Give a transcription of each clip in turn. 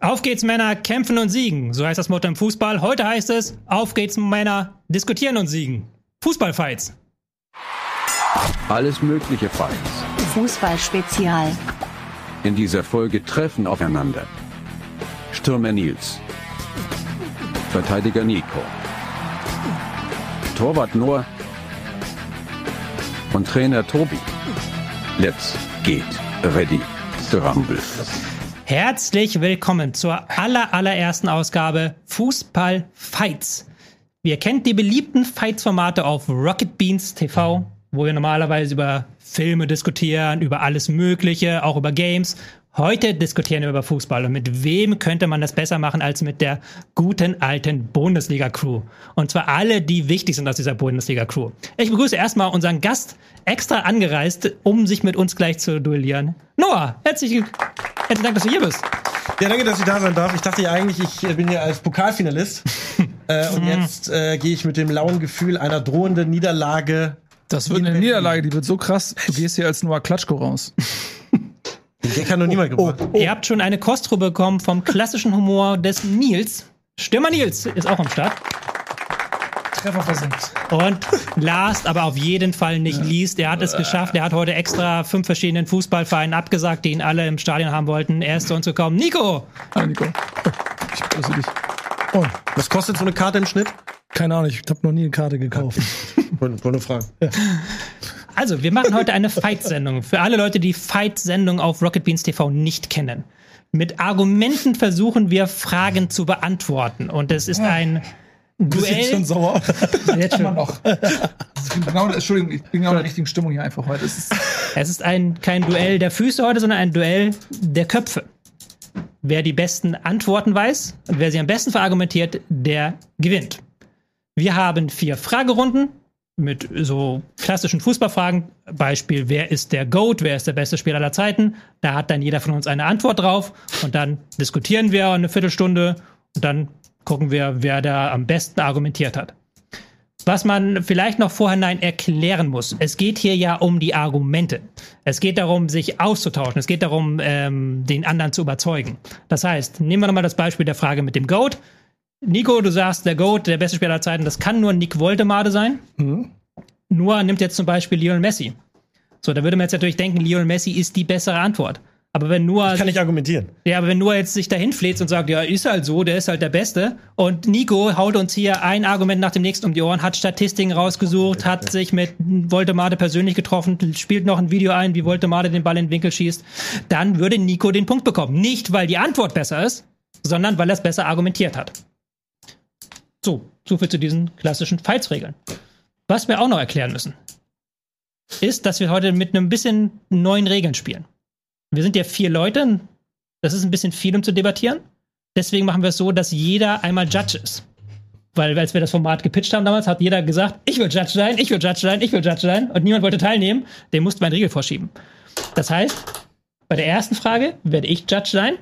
Auf geht's Männer, kämpfen und siegen. So heißt das Motto im Fußball. Heute heißt es, auf geht's Männer, diskutieren und siegen. Fußballfights. Alles mögliche Fights. Fußballspezial. In dieser Folge treffen aufeinander. Stürmer Nils. Verteidiger Nico. Torwart Noah. Und Trainer Tobi. Let's get ready to rumble. Herzlich willkommen zur aller, allerersten Ausgabe Fußball Fights. Ihr kennt die beliebten Fights-Formate auf Rocket Beans TV, wo wir normalerweise über Filme diskutieren, über alles Mögliche, auch über Games. Heute diskutieren wir über Fußball und mit wem könnte man das besser machen als mit der guten alten Bundesliga-Crew. Und zwar alle, die wichtig sind aus dieser Bundesliga-Crew. Ich begrüße erstmal unseren Gast, extra angereist, um sich mit uns gleich zu duellieren. Noah, herzlichen, herzlichen Dank, dass du hier bist. Ja, danke, dass ich da sein darf. Ich dachte ja eigentlich, ich bin hier als Pokalfinalist. äh, und jetzt äh, gehe ich mit dem lauen Gefühl einer drohenden Niederlage. Das wird eine Niederlage, die wird so krass. Du gehst hier als Noah Klatschko raus. Den Gag hat noch niemand gebracht. Ihr habt schon eine Kostprobe bekommen vom klassischen Humor des Nils. Stürmer Nils ist auch am Start. Treffer versenkt. Und last, aber auf jeden Fall nicht least, er hat es geschafft. Er hat heute extra fünf verschiedenen Fußballvereinen abgesagt, die ihn alle im Stadion haben wollten. Er ist zu uns gekommen. Nico! Hi, Nico. Ich grüße dich. Oh, was kostet so eine Karte im Schnitt? Keine Ahnung, ich habe noch nie eine Karte gekauft. Wollte wollte nur fragen. Also, wir machen heute eine Fight-Sendung. Für alle Leute, die Fight-Sendung auf Rocket Beans TV nicht kennen. Mit Argumenten versuchen wir Fragen zu beantworten. Und es ist ein Duell. sauer. Jetzt schon. noch. Genau, Entschuldigung, ich bin genau in der richtigen Stimmung hier einfach heute. Es ist Es ist ein, kein Duell der Füße heute, sondern ein Duell der Köpfe. Wer die besten Antworten weiß und wer sie am besten verargumentiert, der gewinnt. Wir haben vier Fragerunden mit so klassischen Fußballfragen. Beispiel, wer ist der GOAT, wer ist der beste Spieler aller Zeiten? Da hat dann jeder von uns eine Antwort drauf und dann diskutieren wir eine Viertelstunde und dann gucken wir, wer da am besten argumentiert hat. Was man vielleicht noch vorhinein erklären muss. Es geht hier ja um die Argumente. Es geht darum, sich auszutauschen. Es geht darum, ähm, den anderen zu überzeugen. Das heißt, nehmen wir nochmal das Beispiel der Frage mit dem Goat. Nico, du sagst, der Goat, der beste Spieler aller Zeiten, das kann nur Nick Woltemade sein. Nur nimmt jetzt zum Beispiel Lionel Messi. So, da würde man jetzt natürlich denken, Lionel Messi ist die bessere Antwort. Aber wenn nur Kann ich argumentieren. ja, aber wenn nur jetzt sich dahin fläzt und sagt, ja, ist halt so, der ist halt der Beste. Und Nico haut uns hier ein Argument nach dem nächsten um die Ohren, hat Statistiken rausgesucht, hat sich mit Voltemade persönlich getroffen, spielt noch ein Video ein, wie Voltemade den Ball in den Winkel schießt, dann würde Nico den Punkt bekommen. Nicht, weil die Antwort besser ist, sondern weil er es besser argumentiert hat. So, so viel zu diesen klassischen Fights-Regeln. Was wir auch noch erklären müssen, ist, dass wir heute mit einem bisschen neuen Regeln spielen. Wir sind ja vier Leute. Das ist ein bisschen viel, um zu debattieren. Deswegen machen wir es so, dass jeder einmal Judge ist. Weil, als wir das Format gepitcht haben damals, hat jeder gesagt, ich will Judge sein, ich will Judge sein, ich will Judge sein. Und niemand wollte teilnehmen. Dem mussten wir einen Riegel vorschieben. Das heißt, bei der ersten Frage werde ich Judge sein.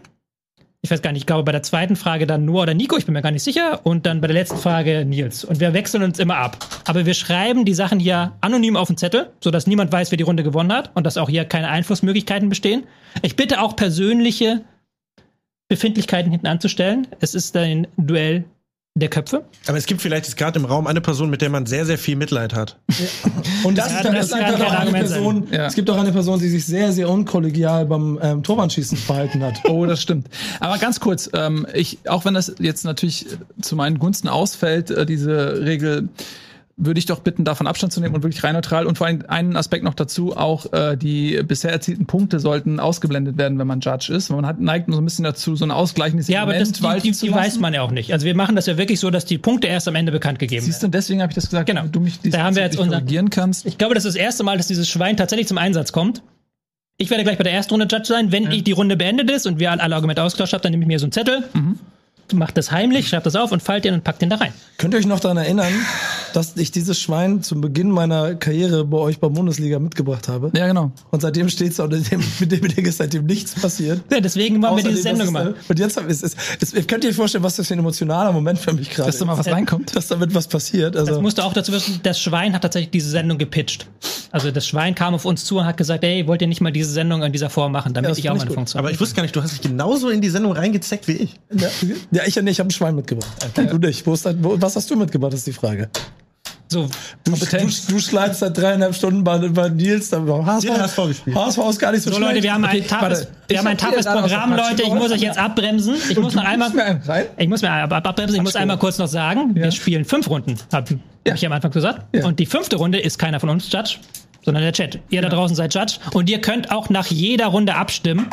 Ich weiß gar nicht, ich glaube bei der zweiten Frage dann Noah oder Nico, ich bin mir gar nicht sicher. Und dann bei der letzten Frage Nils. Und wir wechseln uns immer ab. Aber wir schreiben die Sachen hier anonym auf denZettel, sodass niemand weiß, wer die Runde gewonnen hat und dass auch hier keine Einflussmöglichkeiten bestehen. Ich bitte auch persönliche Befindlichkeiten hinten anzustellen. Es ist ein Duell der Köpfe. Aber es gibt vielleicht jetzt gerade im Raum eine Person, mit der man sehr, sehr viel Mitleid hat. Und das, Das ist dann das auch eine. Person. Ja. Es gibt auch eine Person, die sich sehr, sehr unkollegial beim ähm, Torwandschießen verhalten hat. Oh, das stimmt. Aber ganz kurz, ähm, ich, auch wenn das jetzt natürlich zu meinen Gunsten ausfällt, äh, diese Regel, würde ich doch bitten, davon Abstand zu nehmen und wirklich rein neutral. Und vor allem einen Aspekt noch dazu, auch äh, die bisher erzielten Punkte sollten ausgeblendet werden, wenn man Judge ist. Man hat, neigt so ein bisschen dazu, so ein ausgleichendes Ja, aber das, Element die, die, die weiß man ja auch nicht. Also wir machen das ja wirklich so, dass die Punkte erst am Ende bekannt gegeben Siehst werden. du, deswegen habe ich das gesagt, Genau. du mich Da haben wir jetzt unser- korrigieren kannst. Ich glaube, das ist das erste Mal, dass dieses Schwein tatsächlich zum Einsatz kommt. Ich werde gleich bei der ersten Runde Judge sein. Wenn ich die Runde beendet ist und wir alle Argumente ausgetauscht haben, dann nehme ich mir so einen Zettel, macht das heimlich, schreibt das auf und fallt den und packt den da rein. Könnt ihr euch noch daran erinnern, dass ich dieses Schwein zum Beginn meiner Karriere bei euch bei Bundesliga mitgebracht habe. Ja, genau. Und seitdem steht es auch mit dem, mit dem Ding ist seitdem nichts passiert. Ja, deswegen haben wir diese Sendung ist, gemacht. äh, Und jetzt hab- ist, ist, ist, ist, könnt ihr euch vorstellen, was das für ein emotionaler Moment für mich gerade Dass da mal was reinkommt. Dass damit was passiert. Also, Das musst du auch dazu wissen, das Schwein hat tatsächlich diese Sendung gepitcht. Also das Schwein kam auf uns zu und hat gesagt, ey, wollt ihr nicht mal diese Sendung in dieser Form machen, damit Ja, ich auch. Funktion Aber ich wusste gar nicht, du hast dich genauso in die Sendung reingezeckt wie ich. ja, ja, ich ja nicht, ich habe ein Schwein mitgebracht. Du nicht. Wo ist dein, wo, was hast du mitgebracht, ist die Frage. So, Du, du, du schleifst seit dreieinhalb Stunden bei, bei Nils, da HSV, Jeder HSV gespielt. HSV ist gar nicht so, so schlecht. Leute, wir haben ein Okay, taffes, warte. wir haben ein der Programm, Leute. Ich muss euch jetzt abbremsen. Ich muss noch einmal, ich muss mir ab, ab, abbremsen. Ich muss einmal kurz noch sagen, wir spielen fünf Runden, habe hab ich am Anfang gesagt. Ja. Und die fünfte Runde ist keiner von uns Judge, sondern der Chat. Ihr da draußen seid Judge und ihr könnt auch nach jeder Runde abstimmen,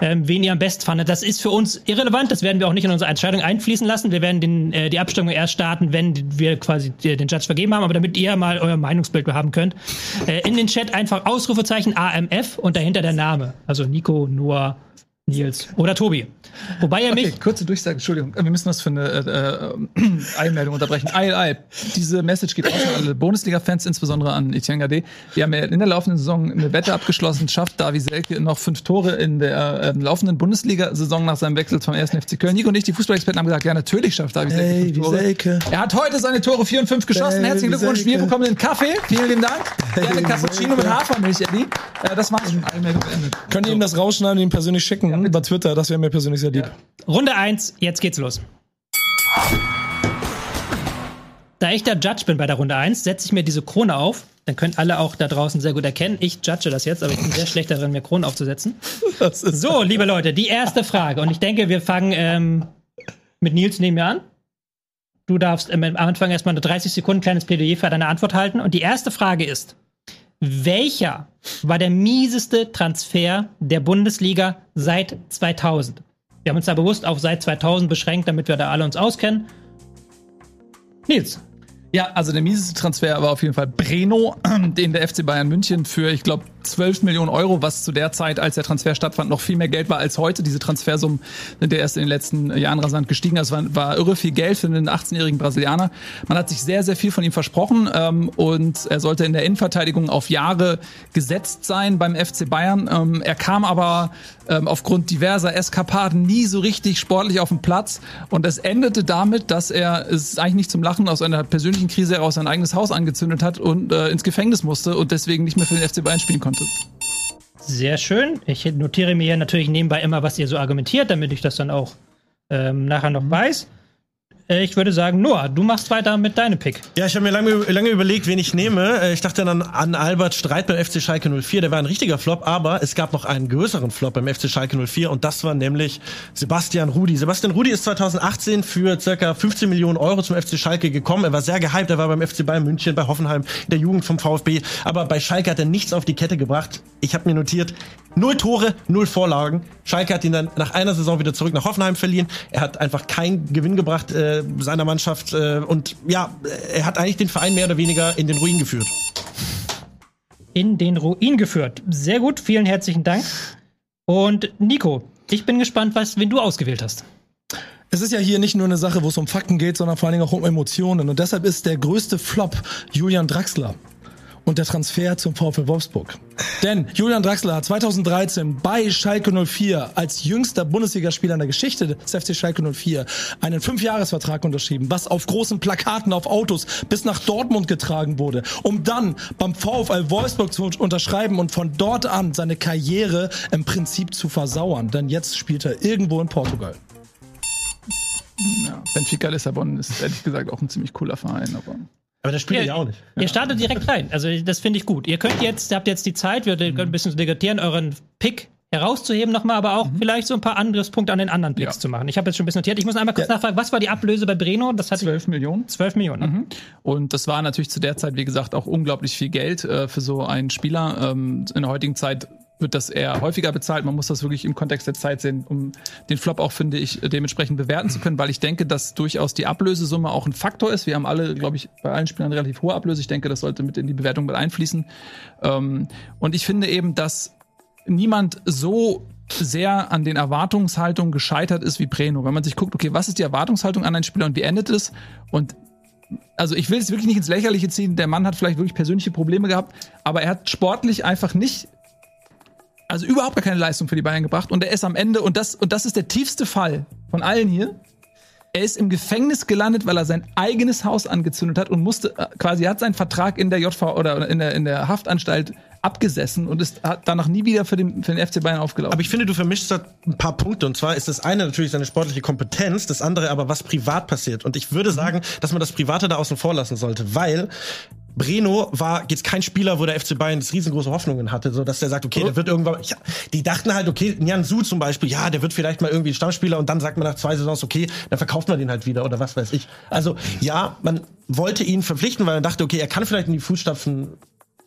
ähm, wen ihr am besten fandet. Das ist für uns irrelevant. Das werden wir auch nicht in unsere Entscheidung einfließen lassen. Wir werden den, äh, die Abstimmung erst starten, wenn wir quasi äh, den Judge vergeben haben. Aber damit ihr mal euer Meinungsbild haben könnt, äh, in den Chat einfach Ausrufezeichen AMF und dahinter der Name. Also Nico, Noah, Nils oder Tobi. Wobei ihr mich Okay, kurze Durchsage, Entschuldigung. Wir müssen das für eine äh, äh, Eilmeldung unterbrechen. Eil, Eil. Diese Message geht auch an alle Bundesliga-Fans, insbesondere an Etienne Gade. Wir haben ja in der laufenden Saison eine Wette abgeschlossen, schafft Davi Selke noch fünf Tore in der ähm, laufenden Bundesliga-Saison nach seinem Wechsel vom 1. FC Köln. Nico und ich, die Fußballexperten, haben gesagt, ja, natürlich schafft Davi Selke Hey, fünf Tore. Selke. Er hat heute seine Tore 4 und 5 geschossen. Hey, Herzlichen Glückwunsch. Selke. Wir bekommen den Kaffee. Vielen lieben Dank. Gerne Cappuccino Selke. mit Hafermilch, Eddie. Äh, das war's schon. Eilmeldung beendet. Könnt ihr ihm das rausschneiden und ihm persönlich schicken über Twitter? Das wäre mir persönlich sehr lieb. Runde 1, jetzt geht's los. Da ich der Judge bin bei der Runde 1, setze ich mir diese Krone auf. Dann könnt alle auch da draußen sehr gut erkennen. Ich judge das jetzt, aber ich bin sehr schlecht darin, mir Kronen aufzusetzen. So, liebe Leute, die erste Frage. Und ich denke, wir fangen ähm, mit Nils neben mir an. Du darfst am Anfang erstmal eine 30 Sekunden kleines Plädoyer für deine Antwort halten. Und die erste Frage ist: Welcher war der mieseste Transfer der Bundesliga seit 2000? Wir haben uns da bewusst auf seit 2000 beschränkt, damit wir da alle uns auskennen. Nils, Ja, also der mieseste Transfer war auf jeden Fall Breno, den der FC Bayern München für, ich glaube, 12 Millionen Euro, was zu der Zeit, als der Transfer stattfand, noch viel mehr Geld war als heute. Diese Transfersummen sind ja erst in den letzten Jahren rasant gestiegen. Das war, war irre viel Geld für einen 18-jährigen Brasilianer. Man hat sich sehr, sehr viel von ihm versprochen ähm, und er sollte in der Innenverteidigung auf Jahre gesetzt sein beim FC Bayern. Ähm, er kam aber ähm, aufgrund diverser Eskapaden nie so richtig sportlich auf den Platz und es endete damit, dass er es eigentlich nicht zum Lachen aus einer persönlichen Krise heraus sein eigenes Haus angezündet hat und äh, ins Gefängnis musste und deswegen nicht mehr für den FC Bayern spielen konnte. Sehr schön. Ich notiere mir natürlich nebenbei immer, was ihr so argumentiert, damit ich das dann auch ähm, nachher noch weiß. Äh, Ich würde sagen, Noah, du machst weiter mit deinem Pick. Ja, ich habe mir lange, lange überlegt, wen ich nehme. Äh, Ich dachte dann an Albert Streit beim FC Schalke 04. Der war ein richtiger Flop, aber es gab noch einen größeren Flop beim FC Schalke 04 und das war nämlich Sebastian Rudi. Sebastian Rudi ist 2018 für circa 15 Millionen Euro zum FC Schalke gekommen. Er war sehr gehypt. Er war beim FC Bayern München, bei Hoffenheim, in der Jugend vom VfB. Aber bei Schalke hat er nichts auf die Kette gebracht. Ich habe mir notiert, null Tore, null Vorlagen. Schalke hat ihn dann nach einer Saison wieder zurück nach Hoffenheim verliehen. Er hat einfach keinen Gewinn gebracht äh, seiner Mannschaft äh, und ja, er hat eigentlich den Verein mehr oder weniger in den Ruin geführt. In den Ruin geführt. Sehr gut, vielen herzlichen Dank. Und Nico, ich bin gespannt, was, wen du ausgewählt hast. Es ist ja hier nicht nur eine Sache, wo es um Fakten geht, sondern vor allen Dingen auch um Emotionen. Und deshalb ist der größte Flop Julian Draxler und der Transfer zum VfL Wolfsburg. Denn Julian Draxler hat 2013 bei Schalke 04 als jüngster Bundesligaspieler in der Geschichte des FC Schalke 04 einen Fünfjahresvertrag unterschrieben, was auf großen Plakaten auf Autos bis nach Dortmund getragen wurde, um dann beim VfL Wolfsburg zu unterschreiben und von dort an seine Karriere im Prinzip zu versauern. Denn jetzt spielt er irgendwo in Portugal. Ja, Benfica Lissabon ist ehrlich gesagt auch ein ziemlich cooler Verein. Aber Aber das spielt er ja auch nicht. Ihr startet direkt rein. Also das finde ich gut. Ihr könnt jetzt, habt jetzt die Zeit, wir können ein bisschen degradieren, euren Pick herauszuheben nochmal, aber auch vielleicht so ein paar Angriffspunkte an den anderen Picks Ja. zu machen. Ich habe jetzt schon ein bisschen notiert. Ich muss einmal kurz Ja. nachfragen, was war die Ablöse bei Breno? Das hat 12 Millionen. 12 Millionen. Und das war natürlich zu der Zeit, wie gesagt, auch unglaublich viel Geld äh, für so einen Spieler. Ähm, in der heutigen Zeit wird das eher häufiger bezahlt. Man muss das wirklich im Kontext der Zeit sehen, um den Flop auch, finde ich, dementsprechend bewerten zu können, weil ich denke, dass durchaus die Ablösesumme auch ein Faktor ist. Wir haben alle, glaube ich, bei allen Spielern relativ hohe Ablöse. Ich denke, das sollte mit in die Bewertung mit einfließen. Ähm, und ich finde eben, dass niemand so sehr an den Erwartungshaltungen gescheitert ist wie Preno. Wenn man sich guckt, okay, was ist die Erwartungshaltung an einen Spieler und wie endet es? Und also ich will es wirklich nicht ins Lächerliche ziehen, der Mann hat vielleicht wirklich persönliche Probleme gehabt, aber er hat sportlich einfach nicht also überhaupt gar keine Leistung für die Bayern gebracht und er ist am Ende und das und das ist der tiefste Fall von allen hier. Er ist im Gefängnis gelandet, weil er sein eigenes Haus angezündet hat und musste äh, quasi er hat seinen Vertrag in der JV oder in der in der Haftanstalt abgesessen und ist danach nie wieder für den für den FC Bayern aufgelaufen. Aber ich finde, du vermischst da ein paar Punkte. Und zwar ist das eine natürlich seine sportliche Kompetenz, das andere aber, was privat passiert. Und ich würde sagen, dass man das Private da außen vor lassen sollte, weil Breno war jetzt kein Spieler, wo der FC Bayern jetzt riesengroße Hoffnungen hatte, so dass der sagt, okay, der wird irgendwann. Ja, die dachten halt, okay, Jan Su zum Beispiel, ja, der wird vielleicht mal irgendwie Stammspieler und dann sagt man nach zwei Saisons, okay, dann verkauft man den halt wieder oder was weiß ich. Also ja, man wollte ihn verpflichten, weil man dachte, okay, er kann vielleicht in die Fußstapfen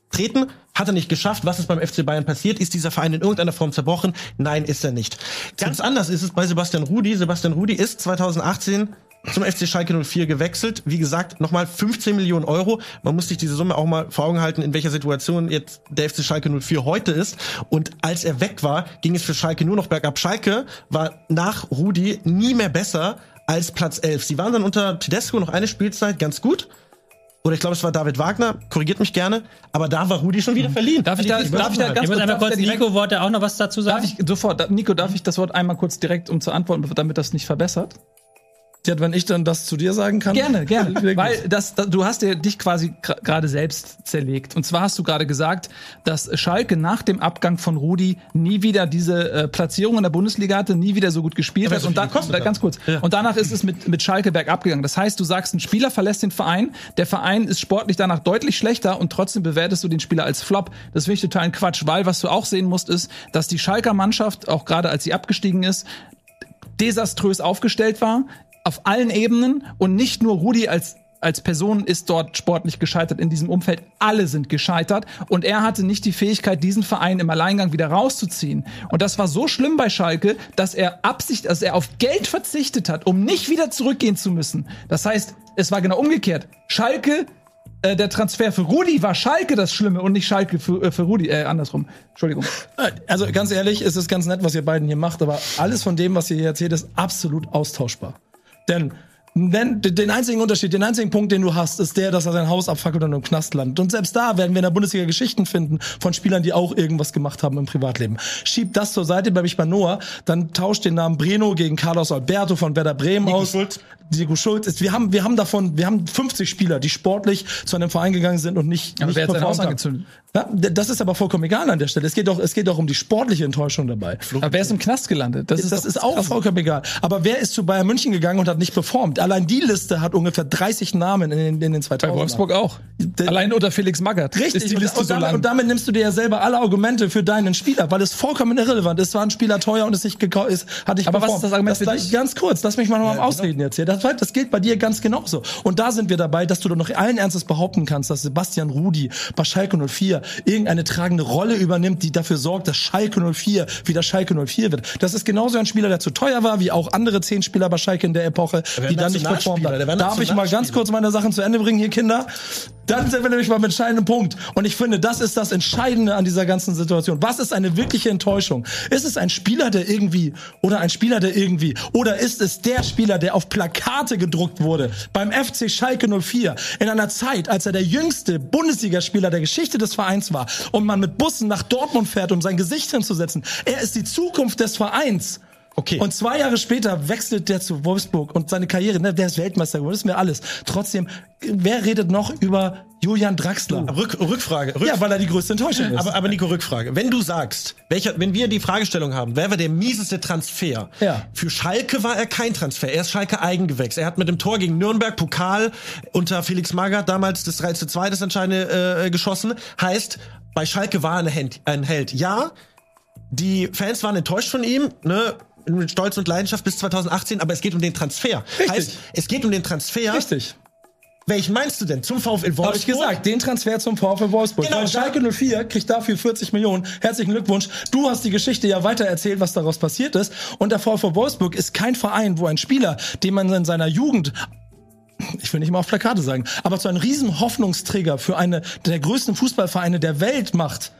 treten, hat er nicht geschafft. Was ist beim FC Bayern passiert? Ist dieser Verein in irgendeiner Form zerbrochen? Nein, ist er nicht. Ganz anders ist es bei Sebastian Rudi. Sebastian Rudi ist 2018 zum FC Schalke 04 gewechselt. Wie gesagt, nochmal 15 Millionen Euro. Man muss sich diese Summe auch mal vor Augen halten, in welcher Situation jetzt der FC Schalke 04 heute ist. Und als er weg war, ging es für Schalke nur noch bergab. Schalke war nach Rudi nie mehr besser als Platz 11. Sie waren dann unter Tedesco noch eine Spielzeit ganz gut. Oder ich glaube, es war David Wagner, korrigiert mich gerne, aber da war Rudi schon wieder verliehen. Darf ich da- Also, darf ich da ganz Ich kurz- einmal kurz, Nico- wollte auch noch was dazu sagen. Darf ich sofort, da- Nico, darf ich das Wort einmal kurz direkt um zu antworten, damit das nicht verbessert? Ja, wenn ich dann das zu dir sagen kann. Gerne, gerne. Weil das, das, du hast ja dich quasi gerade selbst zerlegt. Und zwar hast du gerade gesagt, dass Schalke nach dem Abgang von Rudi nie wieder diese äh, Platzierung in der Bundesliga hatte, nie wieder so gut gespielt hat. so Und hat. ganz kurz. Ja. Und danach ist es mit, mit Schalke bergab gegangen. Das heißt, du sagst, ein Spieler verlässt den Verein, der Verein ist sportlich danach deutlich schlechter und trotzdem bewertest du den Spieler als Flop. Das finde ich totalen Quatsch, weil was du auch sehen musst, ist, dass die Schalker Mannschaft, auch gerade als sie abgestiegen ist, desaströs aufgestellt war, auf allen Ebenen und nicht nur Rudi als als Person ist dort sportlich gescheitert in diesem Umfeld. Alle sind gescheitert und er hatte nicht die Fähigkeit, diesen Verein im Alleingang wieder rauszuziehen. Und das war so schlimm bei Schalke, dass er Absicht, dass er auf Geld verzichtet hat, um nicht wieder zurückgehen zu müssen. Das heißt, es war genau umgekehrt. Schalke äh, der Transfer für Rudi war Schalke das Schlimme und nicht Schalke für, äh, für Rudi. Äh, andersrum. Entschuldigung. Also ganz ehrlich, es ist ganz nett, was ihr beiden hier macht, aber alles von dem, was ihr hier erzählt, ist absolut austauschbar. Denn wenn, den einzigen Unterschied, den einzigen Punkt, den du hast, ist der, dass er sein Haus abfackelt und im Knast landet. Und selbst da werden wir in der Bundesliga Geschichten finden von Spielern, die auch irgendwas gemacht haben im Privatleben. Schiebt das zur Seite, bleib ich bei Noah, dann tauscht den Namen Breno gegen Carlos Alberto von Werder Bremen aus. Schulz. Diego Schulz. Wir haben, wir haben davon, wir haben 50 Spieler, die sportlich zu einem Verein gegangen sind und nicht, Aber nicht wer Haus angezündet? Ja, das ist aber vollkommen egal an der Stelle. Es geht doch, es geht doch um die sportliche Enttäuschung dabei. Aber wer ist im Knast gelandet? Das, doch ist, auch krass. vollkommen egal. Aber wer ist zu Bayern München gegangen und hat nicht performt? Allein die Liste hat ungefähr 30 Namen in, den- in den 2000 Bei Wolfsburg auch. Der- Allein unter Felix Magath Richtig, ist die Liste und, und, so damit, lang. und damit nimmst du dir ja selber alle Argumente für deinen Spieler, weil es vollkommen irrelevant ist. War ein Spieler teuer und es nicht gekauft ist, hat nicht Aber was performt. ist das Argument für gleich- dich? Ganz kurz, lass mich mal noch mal am Ausreden jetzt hier. Das, das gilt bei dir ganz genauso. Und da sind wir dabei, dass du doch noch allen Ernstes behaupten kannst, dass Sebastian Rudi bei Schalke 04 irgendeine tragende Rolle übernimmt, die dafür sorgt, dass Schalke 04 wieder Schalke 04 wird. Das ist genauso ein Spieler, der zu teuer war, wie auch andere zehn Spieler bei Schalke in der Epoche, die dann nicht performt haben. Darf ich mal ganz kurz meine Sachen zu Ende bringen hier, Kinder? Dann sind wir nämlich beim entscheidenden Punkt. Und ich finde, das ist das Entscheidende an dieser ganzen Situation. Was ist eine wirkliche Enttäuschung? Ist es ein Spieler, der irgendwie, oder ein Spieler, der irgendwie, oder ist es der Spieler, der auf Plakate gedruckt wurde beim FC Schalke 04 in einer Zeit, als er der jüngste Bundesligaspieler der Geschichte des Vereins war und man mit Bussen nach Dortmund fährt, um sein Gesicht hinzusetzen? Er ist die Zukunft des Vereins. Okay. Und zwei Jahre später wechselt der zu Wolfsburg und seine Karriere, ne, der ist Weltmeister geworden, das ist mir alles. Trotzdem, wer redet noch über Julian Draxler? Rück, Rückfrage. Rück, Ja, weil er die größte Enttäuschung ist. aber, aber Nico, Rückfrage. Wenn du sagst, welcher, wenn wir die Fragestellung haben, wer war der mieseste Transfer? Ja. Für Schalke war er kein Transfer. Er ist Schalke Eigengewächs. Er hat mit dem Tor gegen Nürnberg Pokal unter Felix Magath damals das 3 zu 2 das entscheidende äh, geschossen. Heißt, bei Schalke war er ein Held, ein Held. Ja, die Fans waren enttäuscht von ihm, ne? Mit Stolz und Leidenschaft bis 2018, aber es geht um den Transfer. Richtig. Heißt, es geht um den Transfer. Richtig. Welchen meinst du denn? Zum VfL Wolfsburg? Habe ich gesagt, den Transfer zum VfL Wolfsburg. Genau, Weil Schalke 04 kriegt dafür 40 Millionen. Herzlichen Glückwunsch. Du hast die Geschichte ja weiter erzählt, was daraus passiert ist. Und der VfL Wolfsburg ist kein Verein, wo ein Spieler, den man in seiner Jugend ich will nicht mal auf Plakate sagen, aber zu einem riesen Hoffnungsträger für eine der größten Fußballvereine der Welt macht.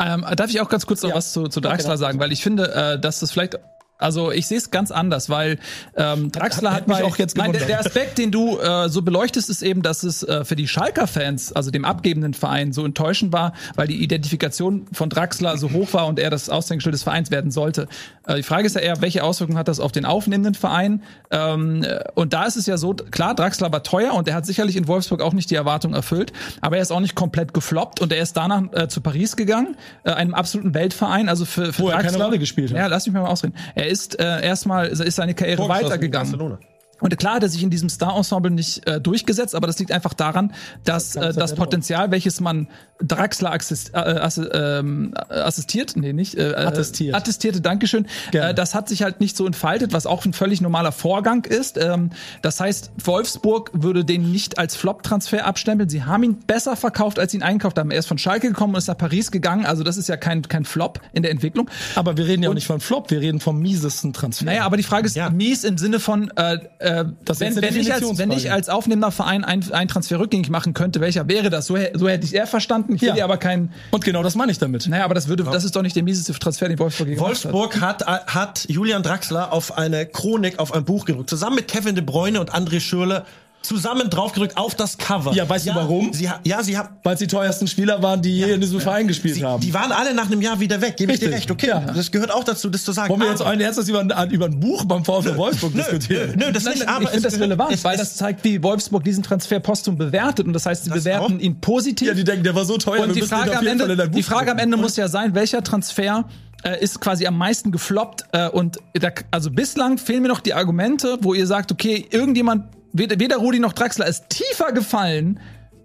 Ähm, darf ich auch ganz kurz noch Ja. was zu, zu Draxler Okay, sagen, weil ich finde, äh, dass das vielleicht Also ich sehe es ganz anders, weil ähm, Draxler hat hat, mich bei- auch jetzt Nein, der, gewundert. der Aspekt, den du äh, so beleuchtest, ist eben, dass es äh, für die Schalker-Fans, also dem abgebenden Verein, so enttäuschend war, weil die Identifikation von Draxler so hoch war und er das Aushängeschild des Vereins werden sollte. Äh, die Frage ist ja eher, welche Auswirkungen hat das auf den aufnehmenden Verein? Ähm, äh, und da ist es ja so, klar, Draxler war teuer und er hat sicherlich in Wolfsburg auch nicht die Erwartung erfüllt, aber er ist auch nicht komplett gefloppt und er ist danach äh, zu Paris gegangen, äh, einem absoluten Weltverein, also für, für Wo er keine Draxler- Rolle gespielt hat. Ja, lass mich mal ausreden. Er ist äh, erstmal ist seine Karriere weitergegangen. Und klar hat er sich in diesem Star-Ensemble nicht äh, durchgesetzt, aber das liegt einfach daran, dass äh, das Potenzial, welches man Draxler assist, äh, assi- ähm, assistiert, nee, nicht, äh, Attestiert. Äh, attestierte, Dankeschön, Gerne. äh, das hat sich halt nicht so entfaltet, was auch ein völlig normaler Vorgang ist. Ähm, das heißt, Wolfsburg würde den nicht als Flop-Transfer abstempeln. Sie haben ihn besser verkauft, als ihn einkauft haben. Er ist von Schalke gekommen und ist nach Paris gegangen, also das ist ja kein, kein Flop in der Entwicklung. Aber wir reden ja auch nicht von Flop, wir reden vom miesesten Transfer. Naja, aber die Frage ist Ja. mies im Sinne von, äh, äh, Das wenn, wenn, ich als, wenn ich als aufnehmender Verein einen, Transfer rückgängig machen könnte, welcher wäre das? So, so hätte ich eher verstanden. Ich Ja. aber keinen. Und genau das meine ich damit. Naja, aber das würde, das ist doch nicht der mieseste Transfer, den Wolfsburg gemacht hat. Wolfsburg hat, hat Julian Draxler auf eine Chronik, auf ein Buch gedruckt, zusammen mit Kevin de Bruyne und André Schürle zusammen draufgedrückt auf das Cover. Ja, weißt du warum? Sie, ja, sie haben Weil es die teuersten Spieler waren, die je in diesem Verein gespielt Sie, haben. die waren alle nach einem Jahr wieder weg, gebe ich dir recht. Okay, Ja. das gehört auch dazu, das zu sagen. Wollen wir jetzt ein erstes über, ein- über ein Buch beim VfL Wolfsburg nö, diskutieren? nö, nö, das Nein, nicht, nein, aber ich finde das relevant, es- weil es- das zeigt, wie Wolfsburg diesen Transfer postum bewertet. Und das heißt, sie Das bewerten auch. ihn positiv. Ja, die denken, der war so teuer, wir Und die Frage, am Ende, die Frage am. Ende muss ja sein, welcher Transfer äh, ist quasi am meisten gefloppt? Äh, und da, also bislang fehlen mir noch die Argumente, wo ihr sagt, okay, irgendjemand, weder, Rudi noch Draxler ist tiefer gefallen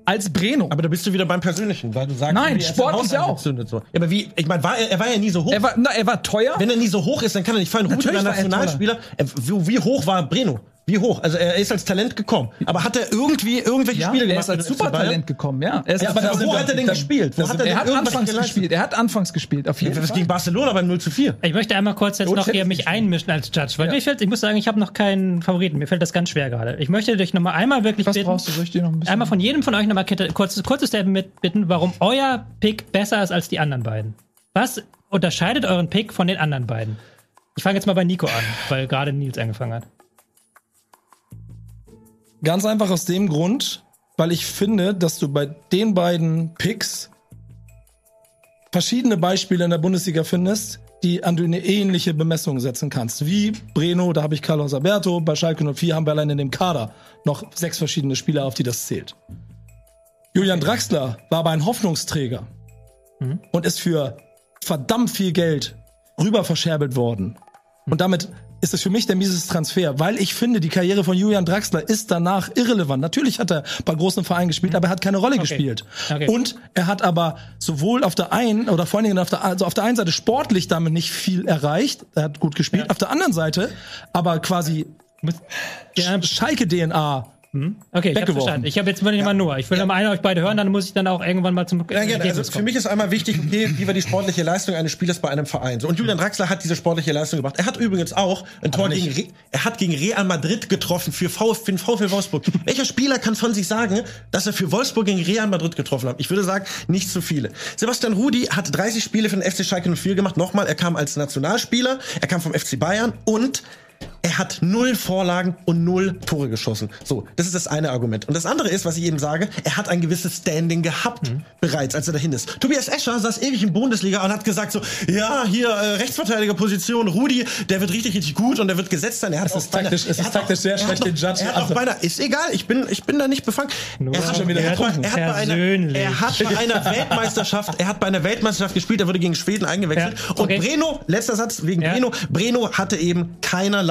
als Breno. Aber da bist du wieder beim Persönlichen, weil du sagst, Nein, er Sport ist ja auch. So. Ja, aber wie, ich meine, war er, er war ja nie so hoch. er, war, na, er war teuer. Wenn er nie so hoch ist, dann kann er nicht fallen. Rudi Natürlich war war er Nationalspieler. Er, wie, wie hoch war Breno? Wie hoch? Also er ist als Talent gekommen. Aber hat er irgendwie irgendwelche ja, Spiele er gemacht? ist als? Supertalent gekommen, ja. Er ist Ja, aber da, wo hat er denn da- gespielt? Wo hat er, er hat anfangs geleistet? gespielt. Er hat anfangs gespielt, auf jeden Das Fall. gegen Barcelona beim 0 zu 4. Ich möchte einmal kurz jetzt noch hier mich ich- einmischen als Judge, weil mir fällt, ich muss sagen, ich habe noch keinen Favoriten. Mir fällt das ganz schwer gerade. Ich möchte dich noch mal einmal wirklich Was bitten, brauchst du? Soll ich dir noch ein bisschen- einmal von jedem von euch noch mal kette- kurzes, kurzes Statement mit bitten, warum euer Pick besser ist als die anderen beiden. Was unterscheidet euren Pick von den anderen beiden? Ich fange jetzt mal bei Nico an, weil gerade Nils angefangen hat. Ganz einfach aus dem Grund, weil ich finde, dass du bei den beiden Picks verschiedene Beispiele in der Bundesliga findest, die an du eine ähnliche Bemessung setzen kannst. Wie Breno, da habe ich Carlos Alberto, bei Schalke 04 haben wir allein in dem Kader noch sechs verschiedene Spieler, auf die das zählt. Julian Draxler war aber ein Hoffnungsträger und ist für verdammt viel Geld rüber verscherbelt worden. Und damit ist es für mich der mieseste Transfer, weil ich finde, die Karriere von Julian Draxler ist danach irrelevant. Natürlich hat er bei großen Vereinen gespielt, aber er hat keine Rolle gespielt. Okay. Und er hat aber sowohl auf der einen oder vor allen Dingen auf der, also auf der einen Seite sportlich damit nicht viel erreicht. Er hat gut gespielt. Auf der anderen Seite aber quasi Ja. Schalke-DNA. Okay, ich habe verstanden. Ich habe jetzt will ich mal nur. Ich will ja. mal einer euch beide hören, dann muss ich dann auch irgendwann mal zum Ja. Ergebnis Also für mich ist einmal wichtig, okay, wie war die sportliche Leistung eines Spielers bei einem Verein? So, und Julian Draxler hat diese sportliche Leistung gebracht. Er hat übrigens auch ein Tor gegen, Re er hat gegen Real Madrid getroffen für, v für den VfL Wolfsburg. Welcher Spieler kann von sich sagen, dass er für Wolfsburg gegen Real Madrid getroffen hat? Ich würde sagen, nicht so viele. Sebastian Rudi hat 30 Spiele für den FC Schalke 04 gemacht. Nochmal, er kam als Nationalspieler, er kam vom FC Bayern und er hat null Vorlagen und null Tore geschossen. So, das ist das eine Argument. Und das andere ist, was ich eben sage, er hat ein gewisses Standing gehabt bereits, als er dahin ist. Tobias Escher saß ewig in Bundesliga und hat gesagt so, ja, hier äh, Rechtsverteidigerposition, Rudi, der wird richtig, richtig gut und der wird gesetzt sein. Er hat Es ist taktisch- es ist taktisch sehr schlecht, den Judge Er hat auch beinahe, ist egal, ich bin, ich bin da nicht befangen. Nur er hat, schon wieder er hat, er hat einer, er hat bei einer Weltmeisterschaft, er hat bei einer Weltmeisterschaft gespielt, er wurde gegen Schweden eingewechselt. Ja, okay. Und Breno, letzter Satz wegen Ja. Breno, Breno hatte eben keinerlei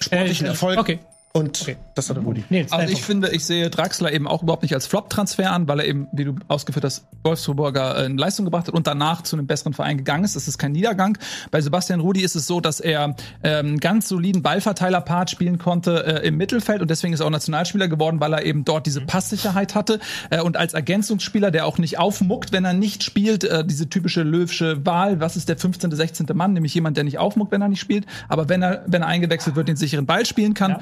sportlichen Äh, Erfolg. okay. Und Okay. das hatte Rudi. Nils, Also ich finde, ich sehe Draxler eben auch überhaupt nicht als Flop-Transfer an, weil er eben, wie du ausgeführt hast, Wolfsburger äh, in Leistung gebracht hat und danach zu einem besseren Verein gegangen ist. Das ist kein Niedergang. Bei Sebastian Rudi ist es so, dass er ähm, ganz soliden Ballverteiler-Part spielen konnte äh, im Mittelfeld und deswegen ist er auch Nationalspieler geworden, weil er eben dort diese Passsicherheit hatte äh, und als Ergänzungsspieler, der auch nicht aufmuckt, wenn er nicht spielt, äh, diese typische Löwsche Wahl, was ist der 15., 16. Mann, nämlich jemand, der nicht aufmuckt, wenn er nicht spielt, aber wenn er, wenn er eingewechselt wird, den sicheren Ball spielen kann.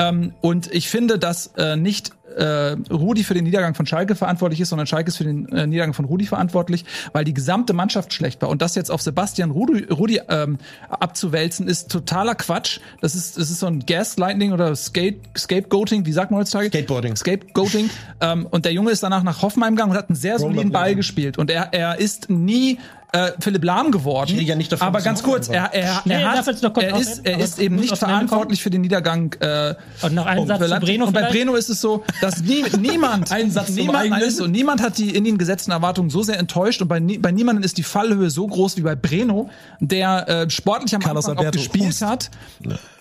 Ähm, und ich finde, dass äh, nicht äh, Rudi für den Niedergang von Schalke verantwortlich ist, sondern Schalke ist für den äh, Niedergang von Rudi verantwortlich, weil die gesamte Mannschaft schlecht war. Und das jetzt auf Sebastian Rudi, Rudi ähm, abzuwälzen, ist totaler Quatsch. Das ist, das ist so ein Gaslighting oder Skate, Scapegoating, wie sagt man heutzutage? Skateboarding. Scapegoating. ähm, und der Junge ist danach nach Hoffenheim gegangen und hat einen sehr soliden Ball gespielt. Und er, er ist nie äh, Philipp Lahm geworden. Ich rede ja nicht davon, aber ganz kurz, er, er, Schnell, er, hat, jetzt noch kurz er ist, er ist eben nicht verantwortlich für den Niedergang. Äh, Und noch einen von Satz zu. Breno Und bei? Breno ist es so, dass nie, niemand, Ein Satz niemand, ist so, niemand hat die in den gesetzten Erwartungen so sehr enttäuscht und bei, bei niemandem ist die Fallhöhe so groß wie bei Breno, der äh, sportlich am Carlos Anfang auch gespielt Hust. hat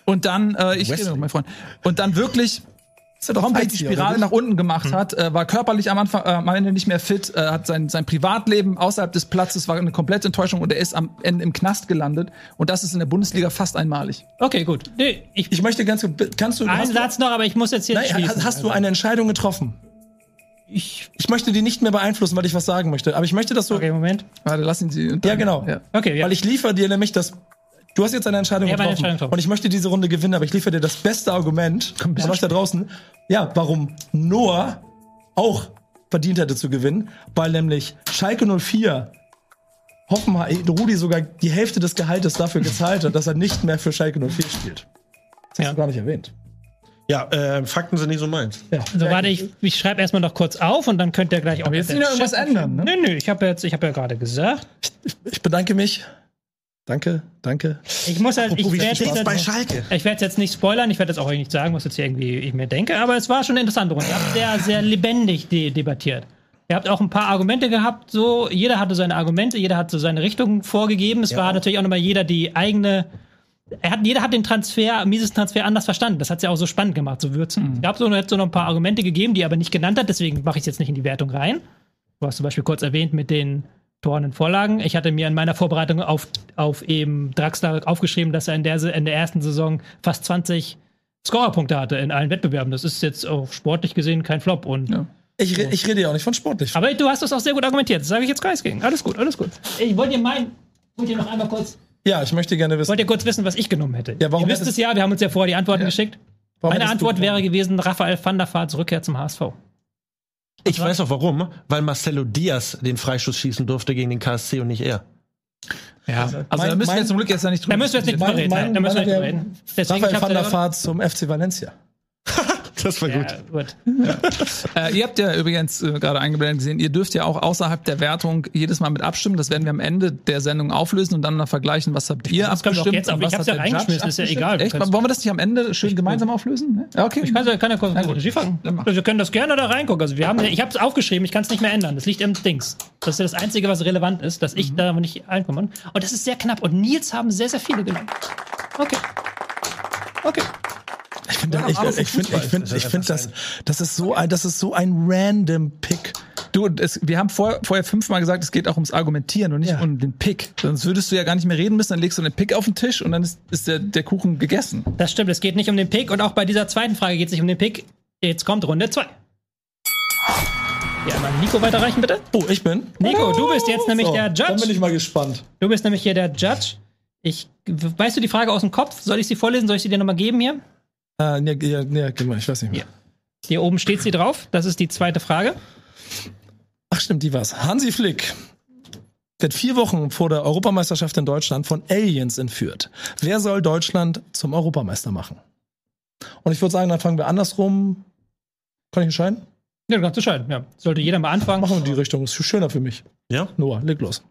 und dann, äh, ich rede noch, mein Freund, und dann wirklich Ist ein komplett die Spirale nach unten gemacht hat, äh, war körperlich am Anfang äh, am Ende nicht mehr fit, äh, hat sein, sein Privatleben außerhalb des Platzes war eine komplette Enttäuschung und er ist am Ende im Knast gelandet und das ist in der Bundesliga fast einmalig. Okay, gut. Nee, ich, Ich möchte ganz kannst du einen Satz noch, aber ich muss jetzt hier nein, schließen. hast, hast du eine Entscheidung getroffen? Ich, Ich möchte die nicht mehr beeinflussen, weil ich was sagen möchte. Aber ich möchte, dass du. okay, Moment. Warte, lassen Sie. Ja, genau. Ja. Okay, ja. Weil ich liefere dir nämlich das. Du hast jetzt eine Entscheidung Ich eine getroffen. Entscheidung getroffen. Und ich möchte diese Runde gewinnen, aber ich liefere dir das beste Argument von euch da draußen. Ja, warum Noah auch verdient hätte zu gewinnen, weil nämlich Schalke 04 Hoffenheim, Rudi sogar die Hälfte des Gehaltes dafür gezahlt hat, dass er nicht mehr für Schalke 04 spielt. Das hast Ja. du gar nicht erwähnt. Ja, äh, Fakten sind nicht so meins. Ja. Also warte, ich, ich schreibe erstmal noch kurz auf und dann könnt ihr gleich auch. Aber jetzt mit nicht der noch irgendwas ändern, ne? Nö, nö, ich habe jetzt, ich habe ja gerade gesagt. Ich bedanke mich. Danke, danke. Ich muss halt, ich Apropos, werde jetzt, bei Schalke? ich werde jetzt nicht spoilern, ich werde jetzt auch nicht sagen, was jetzt hier irgendwie ich mir denke, aber es war schon eine interessante Runde. Ihr habt sehr, sehr lebendig de debattiert. Ihr habt auch ein paar Argumente gehabt, so, jeder hatte seine Argumente, jeder hat so seine Richtung vorgegeben. Es war natürlich auch nochmal jeder die eigene, er hat, jeder hat den Transfer, Mises Transfer anders verstanden. Das hat's ja auch so spannend gemacht, so Würzen. Es gab so, hat so noch ein paar Argumente gegeben, die er aber nicht genannt hat, deswegen mache ich jetzt nicht in die Wertung rein. Du hast zum Beispiel kurz erwähnt mit den Toren und Vorlagen. Ich hatte mir in meiner Vorbereitung auf, auf eben Draxler aufgeschrieben, dass er in der, in der ersten Saison fast 20 Scorerpunkte hatte in allen Wettbewerben. Das ist jetzt auch sportlich gesehen kein Flop. Und, Ja. Ich, re ich rede ja auch nicht von sportlich. Aber du hast das auch sehr gut argumentiert. Das sage ich jetzt gar nichts gegen. Alles gut, alles gut. Ich wollte dir meinen, wollt ihr noch einmal kurz, Ja, ich möchte gerne wissen. wollt ihr kurz wissen, was ich genommen hätte? Ja, warum ihr wisst es ja, wir haben uns ja vorher die Antworten geschickt. Warum Meine Antwort wäre gewesen, Raphael van der Vaart Rückkehr zum HSV. Ich weiß auch warum, weil Marcelo Diaz den Freischuss schießen durfte gegen den KSC und nicht er. Ja, also Mein- da müssen wir mein- jetzt zum Glück jetzt ja nicht drüber Da müssen wir jetzt nicht drüber reden. mein- da müssen wir nicht drüber reden. Deswegen, Raphael ich van der Vaart zum FC Valencia. Das war ja, gut. ja, gut. Äh, ihr habt ja übrigens äh, gerade eingeblendet gesehen, ihr dürft ja auch außerhalb der Wertung jedes Mal mit abstimmen. Das werden wir am Ende der Sendung auflösen und dann noch vergleichen, was habt ihr Das abgestimmt. jetzt was ich hab's hat ja reingeschmissen, ist ja egal. Echt? Wollen wir das nicht am Ende schön gemeinsam auflösen? Ne? Ja, okay. Ich kann, kann ja kurz gut. Regie fangen. Also, wir können das gerne da reingucken. Also wir haben, ich habe es aufgeschrieben, ich kann es nicht mehr ändern. Das liegt im Dings. Das ist ja das Einzige, was relevant ist, dass Mhm. ich da nicht einkomme. Und das ist sehr knapp. Und Nils haben sehr, sehr viele genommen. Okay. Okay. Ich finde, ich, alles ich finde, ich finde, Das ist ich finde, das, das ist so ein, das ist so ein random Pick. Du, es, wir haben vor, vorher fünfmal gesagt, es geht auch ums Argumentieren und nicht Ja. um den Pick. Sonst würdest du ja gar nicht mehr reden müssen, dann legst du den Pick auf den Tisch und dann ist, ist der, der Kuchen gegessen. Das stimmt, es geht nicht um den Pick. Und auch bei dieser zweiten Frage geht es nicht um den Pick. Jetzt kommt Runde 2. Ja, einmal Nico weiterreichen, bitte. Oh, ich bin. Nico, du bist jetzt nämlich So, der Dann bin Judge. ich mal gespannt. Du bist nämlich hier der Judge. Ich, weißt du die Frage aus dem Kopf? Soll ich sie vorlesen? Soll ich sie dir nochmal geben hier? Nee, nee, gib mal, ich weiß nicht mehr. Ja. Hier oben steht sie drauf. Das ist die zweite Frage. Ach stimmt, die war's. Hansi Flick wird vier Wochen vor der Europameisterschaft in Deutschland von Aliens entführt. Wer soll Deutschland zum Europameister machen? Und ich würde sagen, dann fangen wir andersrum. Kann ich entscheiden? Ja, du kannst entscheiden. Ja. Sollte jeder mal anfangen. Machen wir in die Richtung. Ist schöner für mich. Ja? Noah, leg los.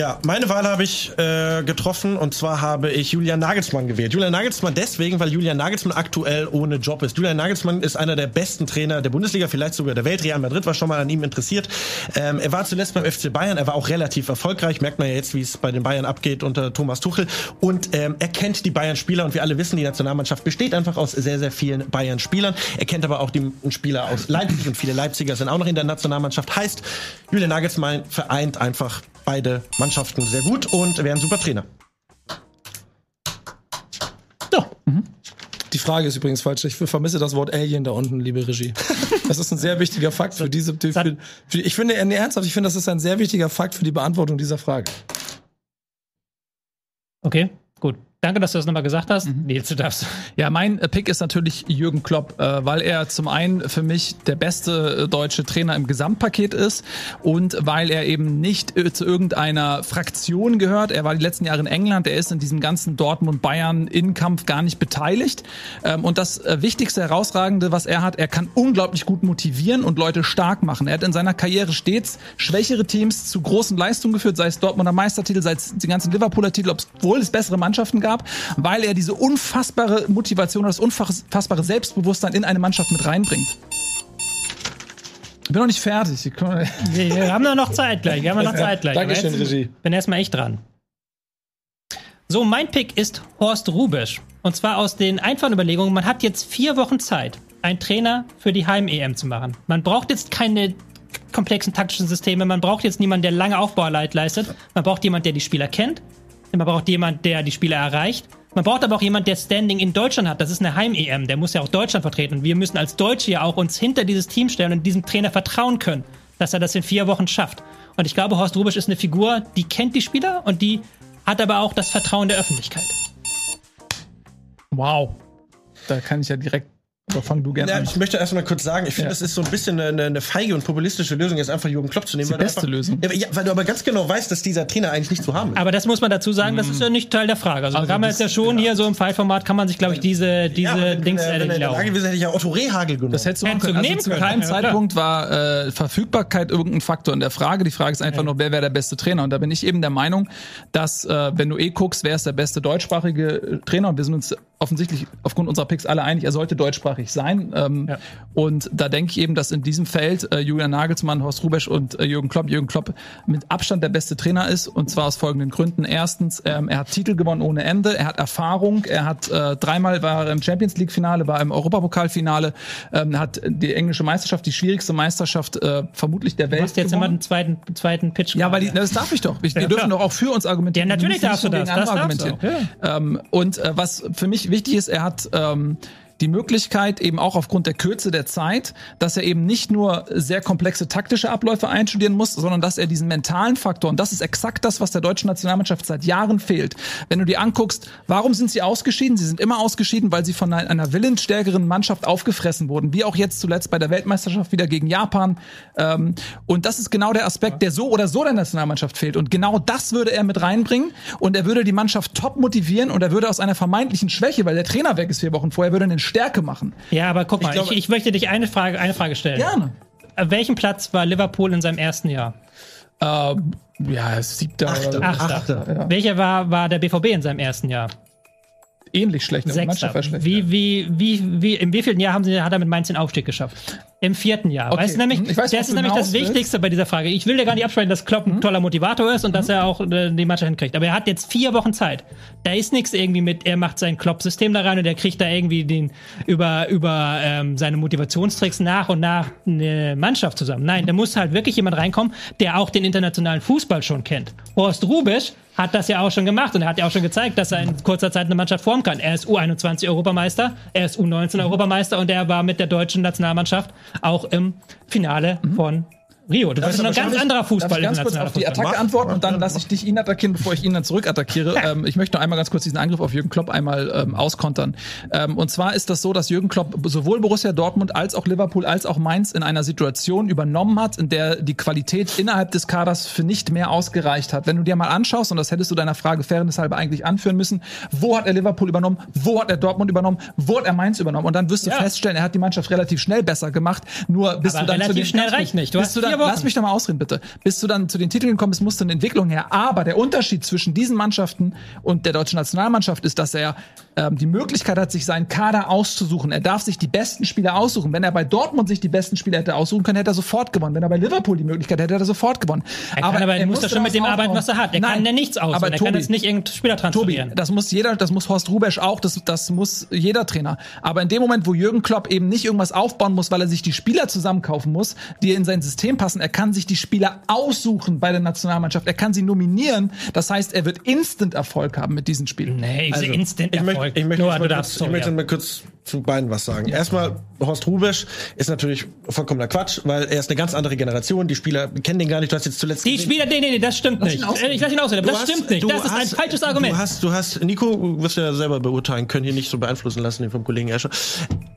Ja, meine Wahl habe ich äh, getroffen und zwar habe ich Julian Nagelsmann gewählt. Julian Nagelsmann deswegen, weil Julian Nagelsmann aktuell ohne Job ist. Julian Nagelsmann ist einer der besten Trainer der Bundesliga, vielleicht sogar der Welt. Real Madrid war schon mal an ihm interessiert. Ähm, er war zuletzt beim FC Bayern, er war auch relativ erfolgreich, merkt man ja jetzt, wie es bei den Bayern abgeht unter Thomas Tuchel. Und ähm, er kennt die Bayern-Spieler und wir alle wissen, die Nationalmannschaft besteht einfach aus sehr, sehr vielen Bayern-Spielern. Er kennt aber auch die Spieler aus Leipzig und viele Leipziger sind auch noch in der Nationalmannschaft. Heißt, Julian Nagelsmann vereint einfach beide Mannschaften sehr gut und wäre ein super Trainer. So. Die Frage ist übrigens falsch. Ich vermisse das Wort Alien da unten, liebe Regie. Das ist ein sehr wichtiger Fakt für diese. Für, für, ich finde, nee, ernsthaft, ich finde, das ist ein sehr wichtiger Fakt für die Beantwortung dieser Frage. Okay, gut. Danke, dass du das nochmal gesagt hast. Nils, du darfst. Ja, mein äh, Pick ist natürlich Jürgen Klopp, äh, weil er zum einen für mich der beste äh, deutsche Trainer im Gesamtpaket ist und weil er eben nicht zu irgendeiner Fraktion gehört. Er war die letzten Jahre in England, er ist in diesem ganzen Dortmund-Bayern-Innenkampf gar nicht beteiligt. Ähm, und das wichtigste, herausragende, was er hat, er kann unglaublich gut motivieren und Leute stark machen. Er hat in seiner Karriere stets schwächere Teams zu großen Leistungen geführt, sei es Dortmunder Meistertitel, sei es die ganzen Liverpooler Titel, obwohl es bessere Mannschaften gab, weil er diese unfassbare Motivation, das unfassbare Selbstbewusstsein in eine Mannschaft mit reinbringt. Ich bin noch nicht fertig. Ich Wir, haben noch Zeit gleich. Wir haben noch Zeit gleich. Dankeschön, jetzt Regie. Bin erstmal echt dran. So, mein Pick ist Horst Rubisch. Und zwar aus den einfachen Überlegungen, man hat jetzt vier Wochen Zeit, einen Trainer für die Heim-EM zu machen. Man braucht jetzt keine komplexen taktischen Systeme, man braucht jetzt niemanden, der lange Aufbauarbeit leistet. Man braucht jemanden, der die Spieler kennt. Man braucht jemanden, der die Spieler erreicht. Man braucht aber auch jemanden, der Standing in Deutschland hat. Das ist eine Heim-EM. Der muss ja auch Deutschland vertreten. Und wir müssen als Deutsche ja auch uns hinter dieses Team stellen und diesem Trainer vertrauen können, dass er das in vier Wochen schafft. Und ich glaube, Horst Rubisch ist eine Figur, die kennt die Spieler und die hat aber auch das Vertrauen der Öffentlichkeit. Wow. Da kann ich ja direkt. Aber fang du gerne Ja, an. ich möchte erstmal kurz sagen, ich finde, Ja. das ist so ein bisschen eine, eine feige und populistische Lösung, jetzt einfach Jürgen Klopp zu nehmen. Die weil du beste einfach, Lösung. Ja, weil du aber ganz genau weißt, dass dieser Trainer eigentlich nicht zu haben ist. Aber das muss man dazu sagen, das ist ja nicht Teil der Frage. Also, Also kann man das- jetzt ja schon hier so im Fallformat, kann man sich, glaube ich, diese, diese ja, wenn, Dings wenn gewesen, hätte ich ja Otto Rehagel genommen. Das hättest du können. Also nehmen zu können. keinem. Zeitpunkt war äh, Verfügbarkeit irgendein Faktor in der Frage. Die Frage ist einfach nur, wer wäre der beste Trainer? Und da bin ich eben der Meinung, dass, äh, wenn du eh guckst, wer ist der beste deutschsprachige Trainer? Und wir sind uns offensichtlich aufgrund unserer Picks alle einig, er sollte deutschsprachig sein. Ähm, Ja. Und da denke ich eben, dass in diesem Feld äh, Julian Nagelsmann, Horst Rubesch und äh, Jürgen Klopp, Jürgen Klopp mit Abstand der beste Trainer ist. Und zwar aus folgenden Gründen. Erstens, ähm, er hat Titel gewonnen ohne Ende, er hat Erfahrung, er hat äh, dreimal war er im Champions League Finale, war im Europapokalfinale, ähm, hat die englische Meisterschaft, die schwierigste Meisterschaft äh, vermutlich der Du Welt. hast jetzt immer gewonnen. den zweiten, zweiten Pitch. Ja, weil die, das darf ich doch. Ich, wir Ja, dürfen doch auch für uns argumentieren. Ja, natürlich darfst du nicht das. Das darfst du argumentieren. Ähm, und äh, was für mich wichtig ist, er hat ähm, die Möglichkeit, eben auch aufgrund der Kürze der Zeit, dass er eben nicht nur sehr komplexe taktische Abläufe einstudieren muss, sondern dass er diesen mentalen Faktor, und das ist exakt das, was der deutschen Nationalmannschaft seit Jahren fehlt. Wenn du dir anguckst, warum sind sie ausgeschieden? Sie sind immer ausgeschieden, weil sie von einer, willensstärkeren Mannschaft aufgefressen wurden, wie auch jetzt zuletzt bei der Weltmeisterschaft wieder gegen Japan. Ähm, und das ist genau der Aspekt, der so oder so der Nationalmannschaft fehlt. Und genau das würde er mit reinbringen und er würde die Mannschaft top motivieren und er würde aus einer vermeintlichen Schwäche, weil der Trainer weg ist vier Wochen vorher, würde eine Stärke machen. Ja, aber guck mal, ich, glaube- ich, möchte dich eine Frage, eine Frage stellen. Gerne. Auf welchem Platz war Liverpool in seinem ersten Jahr? Ähm, ja, siebter oder so. Achter. Achter. Welcher war, war der BVB in seinem ersten Jahr? ähnlich schlecht. die Sechster. Mannschaft war schlecht. Wie, wie, wie, wie, im wievielten Jahr haben sie, hat er mit Mainz den Aufstieg geschafft? Im vierten Jahr. Okay. Weißt du nämlich, Hm, weiß, das ist nämlich das. Wichtigste bei dieser Frage. Ich will dir gar nicht absprechen, dass Klopp ein toller Motivator ist und dass er auch äh, die Mannschaft hinkriegt. Aber er hat jetzt vier Wochen Zeit. Da ist nichts irgendwie mit, er macht sein Klopp-System da rein und er kriegt da irgendwie den über, über ähm, seine Motivationstricks nach und nach eine Mannschaft zusammen. Nein, da muss halt wirklich jemand reinkommen, der auch den internationalen Fußball schon kennt. Horst Rubisch hat das ja auch schon gemacht und er hat ja auch schon gezeigt, dass er in kurzer Zeit eine Mannschaft formen kann. Er ist U21 Europameister, er ist U19 Europameister und er war mit der deutschen Nationalmannschaft auch im Finale von Rio. Das ist ein ganz anderer Darf Fußball. ich ganz kurz auf die Fußball. Attacke Mach. antworten und dann lasse ich dich ihn attackieren, bevor ich ihn dann zurück attackiere. ähm, ich möchte noch einmal ganz kurz diesen Angriff auf Jürgen Klopp einmal ähm, auskontern. Ähm, und zwar ist das so, dass Jürgen Klopp sowohl Borussia Dortmund als auch Liverpool als auch Mainz in einer Situation übernommen hat, in der die Qualität innerhalb des Kaders für nicht mehr ausgereicht hat. Wenn du dir mal anschaust, und das hättest du deiner Frage fairness halber eigentlich anführen müssen, wo hat er Liverpool übernommen, wo hat er Dortmund übernommen, wo hat er Mainz übernommen? Und dann wirst du Ja. feststellen, er hat die Mannschaft relativ schnell besser gemacht. Nur bist Aber du dann zu relativ den, schnell reicht nicht. Du bist hast du dann. Lass mich doch mal ausreden, bitte. Bis du dann zu den Titeln gekommen bist, musste eine Entwicklung her. Aber der Unterschied zwischen diesen Mannschaften und der deutschen Nationalmannschaft ist, dass er ähm, die Möglichkeit hat, sich seinen Kader auszusuchen. Er darf sich die besten Spieler aussuchen. Wenn er bei Dortmund sich die besten Spieler hätte aussuchen können, hätte er sofort gewonnen. Wenn er bei Liverpool die Möglichkeit hätte, hätte er sofort gewonnen. Er kann aber, er muss ja schon mit dem arbeiten, aufbauen. was er hat. Er Nein, kann ja nichts aus. Aber er Tobi, kann jetzt nicht irgendeinen Spieler Tobi, transferieren. das muss jeder, das muss Horst Rubesch auch, das, das muss jeder Trainer. Aber in dem Moment, wo Jürgen Klopp eben nicht irgendwas aufbauen muss, weil er sich die Spieler zusammenkaufen muss, die in sein System passen, er kann sich die Spieler aussuchen bei der Nationalmannschaft, er kann sie nominieren. Das heißt, er wird instant Erfolg haben mit diesen Spielen. Nee, Also, Instant ich Erfolg. ich möchte, Noah, mal darfst, kurz, ich möchte ja. mal kurz zu beiden was sagen. Erstmal, Horst Rubesch ist natürlich vollkommener Quatsch, weil er ist eine ganz andere Generation. Die Spieler kennen den gar nicht. Du hast jetzt zuletzt Die gesehen- Spieler, nee, nee, nee, das stimmt nicht. Äh, Ich lasse ihn ausreden, das hast- stimmt nicht. Das ist ein hast- falsches Argument. Du hast, du hast, Nico, wirst du ja selber beurteilen können, hier nicht so beeinflussen lassen, den vom Kollegen Escher.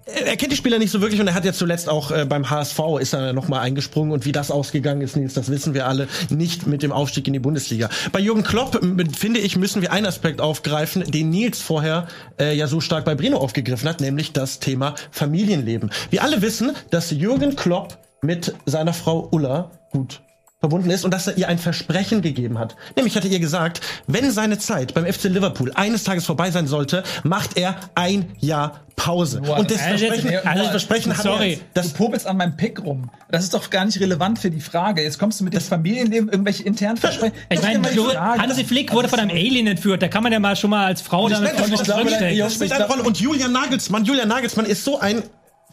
Er kennt die Spieler nicht so wirklich und er hat jetzt zuletzt auch äh, beim HSV ist er nochmal eingesprungen und wie das ausgegangen ist, Nils, das wissen wir alle, nicht mit dem Aufstieg in die Bundesliga. Bei Jürgen Klopp, finde ich, müssen wir einen Aspekt aufgreifen, den Nils vorher äh, ja so stark bei Breno aufgegriffen hat, nämlich das Thema Familienleben. Wir alle wissen, dass Jürgen Klopp mit seiner Frau Ulla gut verbunden ist und dass er ihr ein Versprechen gegeben hat. Nämlich hatte ihr gesagt, wenn seine Zeit beim FC Liverpool eines Tages vorbei sein sollte, macht er ein Jahr Pause. und das jetzt- Versprechen, also das Versprechen hat sorry. er, das Du popelst an meinem Pick rum. Das ist doch gar nicht relevant für die Frage. Jetzt kommst du mit dem Familienleben, irgendwelche internen Versprechen. Ich Das ist meine. Hansi Flick wurde von einem Alien entführt. Da kann man ja mal schon mal als Frau damit Ich meine, was ich glaube, drinstecken. Und Julian Nagelsmann, Julian Nagelsmann ist so ein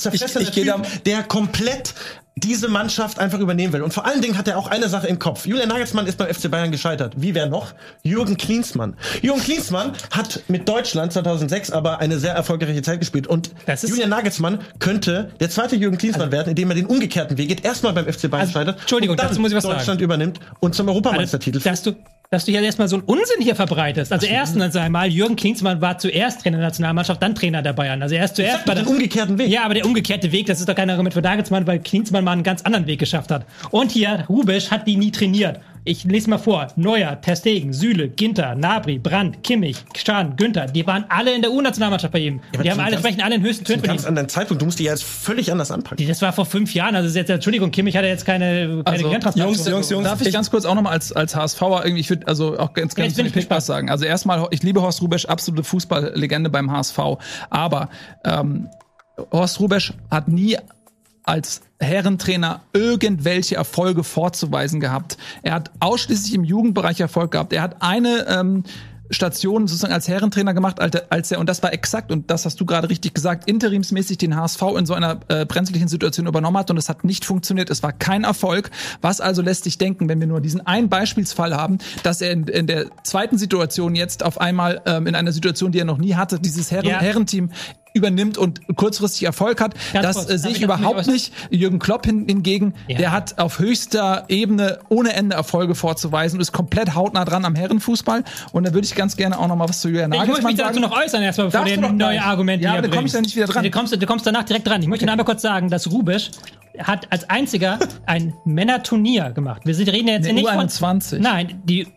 zerfressener Ich- ich Typ, der komplett diese Mannschaft einfach übernehmen will. Und vor allen Dingen hat er auch eine Sache im Kopf. Julian Nagelsmann ist beim FC Bayern gescheitert. Wie wer noch? Jürgen Klinsmann. Jürgen Klinsmann hat mit Deutschland 2006 aber eine sehr erfolgreiche Zeit gespielt. Und Julian Nagelsmann könnte der zweite Jürgen Klinsmann werden, indem er den umgekehrten Weg geht. Erstmal beim FC Bayern Also, scheitert. Entschuldigung, und dann dazu muss ich was sagen. Deutschland übernimmt und zum Europameistertitel. dass du, dass du hier erstmal so einen Unsinn hier verbreitest. Also erstens einmal, Jürgen Klinsmann war zuerst Trainer der Nationalmannschaft, dann Trainer der Bayern. Also erst zuerst bei den umgekehrten Weg. Ja, aber der umgekehrte Weg, das ist doch kein Argument für Nagelsmann, weil Klinsmann mal einen ganz anderen Weg geschafft hat. Und hier, Rubisch hat die nie trainiert. Ich lese mal vor. Neuer, Terstegen, Süle, Ginter, Nabri, Brandt, Kimmich, Schahn, Günther, die waren alle in der U-Nationalmannschaft bei ihm. aber die haben alle, ganz- sprechen alle in höchsten Tönen ganz anderen Zeitpunkt. Du musst die jetzt völlig anders anpacken. Das war vor fünf Jahren, also ist jetzt, Entschuldigung, Kimmich hatte jetzt keine, keine Also. Jungs, Jungs, Jungs. Darf ich, ganz kurz auch nochmal als, als HSVer irgendwie, ich würde also auch ganz bin zu ich was sagen. Also erstmal, ich liebe Horst Rubesch, absolute Fußballlegende beim HSV. Aber ähm, Horst Rubesch hat nie als Herrentrainer irgendwelche Erfolge vorzuweisen gehabt. Er hat ausschließlich im Jugendbereich Erfolg gehabt. Er hat eine ähm, Station sozusagen als Herrentrainer gemacht, als er- und das war exakt, und das hast du gerade richtig gesagt, interimsmäßig den HSV in so einer äh, brenzlichen Situation übernommen hat und es hat nicht funktioniert. Es war kein Erfolg. Was also lässt sich denken, wenn wir nur diesen einen Beispielsfall haben, dass er in, in der zweiten Situation jetzt auf einmal ähm, in einer Situation, die er noch nie hatte, dieses Herren, Ja. Herrenteam übernimmt und kurzfristig Erfolg hat. Ganz das kurz, äh, sehe ich überhaupt nicht. Jürgen Klopp hin, hingegen, Ja. der hat auf höchster Ebene ohne Ende Erfolge vorzuweisen und ist komplett hautnah dran am Herrenfußball. Und da würde ich ganz gerne auch noch mal was zu Julian Ich möchte Nagelsmann mich dazu sagen. noch äußern, erstmal, bevor du du neue gleich. Argumente Ja, aber da komm ich bringst. da nicht wieder dran. Du kommst, du kommst danach direkt dran. Ich möchte nur einmal kurz sagen, dass Rubisch hat als einziger ein Männerturnier gemacht. Wir sind- reden ja jetzt Nee, nicht von... U21. Nein, die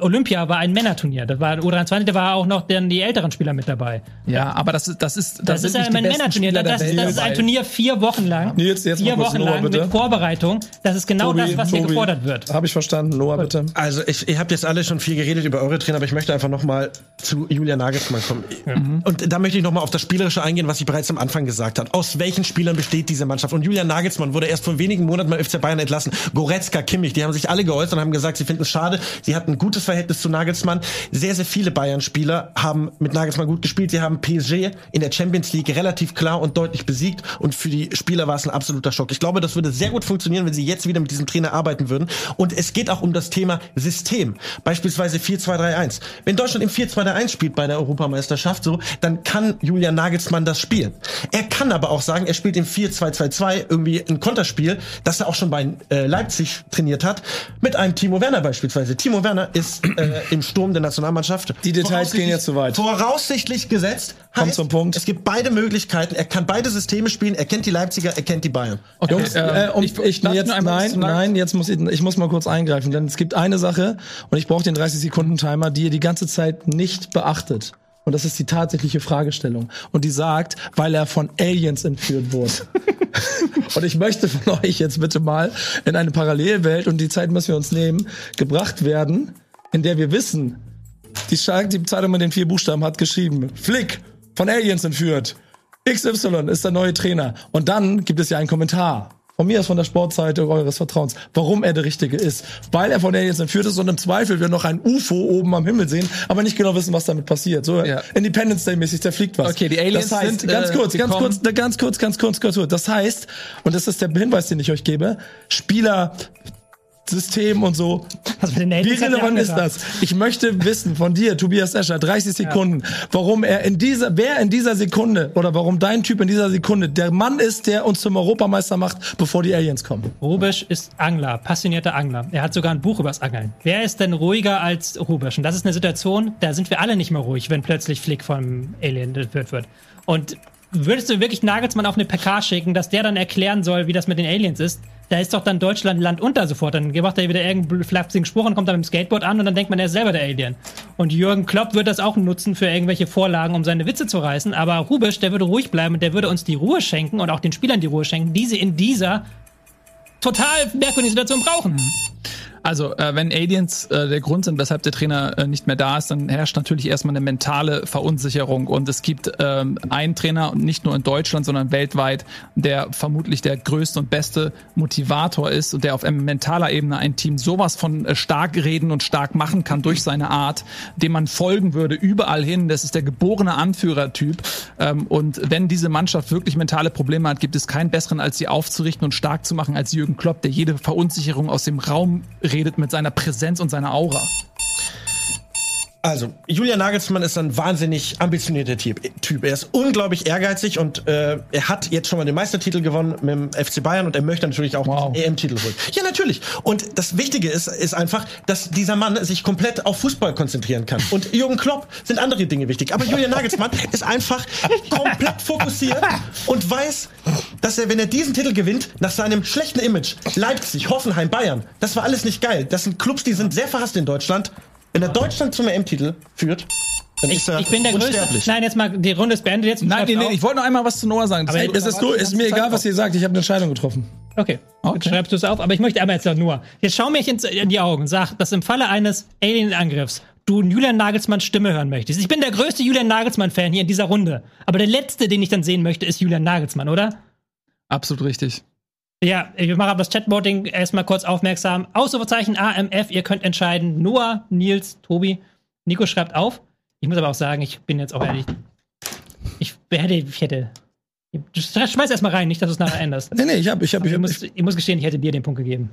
Olympia war ein Männerturnier. Das war U23, da war auch noch dann die älteren Spieler mit dabei. Ja, aber das ist das ist Das, sind ist ja ein Männerturnier. Das, das, ist ein. Turnier vier Wochen lang. Nils, jetzt vier mal kurz Wochen Noah, lang bitte. mit Vorbereitung. Das ist genau das, was hier Tobi, gefordert wird. Habe ich verstanden. Noah, bitte. Also ich, ihr habt jetzt alle schon viel geredet über eure Trainer, aber ich möchte einfach noch mal zu Julian Nagelsmann kommen. Und da möchte ich noch mal auf das Spielerische eingehen, was ich bereits am Anfang gesagt habe. Aus welchen Spielern besteht diese Mannschaft? Und Julian Nagelsmann wurde erst vor wenigen Monaten beim FC Bayern entlassen. Goretzka, Kimmich, die haben sich alle geäußert und haben gesagt, sie finden es schade. Sie hatten gutes Verhältnis zu Nagelsmann. Sehr, sehr viele Bayern-Spieler haben mit Nagelsmann gut gespielt. Sie haben PSG in der Champions League relativ klar und deutlich besiegt. Und für die Spieler war es ein absoluter Schock. Ich glaube, das würde sehr gut funktionieren, wenn sie jetzt wieder mit diesem Trainer arbeiten würden. Und es geht auch um das Thema System. Beispielsweise 4-2-3-1. Wenn Deutschland im 4-2-3-1 spielt bei der Europameisterschaft, so, dann kann Julian Nagelsmann das spielen. Er kann aber auch sagen, er spielt im 4-2-2-2 irgendwie ein Konterspiel, das er auch schon bei äh, Leipzig trainiert hat, mit einem Timo Werner beispielsweise. Timo Werner ist äh, im Sturm der Nationalmannschaft. Die Details gehen jetzt zu weit. Voraussichtlich gesetzt. Kommt heißt, zum Punkt. Es gibt beide Möglichkeiten. Er kann beide Systeme spielen. Er kennt die Leipziger, er kennt die Bayern. Okay, Jungs, äh, äh, und ich- ich, jetzt, nein, nein, jetzt muss ich, ich muss mal kurz eingreifen, denn es gibt eine Sache und ich brauche den 30 Sekunden Timer, die ihr die ganze Zeit nicht beachtet. Und das ist die tatsächliche Fragestellung. Und die sagt, weil er von Aliens entführt wurde. und ich möchte von euch jetzt bitte mal in eine Parallelwelt, und die Zeit müssen wir uns nehmen, gebracht werden, in der wir wissen, die, Scha- die Zeitung mit den vier Buchstaben hat geschrieben, Flick, von Aliens entführt. XY ist der neue Trainer. Und dann gibt es ja einen Kommentar. Von mir aus von der Sportseite eures Vertrauens, warum er der Richtige ist. Weil er von Aliens entführt ist und im Zweifel wir noch ein UFO oben am Himmel sehen, aber nicht genau wissen, was damit passiert. So Ja. Independence Day mäßig, da fliegt was. Okay, die Aliens das heißt, sind, ganz äh, kurz, ganz kurz, ganz kurz, ganz kurz, ganz kurz. Das heißt, und das ist der Hinweis, den ich euch gebe, Spieler System und so. Den Wie er relevant ist das? Ich möchte wissen von dir, Tobias Escher, 30 Sekunden, warum er in dieser, wer in dieser Sekunde oder warum dein Typ in dieser Sekunde der Mann ist, der uns zum Europameister macht, bevor die Aliens kommen. Rubisch ist Angler, passionierter Angler. Er hat sogar ein Buch übers Angeln. Wer ist denn ruhiger als Rubisch? Und das ist eine Situation, da sind wir alle nicht mehr ruhig, wenn plötzlich Flick vom Alien entführt wird. Und würdest du wirklich Nagelsmann auf eine PK schicken, dass der dann erklären soll, wie das mit den Aliens ist? Da ist doch dann Deutschland Land unter sofort. Dann macht er wieder irgendeinen flapsigen Spruch und kommt dann mit dem Skateboard an und dann denkt man, er ist selber der Alien. Und Jürgen Klopp wird das auch nutzen für irgendwelche Vorlagen, um seine Witze zu reißen. Aber Rubisch, der würde ruhig bleiben und der würde uns die Ruhe schenken und auch den Spielern die Ruhe schenken, die sie in dieser total merkwürdige Situation brauchen. Also, äh, wenn Aliens äh, der Grund sind, weshalb der Trainer äh, nicht mehr da ist, dann herrscht natürlich erstmal eine mentale Verunsicherung. Und es gibt ähm, einen Trainer, und nicht nur in Deutschland, sondern weltweit, der vermutlich der größte und beste Motivator ist und der auf mentaler Ebene ein Team sowas von äh, stark reden und stark machen kann durch seine Art, dem man folgen würde überall hin. Das ist der geborene Anführertyp. Ähm, und wenn diese Mannschaft wirklich mentale Probleme hat, gibt es keinen besseren, als sie aufzurichten und stark zu machen, als Jürgen Klopp, der jede Verunsicherung aus dem Raum redet mit seiner Präsenz und seiner Aura. Also, Julian Nagelsmann ist ein wahnsinnig ambitionierter Typ. Er ist unglaublich ehrgeizig und äh, er hat jetzt schon mal den Meistertitel gewonnen mit dem FC Bayern und er möchte natürlich auch Wow. den EM-Titel holen. Ja, natürlich. Und das Wichtige ist, ist einfach, dass dieser Mann sich komplett auf Fußball konzentrieren kann. Und Jürgen Klopp sind andere Dinge wichtig. Aber Julian Nagelsmann ist einfach komplett fokussiert und weiß, dass er, wenn er diesen Titel gewinnt, nach seinem schlechten Image, Leipzig, Hoffenheim, Bayern, das war alles nicht geil. Das sind Clubs, die sind sehr verhasst in Deutschland. Wenn er Deutschland zum EM-Titel führt, dann Ich, ist er ich bin der Größte. unsterblich. Nein, jetzt mal, die Runde ist beendet. Jetzt Nein, nee, nee, ich wollte noch einmal was zu Noah sagen. Das Aber Es ist, du, ist mir egal, was ihr sagt, ich habe eine Entscheidung getroffen. Okay, Okay. Gut, schreibst du es auf. Aber ich möchte einmal jetzt noch nur. Jetzt schau mich in die Augen. Sag, dass im Falle eines Alien-Angriffs du Julian Nagelsmanns Stimme hören möchtest. Ich bin der größte Julian Nagelsmann-Fan hier in dieser Runde. Aber der letzte, den ich dann sehen möchte, ist Julian Nagelsmann, oder? Absolut richtig. Ja, ich mache aber das Chatboting erstmal kurz aufmerksam. Ausrufezeichen AMF, ihr könnt entscheiden. Noah, Nils, Tobi. Nico schreibt auf. Ich muss aber auch sagen, ich bin jetzt auch ehrlich. Ich hätte, ich hätte. Schmeiß erstmal rein, nicht, dass du es nachher änderst. Nee, nee, ich habe, ich habe, Ich ich muss, ich muss gestehen, ich hätte dir den Punkt gegeben.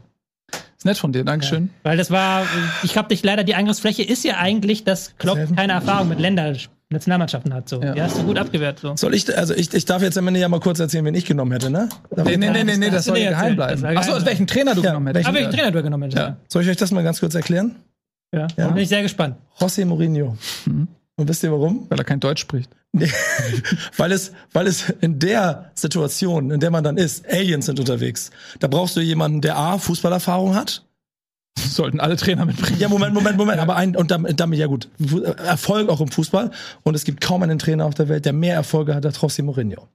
Ist nett von dir, Dankeschön. Weil das war, ich habe dich leider, die Angriffsfläche ist ja eigentlich, dass Klopp keine Erfahrung mit Länder, Nationalmannschaften hat. So. Ja. Die hast du gut abgewehrt. So. Soll ich, also ich, ich darf jetzt am Ende ja mal kurz erzählen, wen ich genommen hätte, ne? Darf Nee, nee, nee, nee, nee, das soll Nee, ja geheim bleiben. Achso, geheim. welchen Trainer du Ja, genommen hättest. Aber welchen Trainer du genommen Ja. ja. Soll ich euch das mal ganz kurz erklären? ja. Da bin ich sehr gespannt. José Mourinho. Und wisst ihr warum? Weil er kein Deutsch spricht. Nee, weil es, weil es in der Situation, in der man dann ist, Aliens sind unterwegs. Da brauchst du jemanden, der A, Fußballerfahrung hat. Sollten alle Trainer mitbringen. Ja, Moment, Moment, Moment. Aber ein, und damit, damit, ja gut, Fu- Erfolg auch im Fußball. Und es gibt kaum einen Trainer auf der Welt, der mehr Erfolge hat als José Mourinho.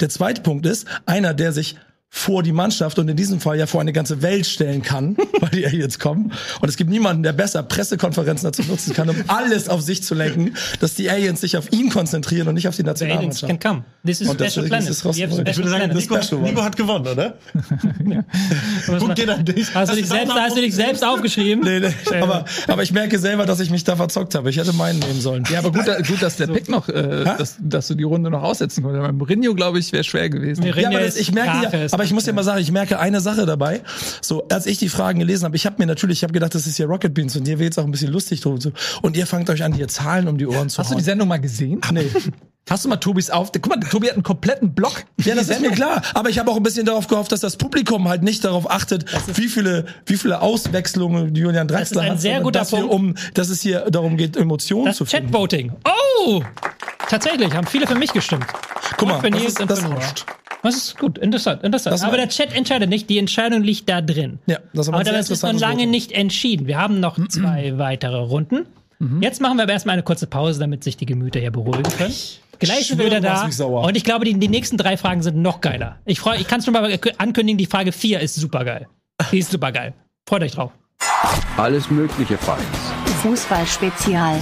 Der zweite Punkt ist, einer, der sich vor die Mannschaft und in diesem Fall ja vor eine ganze Welt stellen kann, weil die Aliens kommen. Und es gibt niemanden, der besser Pressekonferenzen dazu nutzen kann, um alles auf sich zu lenken, dass die Aliens sich auf ihn konzentrieren und nicht auf die The Aliens Nationalmannschaft. can come. This is Und das special ist- planet. das ist Ich würde sagen, das One. Nico hat gewonnen, oder? Gut geht an dich. Hast du dich selbst, hast du dich selbst aufgeschrieben? Nee, nee. Aber, aber ich merke selber, dass ich mich da verzockt habe. Ich hätte meinen nehmen sollen. Ja, aber gut, gut dass der Pick noch, äh, dass, dass du die Runde noch aussetzen konntest. Bei Mourinho, glaube ich, wäre schwer gewesen. Mourinho Ja, aber das, ist ich merke ja, aber ich muss dir mal sagen, ich merke eine Sache dabei. So, als ich die Fragen gelesen habe, ich habe mir natürlich, ich habe gedacht, das ist hier Rocket Beans und ihr jetzt auch ein bisschen lustig drum. so. Und ihr fangt euch an, hier Zahlen um die Ohren zu Hast du hauen. die Sendung mal gesehen? nee. Hast du mal Tobis auf? Guck mal, Tobi hat einen kompletten Block. Ja, das ist mir klar. Aber ich habe auch ein bisschen darauf gehofft, dass das Publikum halt nicht darauf achtet, wie viele, wie viele Auswechslungen Julian Draxler ein hat. sehr sondern guter dass Punkt. um, dass es hier darum geht, Emotionen Das zu finden. Chatvoting. Oh! Tatsächlich, haben viele für mich gestimmt. Guck mal, Und das ist, und das rauscht. Das ist gut, interessant, interessant. Das Aber der Chat entscheidet nicht, die Entscheidung liegt da drin. Ja, das aber das ist noch lange Votum. nicht entschieden. Wir haben noch zwei weitere Runden. Jetzt machen wir aber erstmal eine kurze Pause, damit sich die Gemüter hier beruhigen können. Gleich sind wir schwöre, wieder du machst da. Und ich glaube, die, die nächsten drei Fragen sind noch geiler. Ich freue, ich kann es schon mal ankündigen, die Frage 4 ist super geil. Die ist super geil. Freut euch drauf. Alles Mögliche Fights. Fußball-Spezial.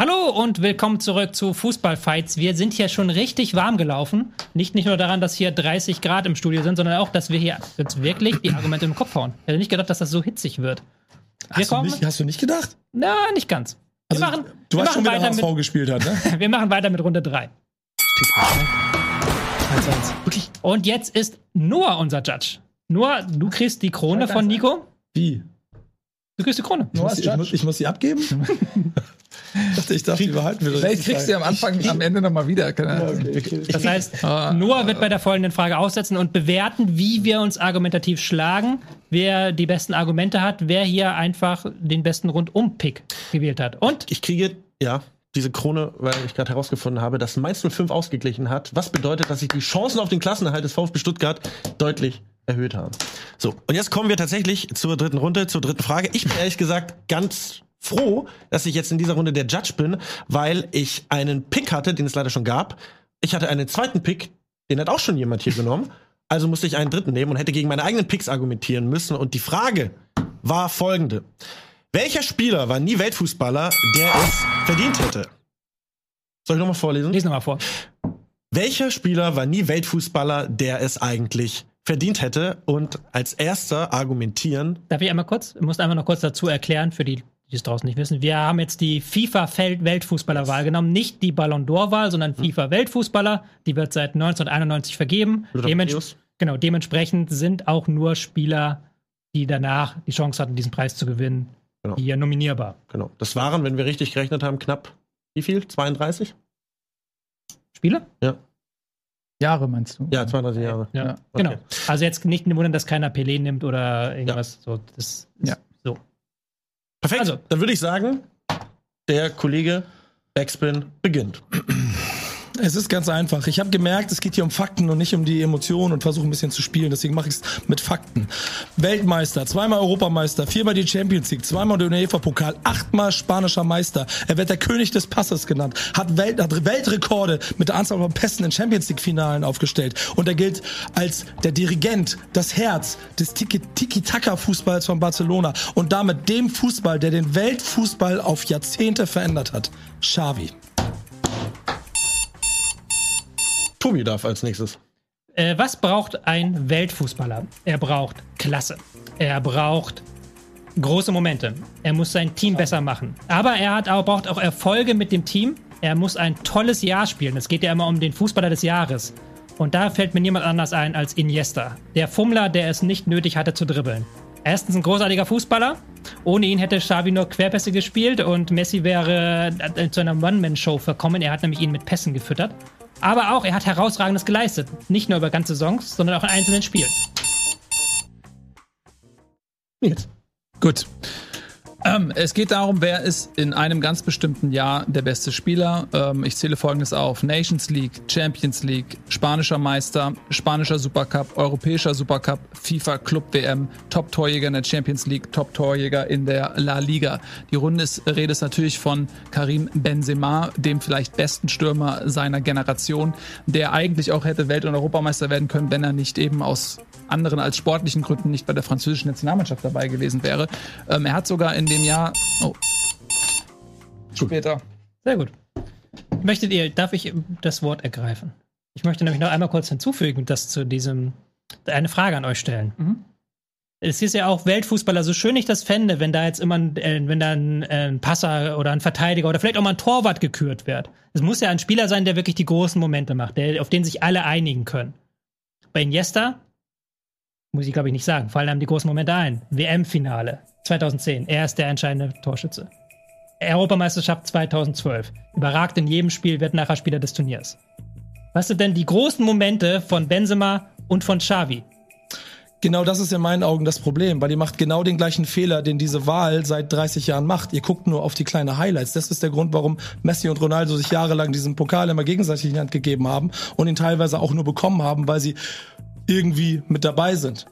Hallo und willkommen zurück zu Fußballfights. Wir sind hier schon richtig warm gelaufen. Nicht, nicht nur daran, dass hier 30 Grad im Studio sind, sondern auch, dass wir hier jetzt wirklich die Argumente im Kopf hauen. Ich hätte nicht gedacht, dass das so hitzig wird. Wir Hast du, nicht, hast du nicht gedacht? Na, nicht ganz. Wir Also, machen, du wir weißt schon, machen wie der weiter HSV mit, gespielt hat, ne? wir machen weiter mit Runde 3. Und jetzt ist Noah unser Judge. Noah, du kriegst die Krone von Nico. Wie? Du kriegst die Krone. Ich muss, die, ich, muss, ich muss sie abgeben? ich dachte, ich darf die behalten. Wir Vielleicht kriegst du ja am Anfang, am Ende nochmal wieder. Keine Ja, okay, okay. Das heißt, Ah. Noah wird bei der folgenden Frage aussetzen und bewerten, wie wir uns argumentativ schlagen, wer die besten Argumente hat, wer hier einfach den besten Rundum-Pick gewählt hat. Und Ich kriege, ja, diese Krone, weil ich gerade herausgefunden habe, dass Mainz 05 ausgeglichen hat. Was bedeutet, dass sich die Chancen auf den Klassenerhalt des VfB Stuttgart deutlich erhöht haben. So, und jetzt kommen wir tatsächlich zur dritten Runde, zur dritten Frage. Ich bin ehrlich gesagt ganz froh, dass ich jetzt in dieser Runde der Judge bin, weil ich einen Pick hatte, den es leider schon gab. Ich hatte einen zweiten Pick, den hat auch schon jemand hier genommen. Also musste ich einen dritten nehmen und hätte gegen meine eigenen Picks argumentieren müssen. Und die Frage war folgende. Welcher Spieler war nie Weltfußballer, der es verdient hätte? Soll ich nochmal vorlesen? lies nochmal vor. Welcher Spieler war nie Weltfußballer, der es eigentlich verdient hätte? Und als erster argumentieren. Darf ich einmal kurz? Ich muss einmal noch kurz dazu erklären, für die, die es draußen nicht wissen. Wir haben jetzt die FIFA-Weltfußballerwahl genommen, nicht die Ballon d'Or-Wahl, sondern FIFA-Weltfußballer. Die wird seit 1991 vergeben. Dements genau, dementsprechend sind auch nur Spieler, die danach die Chance hatten, diesen Preis zu gewinnen, Genau. hier nominierbar. Genau. Das waren, wenn wir richtig gerechnet haben, knapp wie viel? 32? Spieler? Ja. Jahre meinst du? Ja, 32 Jahre. Ja, Ja, genau. okay. Also jetzt nicht wundern, dass keiner Pelé nimmt oder irgendwas. So, das ist Ja. Perfekt. Also. Dann würde ich sagen, der Kollege Backspin beginnt. Es ist ganz einfach. Ich habe gemerkt, es geht hier um Fakten und nicht um die Emotionen und versuche ein bisschen zu spielen. Deswegen mache ich es mit Fakten. Weltmeister, zweimal Europameister, viermal die Champions League, zweimal den UEFA-Pokal, achtmal spanischer Meister. Er wird der König des Passes genannt, hat, Welt, hat Weltrekorde mit der Anzahl von Pässen in Champions League-Finalen aufgestellt. Und er gilt als der Dirigent, das Herz des Tiki- Tiki-Taka-Fußballs von Barcelona und damit dem Fußball, der den Weltfußball auf Jahrzehnte verändert hat. Xavi. Tobi darf als nächstes. Äh, was braucht ein Weltfußballer? Er braucht Klasse. Er braucht große Momente. Er muss sein Team besser machen. Aber er hat auch, braucht auch Erfolge mit dem Team. Er muss ein tolles Jahr spielen. Es geht ja immer um den Fußballer des Jahres. Und da fällt mir niemand anders ein als Iniesta. Der Fummler, der es nicht nötig hatte zu dribbeln. Erstens ein großartiger Fußballer. Ohne ihn hätte Xavi nur Querpässe gespielt und Messi wäre äh, zu einer One-Man-Show verkommen. Er hat nämlich ihn mit Pässen gefüttert. Aber auch, er hat herausragendes geleistet. Nicht nur über ganze Songs, sondern auch in einzelnen Spielen. Nils. Gut. Ähm, es geht darum, wer ist in einem ganz bestimmten Jahr der beste Spieler. Ähm, ich zähle folgendes auf: Nations League, Champions League, spanischer Meister, spanischer Supercup, europäischer Supercup, FIFA Club WM, Top-Torjäger in der Champions League, Top-Torjäger in der La Liga. Die Runde ist, Rede ist natürlich von Karim Benzema, dem vielleicht besten Stürmer seiner Generation, der eigentlich auch hätte Welt- und Europameister werden können, wenn er nicht eben aus anderen als sportlichen Gründen nicht bei der französischen Nationalmannschaft dabei gewesen wäre. Ähm, er hat sogar in dem Jahr. Oh. Später. Sehr gut. Möchtet ihr, darf ich das Wort ergreifen? Ich möchte nämlich noch einmal kurz hinzufügen, dass zu diesem eine Frage an euch stellen. Es ist ja auch Weltfußballer, so schön ich das fände, wenn da jetzt immer ein, äh, wenn da ein, äh, ein Passer oder ein Verteidiger oder vielleicht auch mal ein Torwart gekürt wird. Es muss ja ein Spieler sein, der wirklich die großen Momente macht, der, auf den sich alle einigen können. Bei Iniesta muss ich glaube ich nicht sagen, fallen einem die großen Momente ein. WM-Finale 2010, er ist der entscheidende Torschütze. Europameisterschaft 2012. Überragt in jedem Spiel, wird nachher Spieler des Turniers. Was sind denn die großen Momente von Benzema und von Xavi? Genau das ist in meinen Augen das Problem, weil ihr macht genau den gleichen Fehler, den diese Wahl seit 30 Jahren macht. Ihr guckt nur auf die kleinen Highlights. Das ist der Grund, warum Messi und Ronaldo sich jahrelang diesen Pokal immer gegenseitig in die Hand gegeben haben und ihn teilweise auch nur bekommen haben, weil sie irgendwie mit dabei sind.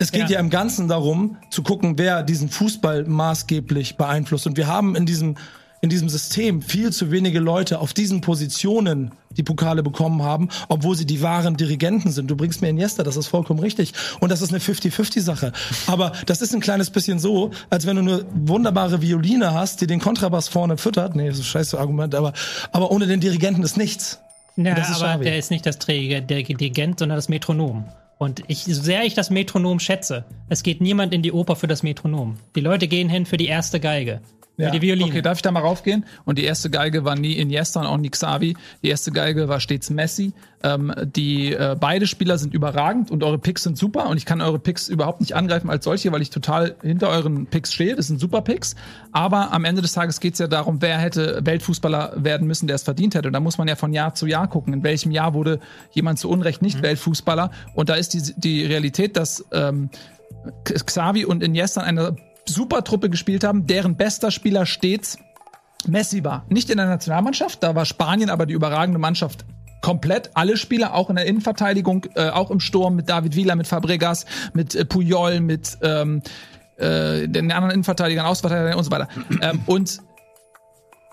Es geht Ja. ja. im Ganzen darum, zu gucken, wer diesen Fußball maßgeblich beeinflusst. Und wir haben in diesem, in diesem System viel zu wenige Leute auf diesen Positionen, die Pokale bekommen haben, obwohl sie die wahren Dirigenten sind. Du bringst mir Iniesta, das ist vollkommen richtig. Und das ist eine 50-50-Sache. Aber das ist ein kleines bisschen so, als wenn du eine wunderbare Violine hast, die den Kontrabass vorne füttert. Nee, das ist ein scheiße Argument, aber, aber ohne den Dirigenten ist nichts. Ja, aber Xavi. der ist nicht das Träger, der Dirigent, sondern das Metronom. Und ich, so sehr ich das Metronom schätze, es geht niemand in die Oper für das Metronom. Die Leute gehen hin für die erste Geige. Für die Violine. Okay, darf ich da mal raufgehen? Und die erste Geige war nie Iniesta und auch nie Xavi. Die erste Geige war stets Messi. Ähm, die äh, beide Spieler sind überragend und eure Picks sind super. Und ich kann eure Picks überhaupt nicht angreifen als solche, weil ich total hinter euren Picks stehe. Das sind super Picks. Aber am Ende des Tages geht es ja darum, wer hätte Weltfußballer werden müssen, der es verdient hätte. Und da muss man ja von Jahr zu Jahr gucken, in welchem Jahr wurde jemand zu Unrecht nicht Weltfußballer. Und da ist die, die Realität, dass ähm, Xavi und Iniesta eine super Truppe gespielt haben, deren bester Spieler stets Messi war. Nicht in der Nationalmannschaft, da war Spanien aber die überragende Mannschaft komplett. Alle Spieler, auch in der Innenverteidigung, äh, auch im Sturm mit David Villa, mit Fabregas, mit äh, Puyol, mit ähm, äh, den anderen Innenverteidigern, Außenverteidigern und so weiter. ähm, und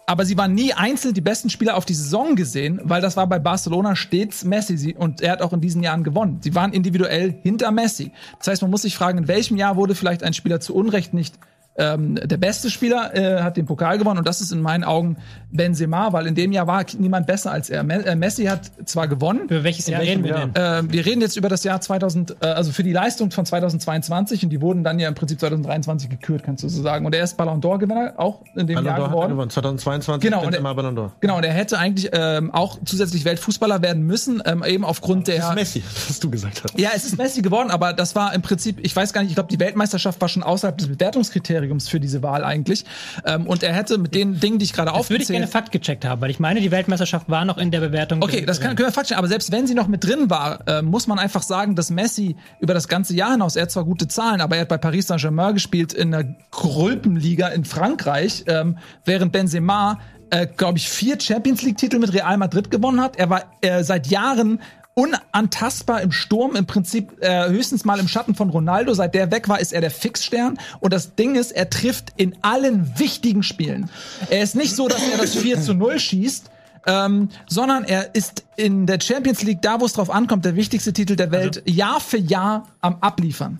aber sie waren nie einzeln die besten Spieler auf die Saison gesehen, weil das war bei Barcelona stets Messi und er hat auch in diesen Jahren gewonnen. Sie waren individuell hinter Messi. Das heißt, man muss sich fragen, in welchem Jahr wurde vielleicht ein Spieler zu Unrecht nicht ähm, der beste Spieler äh, hat den Pokal gewonnen und das ist in meinen Augen Benzema, weil in dem Jahr war niemand besser als er. Me äh, Messi hat zwar gewonnen, Über welches Jahr reden wir denn? äh, wir reden jetzt über das Jahr 2000, äh, also für die Leistung von 2022 und die wurden dann ja im Prinzip 2023 gekürt, kannst du so sagen. Und er ist Ballon d'Or Gewinner auch in dem Ballon Jahr d'Or hat er geworden. gewonnen. 2022 Genau, und Benzema er- Ballon d'Or. Genau, und er hätte eigentlich ähm, auch zusätzlich Weltfußballer werden müssen, ähm, eben aufgrund Das der. ist Messi, was du gesagt hast. Ja, es ist Messi geworden, aber das war im Prinzip, ich weiß gar nicht, ich glaube, die Weltmeisterschaft war schon außerhalb des Bewertungskriteriums für diese Wahl eigentlich. Ähm, und er hätte mit den Dingen, die ich gerade Das würde ich gerne aufgezählt Fakt gecheckt haben, weil ich meine, die Weltmeisterschaft war noch in der Bewertung. Okay, das kann, können wir faktisch, aber selbst wenn sie noch mit drin war, äh, muss man einfach sagen, dass Messi über das ganze Jahr hinaus, er hat zwar gute Zahlen, aber er hat bei Paris Saint-Germain gespielt in der Grulpenliga in Frankreich, ähm, während Benzema, äh, glaube ich, vier Champions League-Titel mit Real Madrid gewonnen hat. Er war äh, seit Jahren unantastbar im Sturm, im Prinzip äh, höchstens mal im Schatten von Ronaldo. Seit der weg war, ist er der Fixstern. Und das Ding ist, er trifft in allen wichtigen Spielen. Er ist nicht so, dass er das 4 zu 0 schießt, ähm, sondern er ist in der Champions League, da wo es drauf ankommt, der wichtigste Titel der Welt, Jahr für Jahr am Abliefern.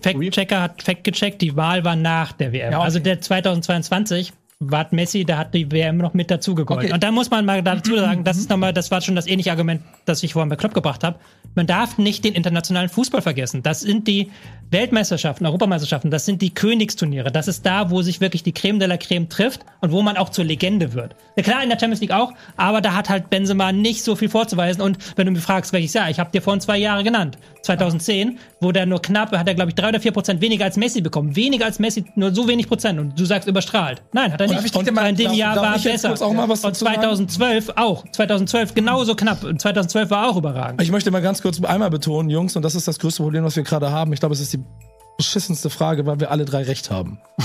Fact-Checker hat Fact gecheckt, die Wahl war nach der WM. Ja, okay. Also der 2022 war Messi, da hat die WM noch mit dazu gegolten. Okay. Und da muss man mal dazu sagen, das ist nochmal, das war schon das ähnliche Argument, das ich vorhin bei Klopp gebracht habe. Man darf nicht den internationalen Fußball vergessen. Das sind die Weltmeisterschaften, Europameisterschaften, das sind die Königsturniere. Das ist da, wo sich wirklich die Creme de la Creme trifft und wo man auch zur Legende wird. Ja, klar, in der Champions League auch, aber da hat halt Benzema nicht so viel vorzuweisen. Und wenn du mich fragst, welches Jahr, ich habe dir vorhin zwei Jahre genannt. 2010, wo der nur knapp, hat er glaube ich drei oder vier Prozent weniger als Messi bekommen. Weniger als Messi, nur so wenig Prozent. Und du sagst überstrahlt. Nein, hat er nicht. und- in dem Jahr war jetzt besser. kurz auch mal was und dazu sagen? 2012 auch. 2012 genauso knapp. Und 2012 war auch überragend. Ich möchte mal ganz kurz einmal betonen, Jungs, und das ist das größte Problem, was wir gerade haben. Ich glaube, es ist die beschissenste Frage, weil wir alle drei recht haben.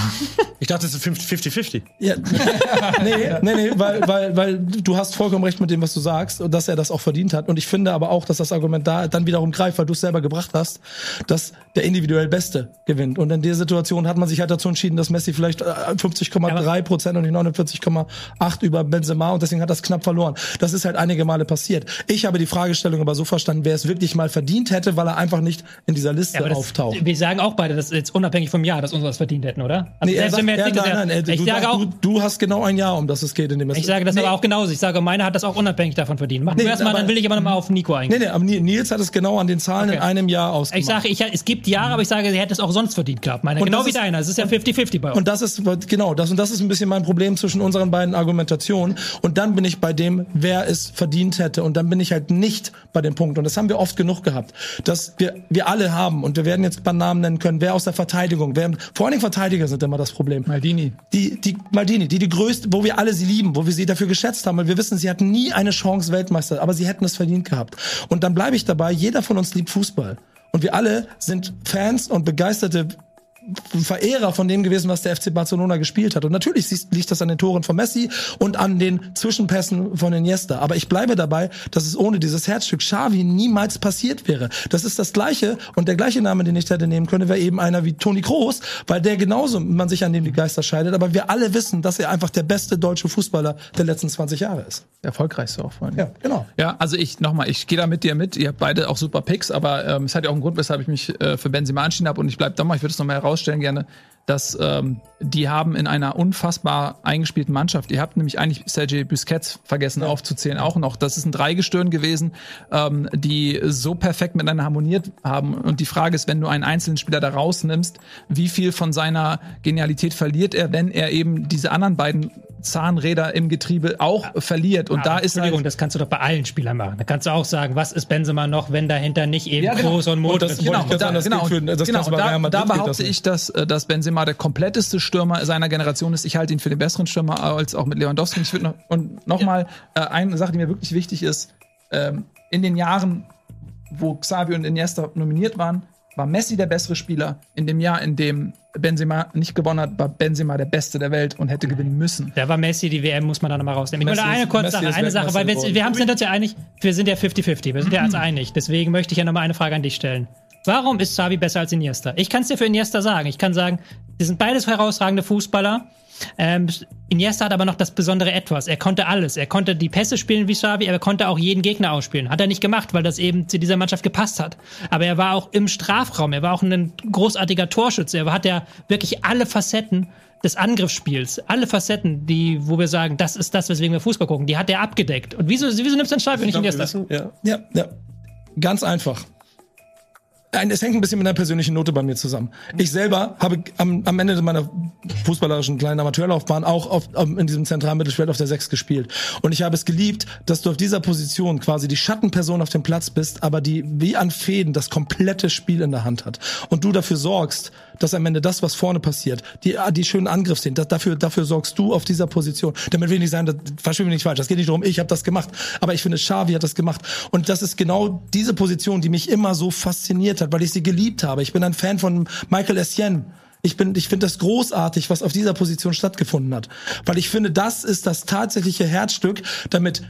Ich dachte, es ist 50-50. Ja. nee, nee, nee, weil, weil, weil du hast vollkommen recht mit dem, was du sagst und dass er das auch verdient hat. Und ich finde aber auch, dass das Argument da dann wiederum greift, weil du es selber gebracht hast, dass der individuell Beste gewinnt. Und in der Situation hat man sich halt dazu entschieden, dass Messi vielleicht äh, 50,3 Prozent und nicht 49,8 über Benzema und deswegen hat das knapp verloren. Das ist halt einige Male passiert. Ich habe die Fragestellung aber so verstanden, wer es wirklich mal verdient hätte, weil er einfach nicht in dieser Liste Ja, das, auftaucht. wir sagen auch beide, das ist jetzt unabhängig vom Jahr, dass unsere das verdient hätten, oder? Also Nee, er selbst sagt, wenn wir jetzt ja, nicht nein, nein, ich du, sage auch, du, du hast genau ein Jahr, um das es geht in dem ich sage das nee, aber auch genauso. Ich sage, meine hat das auch unabhängig davon verdient. Mach Nee, du erstmal, dann will ich aber nochmal auf Nico eingehen. Nee, nee, aber Nils hat es genau an den Zahlen Okay. in einem Jahr ausgemacht. Ich sage, ich, es gibt Jahre, aber ich sage, sie hätte es auch sonst verdient gehabt. Meine, Und genau wie ist- deiner. Es ist ja 50-50 bei uns. und das ist genau das und das ist ein bisschen mein Problem zwischen unseren beiden Argumentationen und dann bin ich bei dem wer es verdient hätte und dann bin ich halt nicht bei dem Punkt und das haben wir oft genug gehabt dass wir wir alle haben und wir werden jetzt ein paar Namen nennen können wer aus der Verteidigung wer vor allen Dingen Verteidiger sind immer das Problem Maldini. die, die Maldini, die die größte, wo wir alle sie lieben, wo wir sie dafür geschätzt haben, weil wir wissen, sie hatten nie eine Chance Weltmeister, aber sie hätten es verdient gehabt. Und dann bleibe ich dabei, jeder von uns liebt Fußball. Und wir alle sind Fans und begeisterte Verehrer von dem gewesen, was der FC Barcelona gespielt hat. Und natürlich liegt das an den Toren von Messi und an den Zwischenpässen von Iniesta. Aber ich bleibe dabei, dass es ohne dieses Herzstück Xavi niemals passiert wäre. Das ist das Gleiche und der gleiche Name, den ich hätte nehmen können, wäre eben einer wie Toni Kroos, weil der genauso, man sich an dem die Geister scheidet. Aber wir alle wissen, dass er einfach der beste deutsche Fußballer der letzten 20 Jahre ist. Erfolgreichste auch vor allem. Ja, genau. Ja, also ich nochmal, ich gehe da mit dir mit. Ihr habt beide auch super Picks, aber ähm, es hat ja auch einen Grund, weshalb ich mich äh, für Benzema entschieden habe und ich bleib da mal. Ich würde es nochmal herausstellen gerne. dass ähm, die haben in einer unfassbar eingespielten Mannschaft. Ihr habt nämlich eigentlich Sergei Busquets vergessen aufzuzählen, auch noch. Das ist ein Dreigestirn gewesen, ähm, die so perfekt miteinander harmoniert haben. Und die Frage ist, wenn du einen einzelnen Spieler da rausnimmst, wie viel von seiner Genialität verliert er, wenn er eben diese anderen beiden Zahnräder im Getriebe auch verliert. Und da ist Entschuldigung, halt, das kannst du doch bei allen Spielern machen. Da kannst du auch sagen, was ist Benzema noch, wenn dahinter nicht eben Ja, genau. Groß und Modric das- sind. wollte ich gerade sagen, das genau, für- das genau. da, da behaupte ich, dass, äh, dass Benzema der kompletteste Stürmer seiner Generation ist. Ich halte ihn für den besseren Stürmer als auch mit Lewandowski. Ich würde noch, und nochmal äh, eine Sache, die mir wirklich wichtig ist. Ähm, in den Jahren, wo Xavi und Iniesta nominiert waren, war Messi der bessere Spieler. In dem Jahr, in dem Benzema nicht gewonnen hat, war Benzema der Beste der Welt und hätte gewinnen müssen. Da war Messi, die WM muss man dann nochmal rausnehmen. Ich Messi eine kurze Sache, eine Sache, weil wir, wir haben sind uns ja einig, wir sind ja 50-50, wir sind ja uns einig. Deswegen möchte ich ja nochmal eine Frage an dich stellen. Warum ist Xavi besser als Iniesta? Ich kann es dir für Iniesta sagen. Ich kann sagen, die sind beides herausragende Fußballer. Ähm, Iniesta hat aber noch das besondere Etwas. Er konnte alles. Er konnte die Pässe spielen wie Xavi, aber er konnte auch jeden Gegner ausspielen. Hat er nicht gemacht, weil das eben zu dieser Mannschaft gepasst hat. Aber er war auch im Strafraum. Er war auch ein großartiger Torschütze. Er hat ja wirklich alle Facetten des Angriffsspiels, alle Facetten, die, wo wir sagen, das ist das, weswegen wir Fußball gucken, die hat er abgedeckt. Und wieso, wieso nimmst du einen Xavi und nicht Iniesta? Ja. Ja, ja. Ganz einfach. Ein- Es hängt ein bisschen mit einer persönlichen Note bei mir zusammen. Ich selber habe am, am Ende meiner fußballerischen kleinen Amateurlaufbahn auch auf, auf, in diesem zentralen Mittelfeld auf der Sechs gespielt. Und ich habe es geliebt, dass du auf dieser Position quasi die Schattenperson auf dem Platz bist, aber die wie an Fäden das komplette Spiel in der Hand hat. Und du dafür sorgst, dass am Ende das, was vorne passiert, die, die schönen Angriffsszenen, das, dafür, dafür sorgst du auf dieser Position. Damit will ich nicht sagen, das verstehe mich nicht falsch, das geht nicht darum, ich habe das gemacht. Aber ich finde, Xavi hat das gemacht. Und das ist genau diese Position, die mich immer so fasziniert hat, weil ich sie geliebt habe. Ich bin ein Fan von Michael Essien. Ich bin, ich finde das großartig, was auf dieser Position stattgefunden hat. Weil ich finde, das ist das tatsächliche Herzstück, damit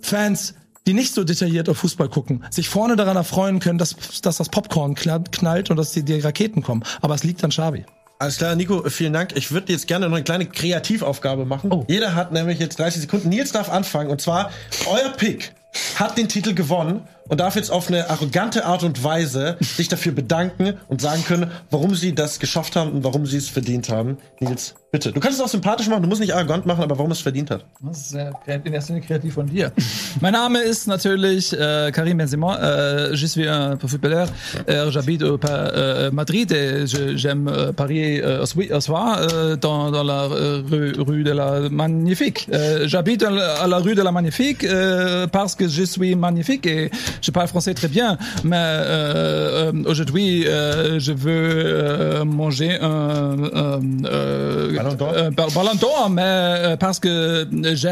Fans, die nicht so detailliert auf Fußball gucken, sich vorne daran erfreuen können, dass, dass das Popcorn knallt und dass die, die Raketen kommen. Aber es liegt an Xavi. Alles klar, Nico, vielen Dank. Ich würde jetzt gerne noch eine kleine Kreativaufgabe machen. Oh. Jeder hat nämlich jetzt 30 Sekunden. Nils darf anfangen. Und zwar, euer Pick hat den Titel gewonnen und darf jetzt auf eine arrogante Art und Weise sich dafür bedanken und sagen können, warum sie das geschafft haben und warum sie es verdient haben. Nils, bitte. Du kannst es auch sympathisch machen, du musst nicht arrogant machen, aber warum es verdient hat. Das ist kreativ- in erster Linie kreativ von dir. mein Name ist natürlich äh, Karim Benzema. Äh, je suis un footballeur. Euh, J'habite au euh, Madrid et j'aime euh, Paris euh, soi- au soir euh, dans, dans la euh, rue, rue de la Magnifique. Euh, J'habite à la rue de la Magnifique euh, parce que je suis magnifique et je parle français très bien. Mais euh, euh, aujourd'hui, euh, je veux euh, manger un, un, euh, Ballon d'Or. euh, Ball- Ballon d'Or, mais euh, parce que j'ai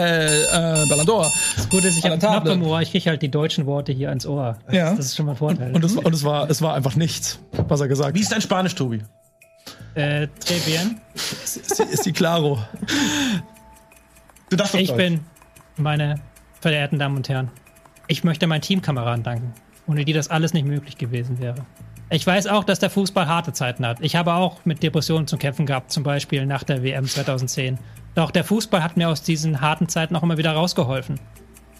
un Ballon d'Or. Gut, ist, ich habe im Ohr, ich kriege halt die deutschen Worte hier ans Ohr. Das, Ja. das ist schon mal ein Vorteil. Und es, und es war, es war einfach nichts, was er gesagt Wie hat. ist dein Spanisch, Tobi? äh, très bien. Ist, die- ist die Claro. Du darfst Ich Deutsch. bin, meine verehrten Damen und Herren, ich möchte meinen Teamkameraden danken, ohne die das alles nicht möglich gewesen wäre. Ich weiß auch, dass der Fußball harte Zeiten hat. Ich habe auch mit Depressionen zu kämpfen gehabt, zum Beispiel nach der WM 2010. Doch der Fußball hat mir aus diesen harten Zeiten auch immer wieder rausgeholfen.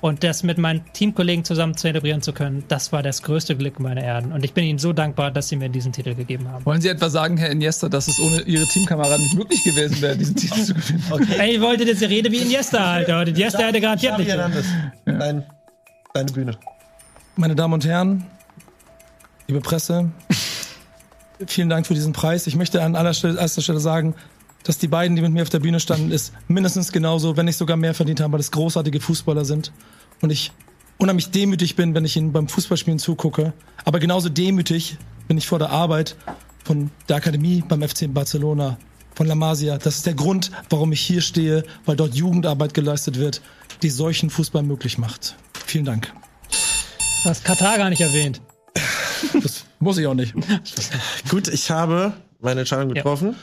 Und das mit meinen Teamkollegen zusammen zelebrieren zu können, das war das größte Glück meiner Erden. Und ich bin Ihnen so dankbar, dass Sie mir diesen Titel gegeben haben. Wollen Sie etwa sagen, Herr Iniesta, dass es ohne Ihre Teamkameraden nicht möglich gewesen wäre, diesen Titel zu gewinnen? Ey, ich wollte jetzt rede wie Iniesta, Alter. Und Iniesta hätte garantiert nicht. Hernandez, dein, deine Bühne. Meine Damen und Herren, liebe Presse, vielen Dank für diesen Preis. Ich möchte an aller Stelle, erster Stelle sagen, dass die beiden, die mit mir auf der Bühne standen, ist mindestens genauso, wenn nicht sogar mehr verdient haben, weil es großartige Fußballer sind. Und ich unheimlich demütig bin, wenn ich ihnen beim Fußballspielen zugucke. Aber genauso demütig bin ich vor der Arbeit von der Akademie beim FC Barcelona, von La Masia. Das ist der Grund, warum ich hier stehe, weil dort Jugendarbeit geleistet wird, die solchen Fußball möglich macht. Vielen Dank. Du hast Katar gar nicht erwähnt. Das muss ich auch nicht. Gut, ich habe meine Entscheidung getroffen. Ja,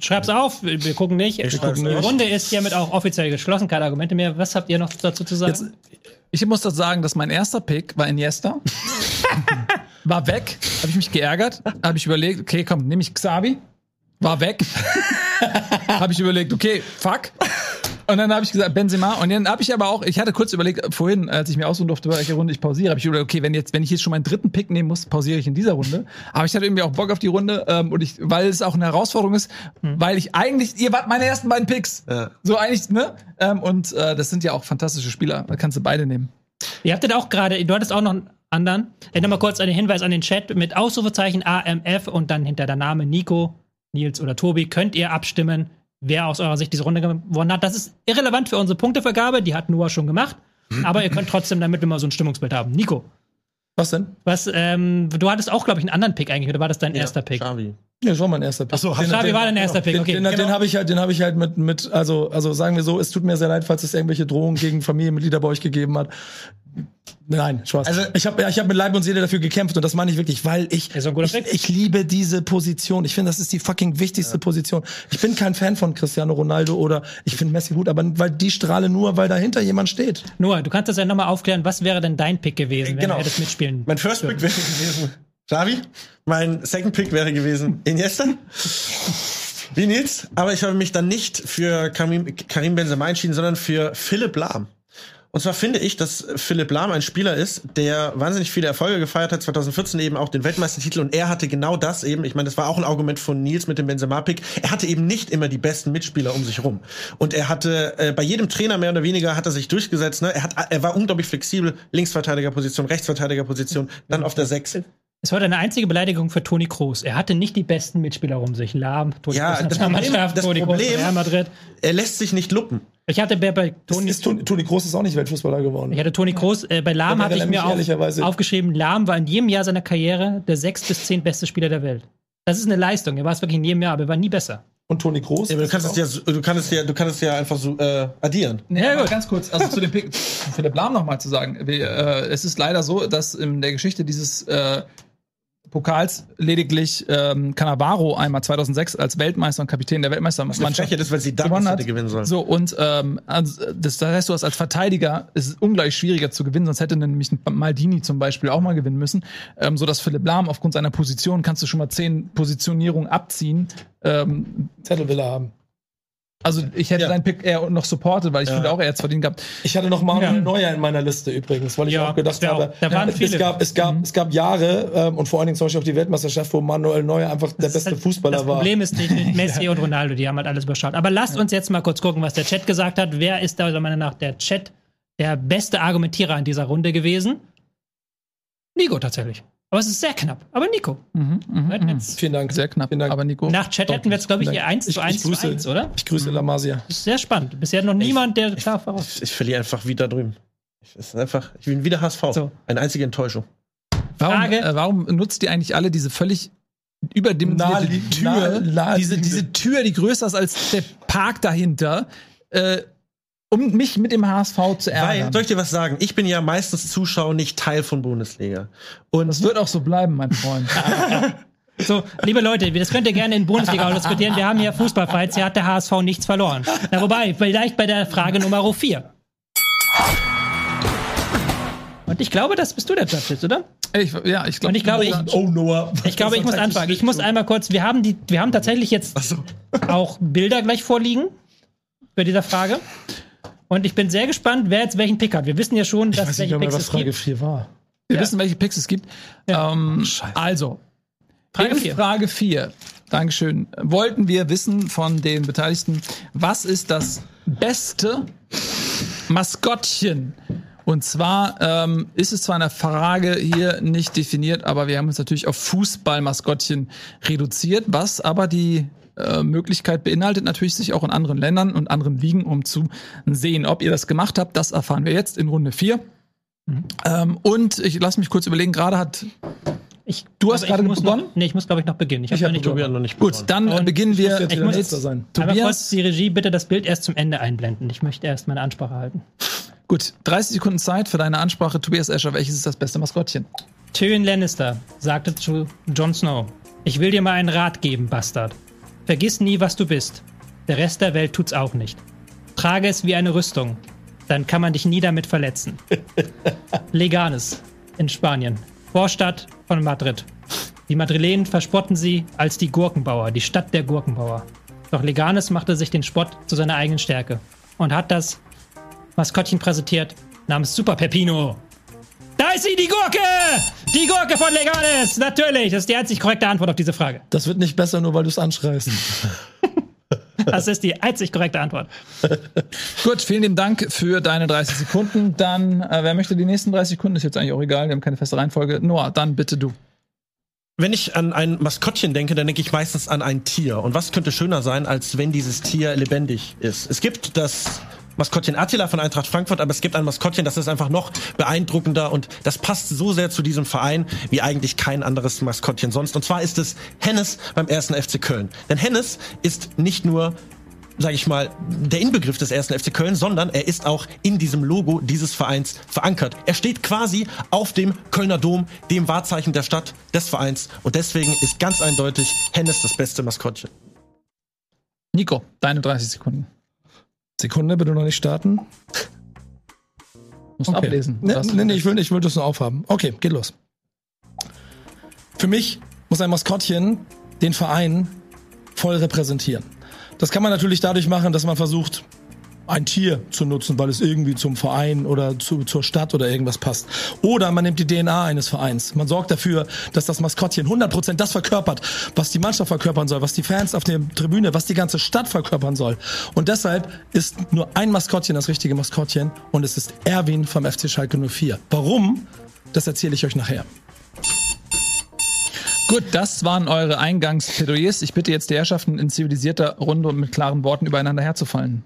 schreib's auf, wir wir gucken nicht. Ich schreib's Die. Runde ist hiermit auch offiziell geschlossen, keine Argumente mehr. Was habt ihr noch dazu zu sagen? Jetzt, Ich muss das sagen, dass mein erster Pick war Iniesta. war weg. Habe ich mich geärgert. Habe ich überlegt, okay, komm, nehme ich Xavi. War weg. Habe ich überlegt, okay, fuck. Und dann habe ich gesagt, Benzema. Und dann habe ich aber auch, ich hatte kurz überlegt, äh, vorhin, als ich mir aussuchen durfte, welche Runde ich pausiere, habe ich überlegt, okay, wenn jetzt, wenn ich jetzt schon meinen dritten Pick nehmen muss, pausiere ich in dieser Runde. Aber ich hatte irgendwie auch Bock auf die Runde ähm, und ich, weil es auch eine Herausforderung ist, weil ich eigentlich, ihr wart meine ersten beiden Picks. Ja. So eigentlich, ne? Ähm, und äh, das sind ja auch fantastische Spieler. Da kannst du beide nehmen. Ihr hattet auch gerade, du hattest auch noch einen anderen. Ich nochmal kurz einen Hinweis an den Chat mit Ausrufezeichen AMF und dann hinter der Name Nico, Nils oder Tobi. Könnt ihr abstimmen, wer aus eurer Sicht diese Runde gewonnen hat. Das ist irrelevant für unsere Punktevergabe, die hat Noah schon gemacht. Aber ihr könnt trotzdem, damit wir mal so ein Stimmungsbild haben. Nico, Was denn? was, ähm, du hattest auch, glaube ich, einen anderen Pick eigentlich, oder war das dein erster Pick? Xavi. Ja, das war mein erster Pick. Ach so, Den- Xavi den- war dein erster Pick, Den, okay. den, den Genau. habe ich halt, den habe ich halt mit, mit, also, also sagen wir so, es tut mir sehr leid, falls es irgendwelche Drohungen gegen Familienmitglieder bei euch gegeben hat. Nein, Spaß. Also- Also ich habe ja, ich hab mit Leib und Seele dafür gekämpft und das meine ich wirklich, weil ich ich, ich liebe diese Position. Ich finde, das ist die fucking wichtigste Position. Ich bin kein Fan von Cristiano Ronaldo oder ich finde Messi gut, aber weil die strahle nur, weil dahinter jemand steht. Noah, du kannst das ja nochmal aufklären. Was wäre denn dein Pick gewesen, wenn Genau. du hättest mitspielen? Mein First Pick wäre gewesen Xavi. Mein Second Pick wäre gewesen Iniesta. Wie Nils. Aber ich habe mich dann nicht für Karim, Karim Benzema entschieden, sondern für Philipp Lahm. Und zwar finde ich, dass Philipp Lahm ein Spieler ist, der wahnsinnig viele Erfolge gefeiert hat, 2014 eben auch den Weltmeistertitel und er hatte genau das eben, ich meine, das war auch ein Argument von Nils mit dem Benzema-Pick, er hatte eben nicht immer die besten Mitspieler um sich rum. Und er hatte, äh, bei jedem Trainer mehr oder weniger hat er sich durchgesetzt, ne? er, hat, er war unglaublich flexibel, Linksverteidigerposition, Rechtsverteidigerposition, dann auf der Sechs. Es war eine einzige Beleidigung für Toni Kroos. Er hatte nicht die besten Mitspieler um sich. Lahm, Toni Ja, Kroos, das Problem- das Toni Kroos, Problem- Real Madrid. Er lässt sich nicht luppen. Ich hatte bei, bei Toni, Toni, ist Toni, Groß ist auch nicht Weltfußballer geworden. ich hatte Toni Kroos, äh, bei Lahm hatte ich er mir auf, aufgeschrieben, Lahm war in jedem Jahr seiner Karriere der sechs bis zehn beste Spieler der Welt. Das ist eine Leistung. Er war es wirklich in jedem Jahr, aber er war nie besser. Und Toni Groß. Ja, du kannst es ja, du kannst es ja, du kannst es ja einfach so äh, addieren. Ja, gut. ganz kurz, also zu dem Pick, Philipp Lahm nochmal zu sagen. Wir, äh, es ist leider so, dass in der Geschichte dieses äh, Pokals lediglich ähm, Cannavaro einmal 2006 als Weltmeister und Kapitän der Weltmeistermannschaft Frechheit ist, weil sie damals gewonnen hätte hat. gewinnen sollen. So, und ähm, also, das, das heißt, du hast als Verteidiger, es ist ungleich schwieriger zu gewinnen, sonst hätte nämlich ein Maldini zum Beispiel auch mal gewinnen müssen. Ähm, so dass Philipp Lahm aufgrund seiner Position kannst du schon mal zehn Positionierungen abziehen. Ähm, Zettel will er haben. Also ich hätte Ja. deinen Pick eher noch supportet, weil ich finde auch, er hätte verdient gehabt. Ich hatte noch Manuel Ja. Neuer in meiner Liste übrigens, weil ich Ja, auch gedacht das habe, da waren es, viele. gab, es, gab, es gab Jahre ähm, und vor allen Dingen zum Beispiel auch die Weltmeisterschaft, wo Manuel Neuer einfach der beste Das Fußballer war. Problem ist nicht mit Messi und Ronaldo, die haben halt alles überschaut. Aber lasst uns jetzt mal kurz gucken, was der Chat gesagt hat. Wer ist da meiner Meinung nach der Chat der beste Argumentierer in dieser Runde gewesen? Nico tatsächlich. Aber es ist sehr knapp. Aber Nico. Mhm, mhm, mhm. jetzt- Vielen Dank. Sehr knapp, Vielen Dank. aber Nico. Nach Chat hätten wir jetzt, glaube ich, hier 1 zu 1 zu 1, oder? Ich grüße La Masia. Das ist sehr spannend. Bisher noch niemand, der klar voraus. Ich, ich verliere einfach wieder drüben. Ich, es ist einfach, ich bin wieder HSV. So. Eine einzige Enttäuschung. Warum, Frage- äh, warum nutzt ihr eigentlich alle diese völlig überdimensionierte Tür, nahe- naheliegende. diese, diese Tür, die größer ist als der Park dahinter, äh, um mich mit dem HSV zu Weil, ärgern? soll ich dir was sagen? Ich bin ja meistens Zuschauer, nicht Teil von Bundesliga. Und das wird auch so bleiben, mein Freund. So, liebe Leute, das könnt ihr gerne in Bundesliga auch diskutieren. Wir haben hier Fußballfights, hier hat der HSV nichts verloren. Na, wobei, vielleicht bei der Frage Nummer 4. Und ich glaube, das bist du der Judge, oder? ich, ja, ich glaube. Und ich glaube, ich, Oh, Noah. ich glaube, ich muss anfangen. Ich muss einmal kurz, wir haben die, wir haben tatsächlich jetzt auch Bilder gleich vorliegen bei dieser Frage. Und ich bin sehr gespannt, wer jetzt welchen Pick hat. Wir wissen ja schon, Ich dass weiß welche nicht mehr, Picks was es Frage gibt. 4 war. wir ja. wissen, welche Picks es gibt. Ja. Ähm, Scheiße. also, Frage in vier. Frage 4. Dankeschön. Wollten wir wissen von den Beteiligten, was ist das beste Maskottchen? Und zwar ähm, ist es zwar in der Frage hier nicht definiert, aber wir haben uns natürlich auf Fußballmaskottchen reduziert, was aber die äh, Möglichkeit beinhaltet, natürlich sich auch in anderen Ländern und anderen Ligen um zu sehen. Ob ihr das gemacht habt, das erfahren wir jetzt in Runde 4. Ähm, und ich lasse mich kurz überlegen, gerade hat Ich, Du hast ich gerade begonnen? Noch, nee, ich muss, glaube ich, noch beginnen. Ich, Ich habe hab begonnen. noch nicht Gut, begonnen. dann äh, Und beginnen wir Jetzt Ich muss- letzter sein. Aber kurz Tobias. die Regie, bitte das Bild erst zum Ende einblenden. Ich möchte erst meine Ansprache halten. Gut, 30 Sekunden Zeit für deine Ansprache, Tobias Escher. Welches ist das beste Maskottchen? Tyrion Lannister sagte zu Jon Snow: Ich will dir mal einen Rat geben, Bastard. Vergiss nie, was du bist. Der Rest der Welt tut's auch nicht. Trage es wie eine Rüstung. Dann kann man dich nie damit verletzen. Leganes in Spanien. Vorstadt von Madrid. Die Madrilenen verspotten sie als die Gurkenbauer, die Stadt der Gurkenbauer. Doch Leganes machte sich den Spott zu seiner eigenen Stärke. und hat das Maskottchen präsentiert namens Super Peppino. Da ist sie, die Gurke! Die Gurke von Legalis! Natürlich, das ist die einzig korrekte Antwort auf diese Frage. Das wird nicht besser, nur weil du es anschreist. Das ist die einzig korrekte Antwort. Gut, vielen lieben Dank für deine 30 Sekunden. Dann, äh, wer möchte die nächsten 30 Sekunden? Ist jetzt eigentlich auch egal, wir haben keine feste Reihenfolge. Noah, dann bitte du. Wenn ich an ein Maskottchen denke, dann denke ich meistens an ein Tier. Und was könnte schöner sein, als wenn dieses Tier lebendig ist? Es gibt das Maskottchen Attila von Eintracht Frankfurt, aber es gibt ein Maskottchen, das ist einfach noch beeindruckender und das passt so sehr zu diesem Verein wie eigentlich kein anderes Maskottchen sonst. Und zwar ist es Hennes beim ersten FC Köln. Denn Hennes ist nicht nur sage ich mal, der Inbegriff des ersten FC Köln, sondern er ist auch in diesem Logo dieses Vereins verankert. Er steht quasi auf dem Kölner Dom, dem Wahrzeichen der Stadt, des Vereins. Und deswegen ist ganz eindeutig Hennes das beste Maskottchen. Nico, deine 30 Sekunden. Sekunde, bitte noch nicht starten. Musst Okay. ablesen. Nee, nee, nee, ich will, ich will das nur aufhaben. Okay, geht los. Für mich muss ein Maskottchen den Verein voll repräsentieren. Das kann man natürlich dadurch machen, dass man versucht, ein Tier zu nutzen, weil es irgendwie zum Verein oder zu, zur Stadt oder irgendwas passt. Oder man nimmt die DNA eines Vereins. Man sorgt dafür, dass das Maskottchen 100% das verkörpert, was die Mannschaft verkörpern soll, was die Fans auf der Tribüne, was die ganze Stadt verkörpern soll. Und deshalb ist nur ein Maskottchen das richtige Maskottchen und es ist Erwin vom FC Schalke 04. Warum? Das erzähle ich euch nachher. Gut, das waren eure Eingangsplädoyers. Ich bitte jetzt die Herrschaften in zivilisierter Runde und mit klaren Worten übereinander herzufallen.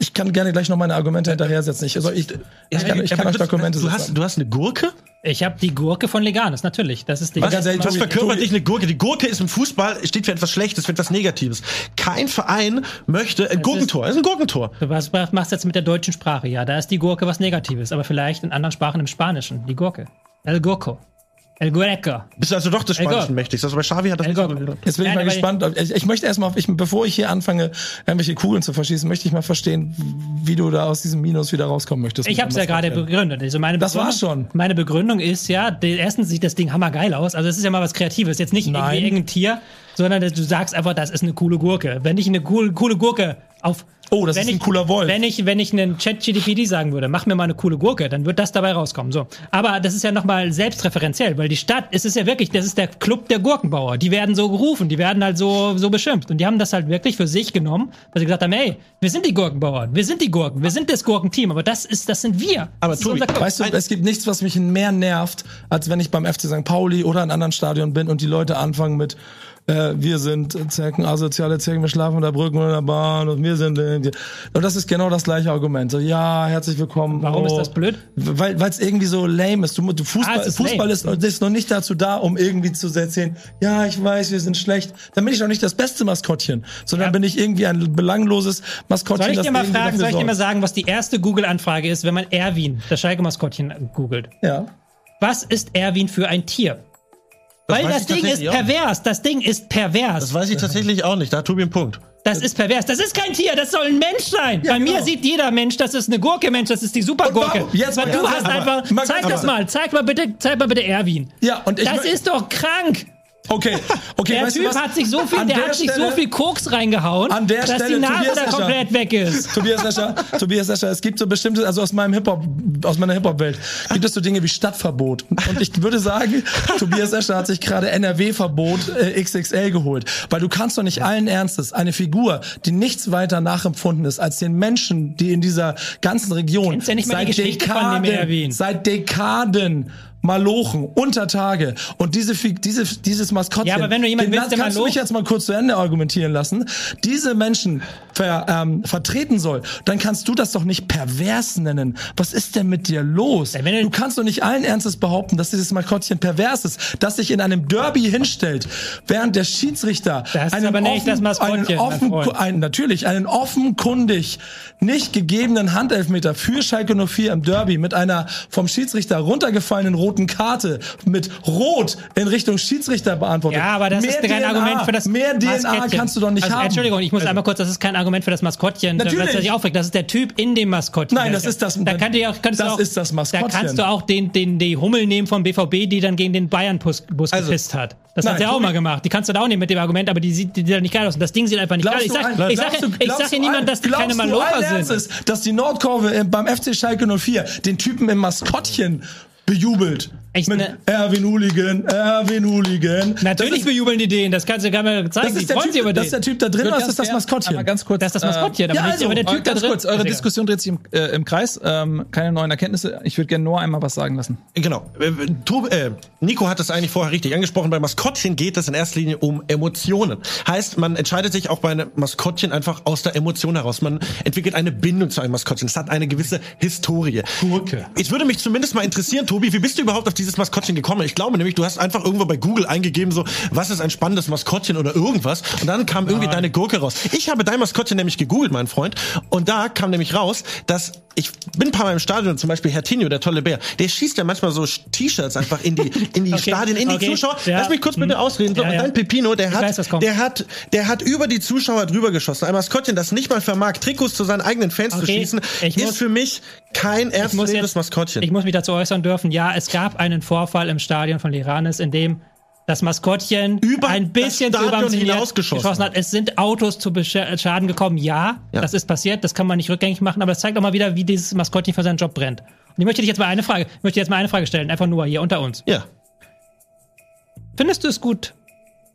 Ich kann gerne gleich noch meine Argumente hinterher setzen. Ich, also ich, ich kann, ich kann euch Dokumente du setzen. hast, du hast eine Gurke? Ich habe die Gurke von Leganes, natürlich. Das ist die. Was? Ehrlich, Was verkörpert dich eine Gurke? Die Gurke ist im Fußball, steht für etwas Schlechtes, für etwas Negatives. Kein Verein möchte, ein Gurkentor, das ist ein Gurkentor. Du was was machst jetzt mit der deutschen Sprache? Ja, da ist die Gurke was Negatives, aber vielleicht in anderen Sprachen im Spanischen. Die Gurke. El Gurco. El Guereco. Bist du also doch des Spanischen mächtig? Also bei Xavi hat das El nicht so. Jetzt bin ich Nein, mal gespannt. Ich, ich möchte erstmal, ich, bevor ich hier anfange, irgendwelche Kugeln zu verschießen, möchte ich mal verstehen, wie du da aus diesem Minus wieder rauskommen möchtest. Ich habe es ja gerade begründet. Also meine Das Begründung, war's schon. Meine Begründung ist ja, erstens sieht das Ding hammergeil aus. Also es ist ja mal was Kreatives. Jetzt nicht Nein. irgendwie irgendein Tier, sondern du sagst einfach, das ist eine coole Gurke. Wenn ich eine coole, coole Gurke auf Oh, das wenn ist ich, ein cooler Wolf. Wenn ich, wenn ich einen Chat-GDPD sagen würde, mach mir mal eine coole Gurke, dann wird das dabei rauskommen. So. Aber das ist ja nochmal selbstreferenziell, weil die Stadt, es ist ja wirklich, das ist der Club der Gurkenbauer. Die werden so gerufen, die werden halt so, so beschimpft. Und die haben das halt wirklich für sich genommen, weil sie gesagt haben, ey, wir sind die Gurkenbauer, wir sind die Gurken, wir sind das Gurkenteam, aber das ist, das sind wir. Aber Tobi. Weißt du, es gibt nichts, was mich mehr nervt, als wenn ich beim FC St. Pauli oder in einem anderen Stadion bin und die Leute anfangen mit äh, wir sind Zecken, asoziale Zecken, wir schlafen unter Brücken und in der Bahn und wir sind äh, und das ist genau das gleiche Argument. So, ja, herzlich willkommen. Warum oh. ist das blöd? Weil es irgendwie so lame ist. Du, du Fußball, Ah, ist Fußball lame. ist, ist noch nicht dazu da, um irgendwie zu erzählen, ja, ich weiß, wir sind schlecht. Dann bin ich doch nicht das beste Maskottchen, sondern Ja. bin ich irgendwie ein belangloses Maskottchen. Soll ich dir mal fragen, soll ich dir mal sagen, was die erste Google-Anfrage ist, wenn man Erwin, das Schalke-Maskottchen, googelt? Ja. Was ist Erwin für ein Tier? Weil das Ding ist pervers. Das Ding ist pervers. Das weiß ich tatsächlich auch nicht. Da hat Tobi einen Punkt. Das ist pervers. Das ist kein Tier, das soll ein Mensch sein. Bei mir genau. sieht jeder Mensch, das ist eine Gurke, Mensch, das ist die Supergurke. Jetzt Aber du hast einfach. aber- zeig ganz das aber- mal, zeig mal bitte, zeig mal bitte Erwin. Ja, und ich Das ist doch krank. Okay, okay, Der weißt du Typ was? hat sich so viel, An der, der hat sich so Stelle- viel Koks reingehauen, An der dass Stelle, die Nase Tobias da Escher. komplett weg ist. Tobias Escher, Tobias Escher, es gibt so bestimmte, also aus meinem Hip-Hop, aus meiner Hip-Hop-Welt, gibt es so Dinge wie Stadtverbot. Und ich würde sagen, Tobias Escher hat sich gerade NRW-Verbot äh, XXL geholt. Weil du kannst doch nicht allen Ernstes eine Figur, die nichts weiter nachempfunden ist als den Menschen, die in dieser ganzen Region ja dem Erwin. seit Dekaden Malochen, Untertage und diese, diese, dieses Maskottchen. Ja, aber wenn du jemanden den willst, der kannst du mich jetzt mal kurz zu Ende argumentieren lassen, diese Menschen ver, ähm, vertreten soll, dann kannst du das doch nicht pervers nennen. Was ist denn mit dir los? Ja, du- du kannst doch nicht allen Ernstes behaupten, dass dieses Maskottchen pervers ist, das sich in einem Derby hinstellt, während der Schiedsrichter Das einen aber nicht das Maskottchen, einen offen, einen, natürlich einen offenkundig nicht gegebenen Handelfmeter für Schalke 04 im Derby mit einer vom Schiedsrichter runtergefallenen roten roten Karte mit Rot in Richtung Schiedsrichter beantwortet. Ja, aber das mehr ist kein DNA, Argument für das Mehr DNA Maskottchen. kannst du doch nicht also, haben. Entschuldigung, ich muss einmal kurz, das ist kein Argument für das Maskottchen, Natürlich. das sich aufregt. Das ist der Typ in dem Maskottchen. Nein, das ist das- Da auch, das du auch, ist das Maskottchen. Da kannst du auch den, den, die Hummel nehmen vom BVB, die dann gegen den Bayern-Bus Bus Also- gepisst hat. Das Nein, hat er auch mal gemacht. Die kannst du da auch nehmen mit dem Argument, aber die sieht, die sieht halt nicht geil aus. Und das Ding sieht einfach nicht Glaubst geil aus. Ich du sag, ich sag, du- ich sag hier niemand, dass die keine allen sind. Ernstes, dass die Nordkurve im- beim FC Schalke 04 den Typen im Maskottchen bejubelt. Echt, Mit ne? Erwin Hooligan, Erwin Hooligan. Natürlich das ist, bejubeln die den, das kannst du gar nicht zeigen. das ist, der typ, das ist der. Typ da drin, ganz ist das Maskottchen? Aber ganz kurz. Das ist das Maskottchen, aber, ja, nicht, also, aber der Äh, Typ da ganz drin. kurz, eure Diskussion dreht sich im, äh, im Kreis. Ähm, keine neuen Erkenntnisse. Ich würde gerne Noah einmal was sagen lassen. Genau. Äh, Tob, äh, Nico hat das eigentlich vorher richtig angesprochen. Bei Maskottchen geht es in erster Linie um Emotionen. Heißt, man entscheidet sich auch bei einem Maskottchen einfach aus der Emotion heraus. Man entwickelt eine Bindung zu einem Maskottchen. Es hat eine gewisse Historie. Gurke. Ich würde mich zumindest mal interessieren, Tobi, wie bist du überhaupt auf dieses Maskottchen gekommen? Ich glaube nämlich, du hast einfach irgendwo bei Google eingegeben, so, was ist ein spannendes Maskottchen oder irgendwas. Und dann kam irgendwie deine Gurke raus. Ich habe dein Maskottchen nämlich gegoogelt, mein Freund. Und da kam nämlich raus, dass ich bin ein paar Mal im Stadion, zum Beispiel Herr Tinio, der tolle Bär, der schießt ja manchmal so T-Shirts einfach in die, in die Okay, Stadien, in die okay, Zuschauer. ja. Lass mich kurz bitte Hm. ausreden. So, Ja, und dein Pepino, der Ich hat, weiß, der hat, der hat über die Zuschauer drüber geschossen. Ein Maskottchen, das nicht mal vermag, Trikots zu seinen eigenen Fans zu Okay, schießen, ich ist muss- für mich kein jetzt, Maskottchen. ich muss mich dazu äußern dürfen. Ja, es gab einen Vorfall im Stadion von Liranes, in dem das Maskottchen Über ein bisschen das zu Stadion hinausgeschossen geschossen hat. Es sind Autos zu Schaden gekommen. Ja, Ja. das ist passiert. Das kann man nicht rückgängig machen. Aber das zeigt auch mal wieder, wie dieses Maskottchen für seinen Job brennt. Und ich möchte dich jetzt mal eine Frage, möchte jetzt mal eine Frage stellen. Einfach nur hier unter uns. ja. Findest du es gut,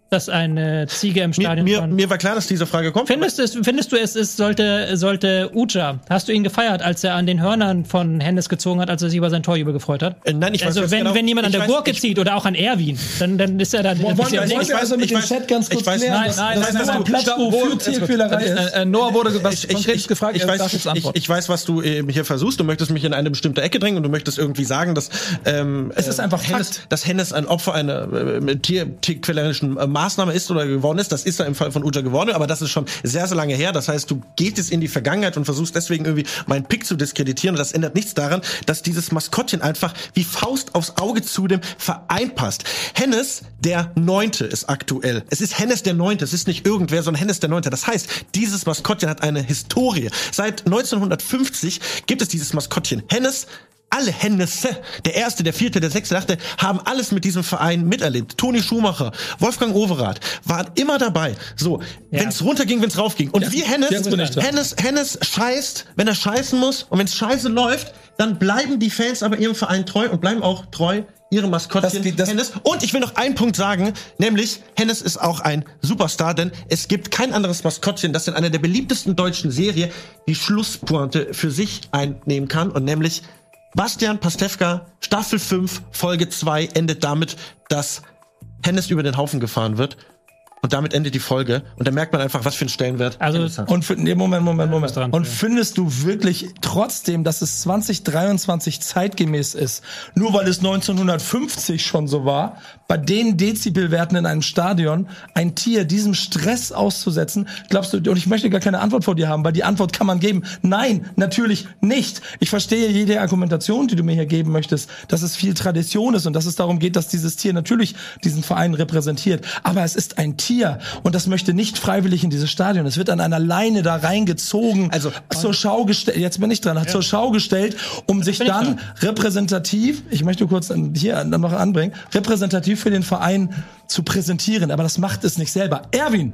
dass eine Ziege im Mir, Stadion mir, von mir war klar, dass diese Frage kommt. Findest du, es, findest du es, es sollte, sollte Uja, hast du ihn gefeiert, als er an den Hörnern von Hennes gezogen hat, als er sich über sein Torjubel gefreut hat? Äh, nein, ich weiß also wenn, genau. wenn jemand an Ich der weiß- Gurke ich- zieht oder auch an Erwin, dann, dann ist er da. Wollen ist wir, ja wollen nicht- wir also mit ich dem weiß- Chat ganz ich kurz weiß- klären, Nein, dass, nein, dass nein, das nein, ein Platz, stopp, wo wo- für. Tierquälerei ist? Äh, äh, Noah wurde was ich, ich, Konkretes gefragt. Ich weiß, jetzt ich, ich weiß, was du ähm, hier versuchst. Du möchtest mich in eine bestimmte Ecke drängen und du möchtest irgendwie sagen, dass ähm, Es ist äh, einfach Hennes, Fakt. dass Hennes ein Opfer einer äh, Tier, tierquälerischen äh, Maßnahme ist oder geworden ist. Das ist er im Fall von Uja geworden, aber das ist schon sehr, sehr lange her. Das heißt, du gehst jetzt in die Vergangenheit und versuchst deswegen irgendwie meinen Pick zu diskreditieren. Und das ändert nichts daran, dass dieses Maskottchen einfach wie Faust aufs Auge zu dem Verein passt. Hennes, der Neunte, ist aktuell. Es ist Hennes der Neunte. Es ist nicht irgendwer, sondern Hennes der Neunte. Das heißt, dieses Maskottchen hat eine Historie. Seit 1950 gibt es dieses Maskottchen. Hennes alle Hennesse, der erste, der vierte, der sechste, der achte, haben alles mit diesem Verein miterlebt. Toni Schumacher, Wolfgang Overath waren immer dabei. So, Ja. wenn es runterging, wenn es raufging. Und Hennes, bin ich da. Hennes, Hennes scheißt, wenn er scheißen muss und wenn es scheiße läuft, dann bleiben die Fans aber ihrem Verein treu und bleiben auch treu ihrem Maskottchen Das- das- Hennes. Und ich will noch einen Punkt sagen, nämlich Hennes ist auch ein Superstar, denn es gibt kein anderes Maskottchen, das in einer der beliebtesten deutschen Serie die Schlusspointe für sich einnehmen kann und nämlich Bastian Pastewka, Staffel 5, Folge 2 endet damit, dass Hennes über den Haufen gefahren wird. Und damit endet die Folge. Und da merkt man einfach, was für einen Stellenwert Also-. Und fi- nee, Moment, Moment, Moment. dran, Und ja. findest du wirklich trotzdem, dass es 2023 zeitgemäß ist, nur weil es 1950 schon so war, bei den Dezibelwerten in einem Stadion ein Tier diesem Stress auszusetzen? Glaubst du, und ich möchte gar keine Antwort vor dir haben, weil die Antwort kann man geben. Nein, natürlich nicht. Ich verstehe jede Argumentation, die du mir hier geben möchtest, dass es viel Tradition ist und dass es darum geht, dass dieses Tier natürlich diesen Verein repräsentiert. Aber es ist ein Tier und das möchte nicht freiwillig in dieses Stadion. Es wird an einer Leine da reingezogen, Also- zur Schau gestellt. Jetzt bin ich dran. Hat zur Schau gestellt, um sich dann repräsentativ, ich möchte kurz hier noch anbringen, repräsentativ für den Verein zu präsentieren. Aber das macht es nicht selber. Erwin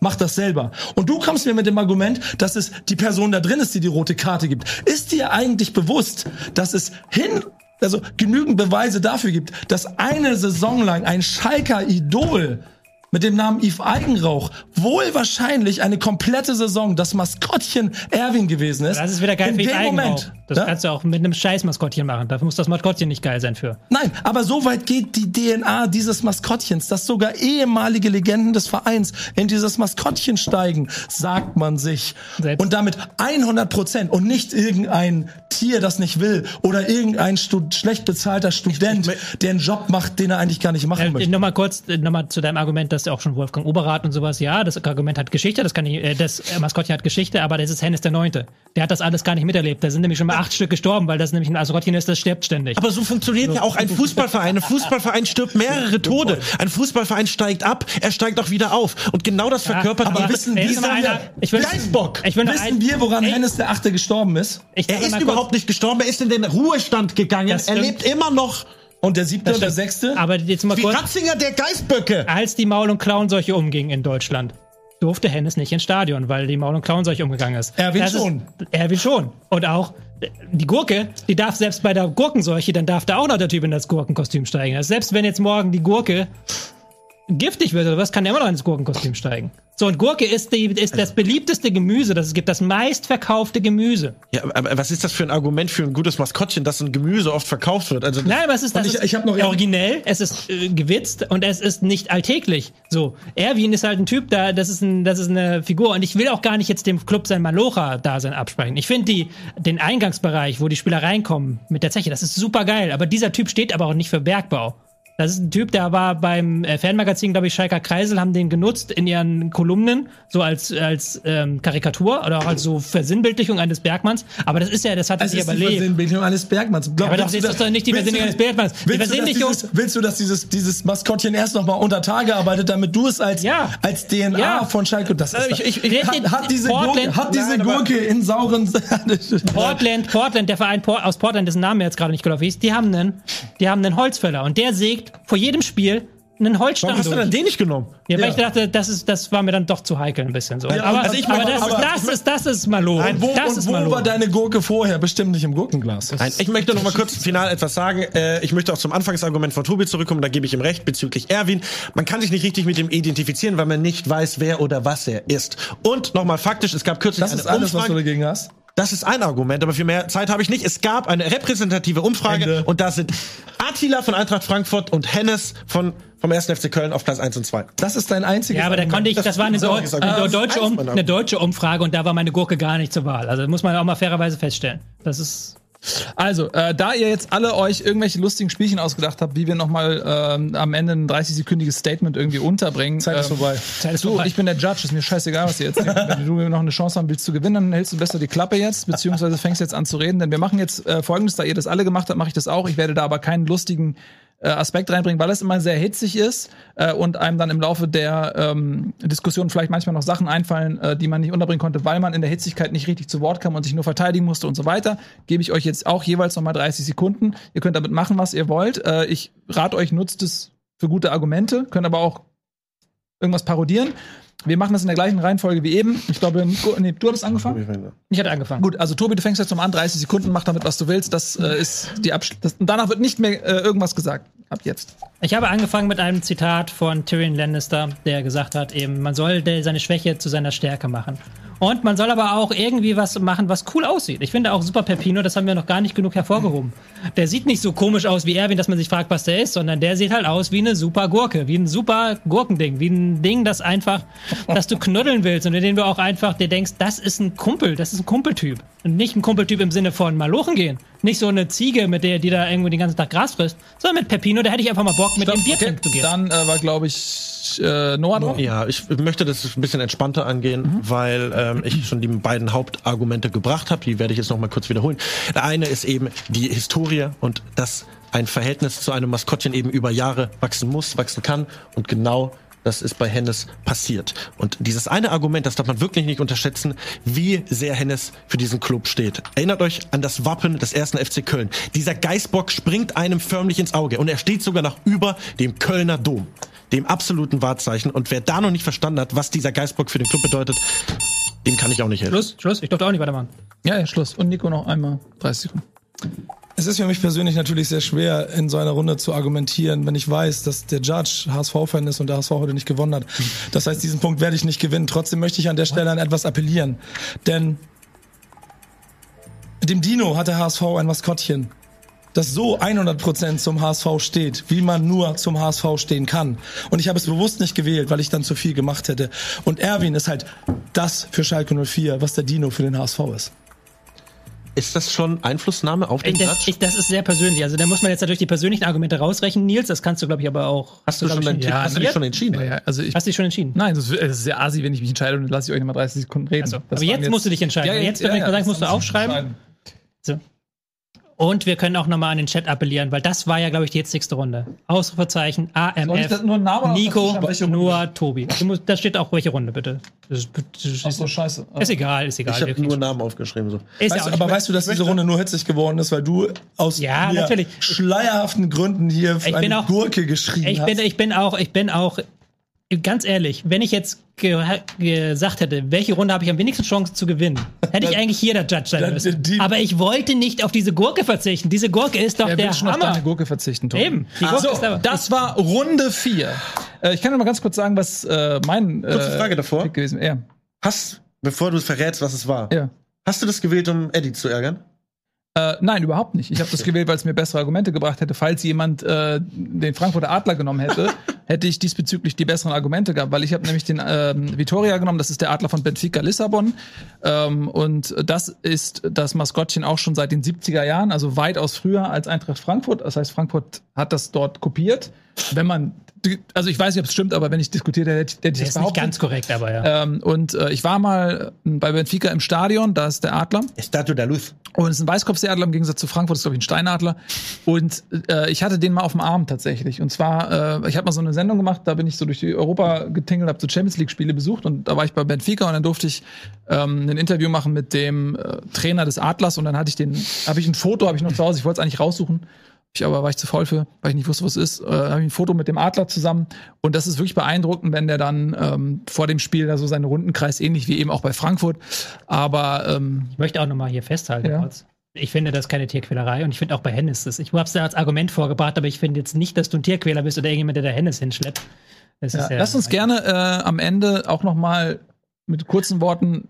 macht das selber. Und du kommst mir mit dem Argument, dass es die Person da drin ist, die die rote Karte gibt. Ist dir eigentlich bewusst, dass es hin also genügend Beweise dafür gibt, dass eine Saison lang ein Schalker Idol mit dem Namen Yves Eigenrauch wohl wahrscheinlich eine komplette Saison das Maskottchen Erwin gewesen ist. Das ist wieder geil In dem. Moment. Das ja? kannst du auch mit einem scheiß Maskottchen machen. Dafür muss das Maskottchen nicht geil sein für. Nein, aber so weit geht die DNA dieses Maskottchens, dass sogar ehemalige Legenden des Vereins in dieses Maskottchen steigen, sagt man sich. Selbst- Und damit 100 Prozent und nicht irgendein Tier, das nicht will oder irgendein Stud schlecht bezahlter Student, der einen Job macht, den er eigentlich gar nicht machen Äh, möchte. Nochmal kurz, äh, nochmal zu deinem Argument, dass auch schon Wolfgang Oberrat und sowas, ja, das Argument hat Geschichte, das kann ich, äh, das Maskottchen hat Geschichte, aber das ist Hennes der Neunte. Der hat das alles gar nicht miterlebt. Da sind nämlich schon mal acht Stück gestorben, weil das nämlich ein Asrotin ist, das stirbt ständig. Aber so funktioniert ja auch ein Fußballverein. Ein Fußballverein stirbt mehrere Tode. Ein Fußballverein steigt ab, er steigt auch wieder auf. Und genau das verkörpert aber die- wissen wir, noch einer? Ich will, Geistbock. ich will wissen wir, woran Ey, Hennes der Achte gestorben ist? ich Er ist überhaupt nicht gestorben, er ist in den Ruhestand gegangen. Er lebt immer noch. Und der siebte und der sechste? Aber jetzt mal Wie kurz, Ratzinger der Geistböcke. als die Maul- und Klauenseuche umging in Deutschland, durfte Hennes nicht ins Stadion, weil die Maul- und Klauenseuche umgegangen ist. Erwin Das schon. Ist, Erwin schon. Und auch die Gurke, die darf selbst bei der Gurkenseuche, dann darf da auch noch der Typ in das Gurkenkostüm steigen. Also selbst wenn jetzt morgen die Gurke giftig wird oder was, kann der immer noch ins Gurkenkostüm steigen. So, und Gurke ist, die, ist das beliebteste Gemüse, das es gibt, das meistverkaufte Gemüse. Ja, aber was ist das für ein Argument für ein gutes Maskottchen, dass ein Gemüse oft verkauft wird? Also, Nein, aber es ist, das ich- ist ich hab noch- originell, es ist äh, gewitzt und es ist nicht alltäglich. So, Erwin ist halt ein Typ, da, das ist, ein, das ist eine Figur und ich will auch gar nicht jetzt dem Club sein Malocha-Dasein absprechen. Ich finde den Eingangsbereich, wo die Spieler reinkommen mit der Zeche, das ist super geil, aber dieser Typ steht aber auch nicht für Bergbau. Das ist ein Typ, der war beim äh, Fanmagazin, glaube ich, Schalker Kreisel, haben den genutzt in ihren Kolumnen, so als, als ähm, Karikatur oder auch als so Versinnbildlichung eines Bergmanns. Aber das ist ja, das hat er sich ist die. Versinnbildlichung eines Bergmanns. Glaub, aber das ist doch nicht die Versinnbildlichung eines Bergmanns. Willst du, dieses, willst du, dass dieses, dieses Maskottchen erst noch mal unter Tage arbeitet, damit du es als, Ja. als DNA Ja. von Schalke, das ist, ich- ich- ich- hat, hat diese Portland- Gurke, hat diese Nein, Gurke in sauren, Portland, Portland, der Verein aus Portland, dessen Name jetzt gerade nicht geläufig ist, die haben einen, die haben einen Holzfäller und der sägt vor jedem Spiel einen Holzstamm warum hast du dann den nicht genommen? Ja, weil Ja. ich dachte, das ist, das war mir dann doch zu heikel ein bisschen so. aber, also ich aber, möchte- das, aber- das ist, das ist Malo. Nein, wo, das und ist wo Malo. war deine Gurke vorher? Bestimmt nicht im Gurkenglas. Nein, ich möchte noch mal kurz final etwas sagen. Äh, ich möchte auch zum Anfangsargument von Tobi zurückkommen. Da gebe ich ihm recht bezüglich Erwin. Man kann sich nicht richtig mit ihm identifizieren, weil man nicht weiß, wer oder was er ist. Und nochmal faktisch, es gab kürzlich Das eine ist alles, was Umfrage. du dagegen hast. Das ist ein Argument, aber viel mehr Zeit habe ich nicht. Es gab eine repräsentative Umfrage Ende. und da sind Attila von Eintracht Frankfurt und Hennes von, vom 1. FC Köln auf Platz 1 und 2. Das ist dein einziges Ja, aber da konnte ich, das, war eine, Deu eine, Argument. deutsche Das um, eine deutsche Umfrage und da war meine Gurke gar nicht zur Wahl. Also muss man auch mal fairerweise feststellen. Das ist. Also, äh, da ihr jetzt alle euch irgendwelche lustigen Spielchen ausgedacht habt, wie wir nochmal ähm, am Ende ein 30-sekündiges Statement irgendwie unterbringen. Zeit ist ähm, vorbei. Zeit ist Du, vorbei. ich bin der Judge, ist mir scheißegal, was ihr jetzt denkt. Wenn du noch eine Chance haben willst zu gewinnen, dann hältst du besser die Klappe jetzt, beziehungsweise fängst jetzt an zu reden. Denn wir machen jetzt äh, folgendes, da ihr das alle gemacht habt, mache ich das auch. Ich werde da aber keinen lustigen äh, Aspekt reinbringen, weil es immer sehr hitzig ist äh, und einem dann im Laufe der ähm, Diskussion vielleicht manchmal noch Sachen einfallen, äh, die man nicht unterbringen konnte, weil man in der Hitzigkeit nicht richtig zu Wort kam und sich nur verteidigen musste und so weiter. Gebe ich euch jetzt auch jeweils nochmal 30 Sekunden. Ihr könnt damit machen, was ihr wollt. Äh, ich rate euch, nutzt es für gute Argumente, könnt aber auch irgendwas parodieren. Wir machen das in der gleichen Reihenfolge wie eben. Ich glaube, nee, du hattest angefangen. Ich hatte angefangen. Gut, also Tobi, du fängst jetzt nochmal an, 30 Sekunden, mach damit, was du willst. Das äh, ist die Absch das, und danach wird nicht mehr äh, irgendwas gesagt. Ab jetzt. Ich habe angefangen mit einem Zitat von Tyrion Lannister, der gesagt hat, eben, man soll seine Schwäche zu seiner Stärke machen. Und man soll aber auch irgendwie was machen, was cool aussieht. Ich finde auch Super Pepino, das haben wir noch gar nicht genug hervorgehoben. Der sieht nicht so komisch aus wie Erwin, dass man sich fragt, was der ist, sondern der sieht halt aus wie eine super Gurke, wie ein super Gurkending, wie ein Ding, das einfach, dass du knuddeln willst und in dem du auch einfach dir denkst, das ist ein Kumpel, das ist ein Kumpeltyp. Und nicht ein Kumpeltyp im Sinne von Malochen gehen. Nicht so eine Ziege, mit der, die da irgendwo den ganzen Tag Gras frisst, sondern mit Pepino, da hätte ich einfach mal Bock, mit dem Bier trinken zu gehen. Dann äh, war, glaube ich, äh, Noah dran. Ja, ich möchte das ein bisschen entspannter angehen, weil ähm, ich schon die beiden Hauptargumente gebracht habe. Die werde ich jetzt noch mal kurz wiederholen. Der eine ist eben die Historie und dass ein Verhältnis zu einem Maskottchen eben über Jahre wachsen muss, wachsen kann und genau das ist bei Hennes passiert. Und dieses eine Argument, das darf man wirklich nicht unterschätzen, wie sehr Hennes für diesen Club steht. Erinnert euch an das Wappen des ersten FC Köln. Dieser Geißbock springt einem förmlich ins Auge und er steht sogar noch über dem Kölner Dom, dem absoluten Wahrzeichen. Und wer da noch nicht verstanden hat, was dieser Geißbock für den Club bedeutet, dem kann ich auch nicht helfen. Schluss, Schluss, ich durfte auch nicht weitermachen. Ja, ja, Schluss. Und Nico noch einmal 30 Sekunden. Es ist für mich persönlich natürlich sehr schwer, in so einer Runde zu argumentieren, wenn ich weiß, dass der Judge HSV-Fan ist und der HSV heute nicht gewonnen hat. Das heißt, diesen Punkt werde ich nicht gewinnen. Trotzdem möchte ich an der Stelle an etwas appellieren. Denn mit dem Dino hat der HSV ein Maskottchen, das so 100% zum HSV steht, wie man nur zum HSV stehen kann. Und ich habe es bewusst nicht gewählt, weil ich dann zu viel gemacht hätte. Und Erwin ist halt das für Schalke 04, was der Dino für den HSV ist. Ist das schon Einflussnahme auf den das, Judge? ich, das ist sehr persönlich. Also da muss man jetzt natürlich die persönlichen Argumente rausrechnen. Nils, das kannst du, glaube ich, aber auch. Hast du schon ich, deinen? Ja, hast du dich schon entschieden? Ja, ja, also ich, Hast du dich schon entschieden? nein, das ist, das ist sehr asi, wenn ich mich entscheide und dann lasse ich euch nochmal 30 Sekunden reden. Also, aber waren jetzt musst du dich entscheiden. Jetzt, wenn ich mal sagen, musst du aufschreiben. So. Und wir können auch nochmal an den Chat appellieren, weil das war ja, glaube ich, die jetzigste Runde. Ausrufezeichen, Soll ich AMF, das nur einen Namen oder Nico, nur Tobi. Musst- Da steht auch welche Runde, bitte. Das ist, das ist, Ach so, scheiße. ist egal, ist egal. Ich habe nur Namen aufgeschrieben. So. ist ja Weißt auch du, aber weißt du, dass diese Runde nur hitzig geworden ist, weil du aus Ja, schleierhaften Gründen hier Ich eine bin auch- Gurke geschrien Ich hast? bin, ich bin auch, ich bin auch, ganz ehrlich, wenn ich jetzt ge gesagt hätte, welche Runde habe ich am wenigsten Chance zu gewinnen, hätte ich eigentlich hier der Judge sein müssen. die- Aber ich wollte nicht auf diese Gurke verzichten. Diese Gurke ist doch der will schon auf Hammer. deine Gurke verzichten, Tom? Eben, die Gurke so, ist aber- das war Runde 4. Äh, ich kann noch mal ganz kurz sagen, was äh, mein äh, Kurze Frage davor. Pick gewesen wäre. Hast, bevor du verrätst, was es war, Ja. hast du das gewählt, um Eddie zu ärgern? Äh, nein, überhaupt nicht. Ich habe das gewählt, weil es mir bessere Argumente gebracht hätte. Falls jemand äh, den Frankfurter Adler genommen hätte, hätte ich diesbezüglich die besseren Argumente gehabt, weil ich habe nämlich den ähm, Vitoria genommen. Das ist der Adler von Benfica Lissabon ähm, und das ist das Maskottchen auch schon seit den 70er Jahren, also weitaus früher als Eintracht Frankfurt. Das heißt, Frankfurt hat das dort kopiert. Wenn man, also ich weiß nicht, ob es stimmt, aber wenn ich diskutiert hätte, hätte ich Der das ist nicht ganz korrekt, aber ja. Ähm, und äh, ich war mal äh, bei Benfica im Stadion, da ist der Adler. Estatua da Luz. Und es ist ein Weißkopfseeadler im Gegensatz zu Frankfurt, ist glaube ich ein Steinadler. Und äh, ich hatte den mal auf dem Arm tatsächlich. Und zwar, äh, ich habe mal so eine Sendung gemacht, da bin ich so durch die Europa getingelt, habe so Champions League Spiele besucht und da war ich bei Benfica und dann durfte ich ähm, ein Interview machen mit dem äh, Trainer des Adlers und dann hatte ich den, habe ich ein Foto, habe ich noch zu Hause, ich wollte es eigentlich raussuchen. Ich aber war ich zu faul für, weil ich nicht wusste, was es ist. Äh, habe ich ein Foto mit dem Adler zusammen und das ist wirklich beeindruckend, wenn der dann ähm, vor dem Spiel da so seinen Rundenkreis ähnlich wie eben auch bei Frankfurt. Aber ähm, Ich möchte auch nochmal hier festhalten Ja. kurz. Ich finde das keine Tierquälerei und ich finde auch bei Hennis das. Ich habe es da als Argument vorgebracht, aber ich finde jetzt nicht, dass du ein Tierquäler bist oder irgendjemand, der da Hennis hinschleppt. Ja, ist ja, lass uns gerne äh, am Ende auch noch mal mit kurzen Worten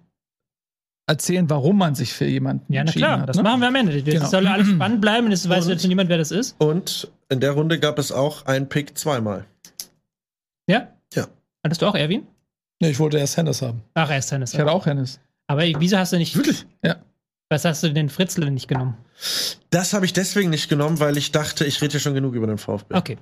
erzählen, warum man sich für jemanden Ja, na entschieden klar, hat. das ne? machen wir am Ende. Das Genau. soll alles spannend bleiben. Das weiß jetzt niemand, wer das ist. Und in der Runde gab es auch ein Pick zweimal. Ja? Ja. Hattest du auch Erwin? Nee, ich wollte erst Hennes haben. Ach, er ist Hennis. Ich hatte auch Hennis. Aber wieso hast du nicht. Wirklich? Ja. Was hast du den Fritzl nicht genommen? Das habe ich deswegen nicht genommen, weil ich dachte, ich rede ja schon genug über den VfB. Okay.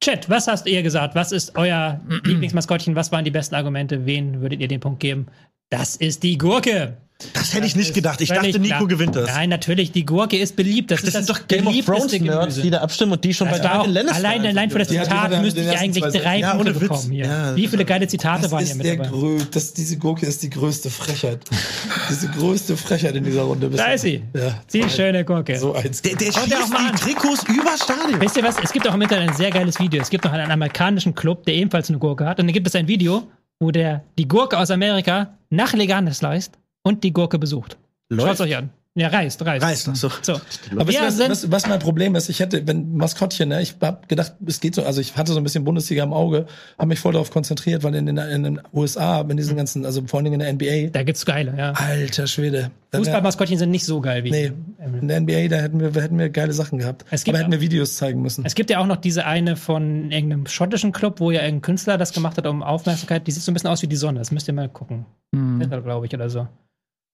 Chat, was hast ihr gesagt? Was ist euer Lieblingsmaskottchen? Was waren die besten Argumente? Wen würdet ihr den Punkt geben? Das ist die Gurke. Das hätte ich nicht gedacht. Ich dachte, Nico klar. gewinnt das. Nein, natürlich, die Gurke ist beliebt. Das, Das ist sind das doch Game of Thrones Nerds, die da abstimmen und die schon Das bei Darwin Lannister allein, allein für das Die hat Zitat die müsste ich eigentlich drei Ja, Punkte bekommen hier. Ja. Wie viele geile Zitate Das waren hier mit der dabei? grö das, diese Gurke ist die größte Frechheit. diese größte Frechheit in dieser Runde. Da ist sie. Ja, Die schöne Gurke. so eins. Der, der dir auch schießt mal die. Trikots über Stadion. Wisst ihr was? Es gibt auch im Internet ein sehr geiles Video. Es gibt noch einen amerikanischen Club, der ebenfalls eine Gurke hat. Und dann gibt es ein Video, wo der die Gurke aus Amerika nach Leganes leist und die Gurke besucht. Schaut euch an. Ja, reist, reist. Reißt. So. So. Aber sind, was, was, was mein Problem ist, ich hätte, wenn Maskottchen, ne, ich hab gedacht, es geht so, also ich hatte so ein bisschen Bundesliga im Auge, habe mich voll darauf konzentriert, weil in den, in den USA, in diesen ganzen, also vor allen Dingen in der NBA, da gibt's geile, ja. alter Schwede. Fußballmaskottchen sind nicht so geil wie. Nee, in der NBA, da hätten wir, hätten wir geile Sachen gehabt. Es gibt Aber hätten wir Videos zeigen müssen. Es gibt ja auch noch diese eine von irgendeinem schottischen Club, wo ja irgendein Künstler das gemacht hat, um Aufmerksamkeit. Die sieht so ein bisschen aus wie die Sonne. Das müsst ihr mal gucken. Hm. glaube ich, oder so.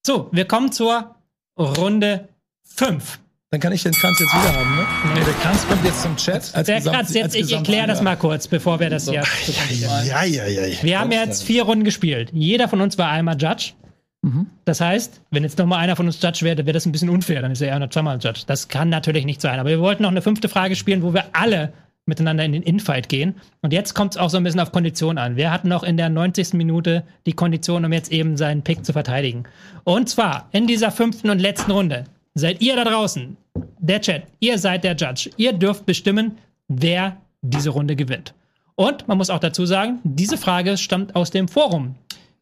So, wir kommen zur Runde 5. Dann kann ich den Kranz jetzt wieder haben, ne? Nee, der Kranz kommt jetzt zum Chat. Als Der Gesamt- Kratz, jetzt, als ich erkläre das mal kurz, bevor wir das hier. Ja, ja, ja. ja. Wir haben jetzt vier Runden gespielt. Jeder von uns war einmal Judge. Das heißt, wenn jetzt noch mal einer von uns Judge wäre, wäre das ein bisschen unfair. Dann ist er ja noch zweimal Judge. Das kann natürlich nicht sein. Aber wir wollten noch eine fünfte Frage spielen, wo wir alle miteinander in den Infight gehen. Und jetzt kommt es auch so ein bisschen auf Kondition an. Wir hatten noch in der 90. Minute die Kondition, um jetzt eben seinen Pick zu verteidigen. Und zwar in dieser fünften und letzten Runde seid ihr da draußen, der Chat, ihr seid der Judge. Ihr dürft bestimmen, wer diese Runde gewinnt. Und man muss auch dazu sagen, diese Frage stammt aus dem Forum.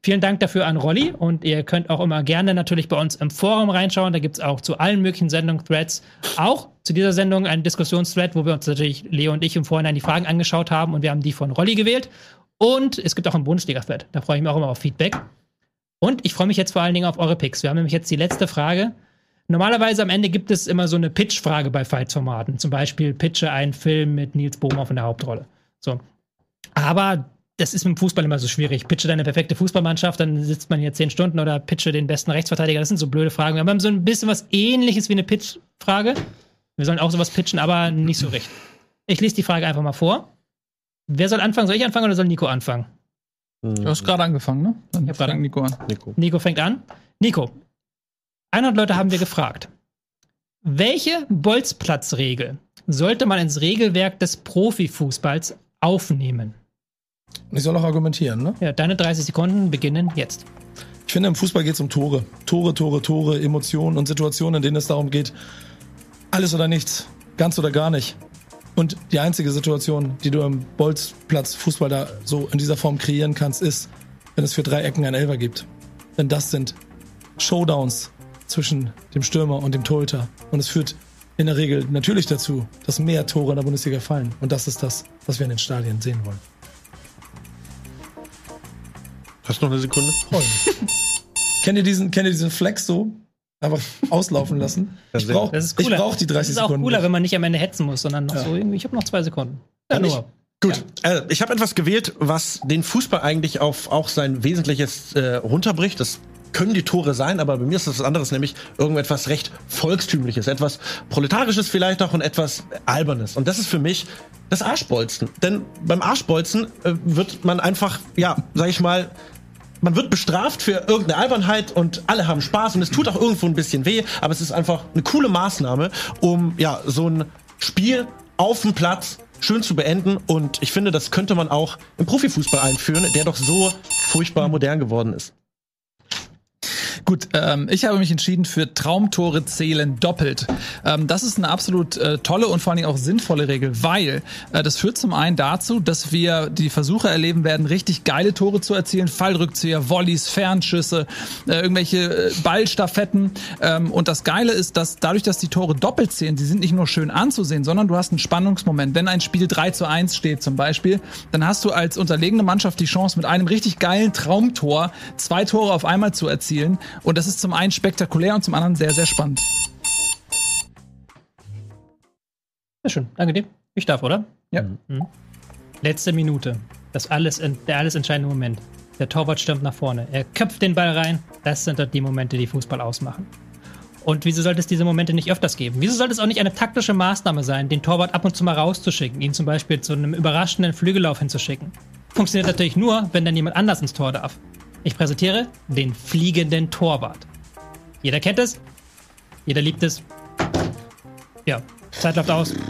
Vielen Dank dafür an Rolli und ihr könnt auch immer gerne natürlich bei uns im Forum reinschauen. Da gibt es auch zu allen möglichen Sendungen Threads. Auch zu dieser Sendung einen Diskussionsthread, wo wir uns natürlich, Leo und ich, im Vorhinein die Fragen angeschaut haben und wir haben die von Rolli gewählt. Und es gibt auch einen Bundesliga-Thread. Da freue ich mich auch immer auf Feedback. Und ich freue mich jetzt vor allen Dingen auf eure Picks. Wir haben nämlich jetzt die letzte Frage. Normalerweise am Ende gibt es immer so eine Pitch-Frage bei Fight-Formaten. Zum Beispiel pitche einen Film mit Nils Bohmhoff in der Hauptrolle. So. Aber das ist mit dem Fußball immer so schwierig. Pitche deine perfekte Fußballmannschaft, dann sitzt man hier zehn Stunden oder pitche den besten Rechtsverteidiger. Das sind so blöde Fragen. Wir haben so ein bisschen was ähnliches wie eine Pitch-Frage. Wir sollen auch sowas pitchen, aber nicht so richtig. Ich lese die Frage einfach mal vor. Wer soll anfangen? Soll ich anfangen oder soll Nico anfangen? Du hast gerade angefangen, ne? Dann Ich fang Nico an. Nico. Nico fängt an. Nico, 100 Leute haben wir gefragt. Welche Bolzplatzregel sollte man ins Regelwerk des Profifußballs aufnehmen? Ich soll auch argumentieren, ne? Ja, deine 30 Sekunden beginnen jetzt. Ich finde, im Fußball geht es um Tore. Tore, Tore, Tore, Emotionen und Situationen, in denen es darum geht, alles oder nichts, ganz oder gar nicht. Und die einzige Situation, die du im Bolzplatz Fußball da so in dieser Form kreieren kannst, ist, wenn es für drei Ecken ein Elfer gibt. Denn das sind Showdowns zwischen dem Stürmer und dem Torhüter. Und es führt in der Regel natürlich dazu, dass mehr Tore in der Bundesliga fallen. Und das ist das, was wir in den Stadien sehen wollen. Hast du noch eine Sekunde? kennt ihr diesen, kennt ihr diesen Flex so? Einfach auslaufen lassen. Ich brauche brauch die 30 Das ist auch Sekunden. cooler, nicht. wenn man nicht am Ende hetzen muss, sondern noch so irgendwie, ich habe noch zwei Sekunden. Ja, ich- nur. Gut, äh, ich habe etwas gewählt, was den Fußball eigentlich auf auch sein Wesentliches äh, runterbricht. Das können die Tore sein, aber bei mir ist das was anderes, nämlich irgendetwas recht Volkstümliches, etwas Proletarisches vielleicht auch und etwas Albernes. Und das ist für mich das Arschbolzen. Denn beim Arschbolzen äh, wird man einfach, ja, sag ich mal, man wird bestraft für irgendeine Albernheit und alle haben Spaß und es tut auch irgendwo ein bisschen weh, aber es ist einfach eine coole Maßnahme, um ja so ein Spiel auf dem Platz schön zu beenden und ich finde, das könnte man auch im Profifußball einführen, der doch so furchtbar modern geworden ist. Gut, ähm, ich habe mich entschieden für Traumtore zählen doppelt. Ähm, das ist eine absolut äh, tolle und vor allen Dingen auch sinnvolle Regel, weil äh, das führt zum einen dazu, dass wir die Versuche erleben werden, richtig geile Tore zu erzielen, Fallrückzieher, Volleys, Fernschüsse, äh, irgendwelche äh, Ballstaffetten. Ähm, und das Geile ist, dass dadurch, dass die Tore doppelt zählen, die sind nicht nur schön anzusehen, sondern du hast einen Spannungsmoment. Wenn ein Spiel 3 zu 1 steht zum Beispiel, dann hast du als unterlegene Mannschaft die Chance, mit einem richtig geilen Traumtor zwei Tore auf einmal zu erzielen. Und das ist zum einen spektakulär und zum anderen sehr, sehr spannend. Sehr schön, danke dir. Ich darf, oder? Ja. Letzte Minute. Das alles, der alles entscheidende Moment. Der Torwart stürmt nach vorne. Er köpft den Ball rein. Das sind dort die Momente, die Fußball ausmachen. Und wieso sollte es diese Momente nicht öfters geben? Wieso sollte es auch nicht eine taktische Maßnahme sein, den Torwart ab und zu mal rauszuschicken, ihn zum Beispiel zu einem überraschenden Flügellauf hinzuschicken? Funktioniert natürlich nur, wenn dann jemand anders ins Tor darf. Ich präsentiere den fliegenden Torwart. Jeder kennt es. Jeder liebt es. Ja, Zeit läuft aus.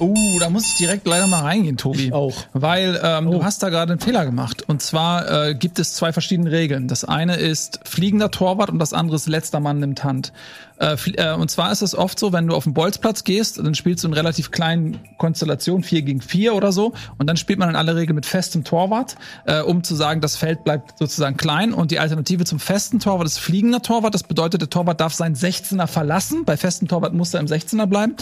Uh, da muss ich direkt leider mal reingehen, Tobi. Ich auch. Weil ähm, du hast da gerade einen Fehler gemacht. Und zwar äh, gibt es zwei verschiedene Regeln. Das eine ist fliegender Torwart und das andere ist letzter Mann nimmt Hand. Äh, äh, und zwar ist es oft so, wenn du auf den Bolzplatz gehst, dann spielst du in relativ kleinen Konstellationen, 4 gegen 4 oder so. Und dann spielt man in aller Regel mit festem Torwart, äh, um zu sagen, das Feld bleibt sozusagen klein. Und die Alternative zum festen Torwart ist fliegender Torwart. Das bedeutet, der Torwart darf seinen 16er verlassen. Bei festem Torwart muss er im 16er bleiben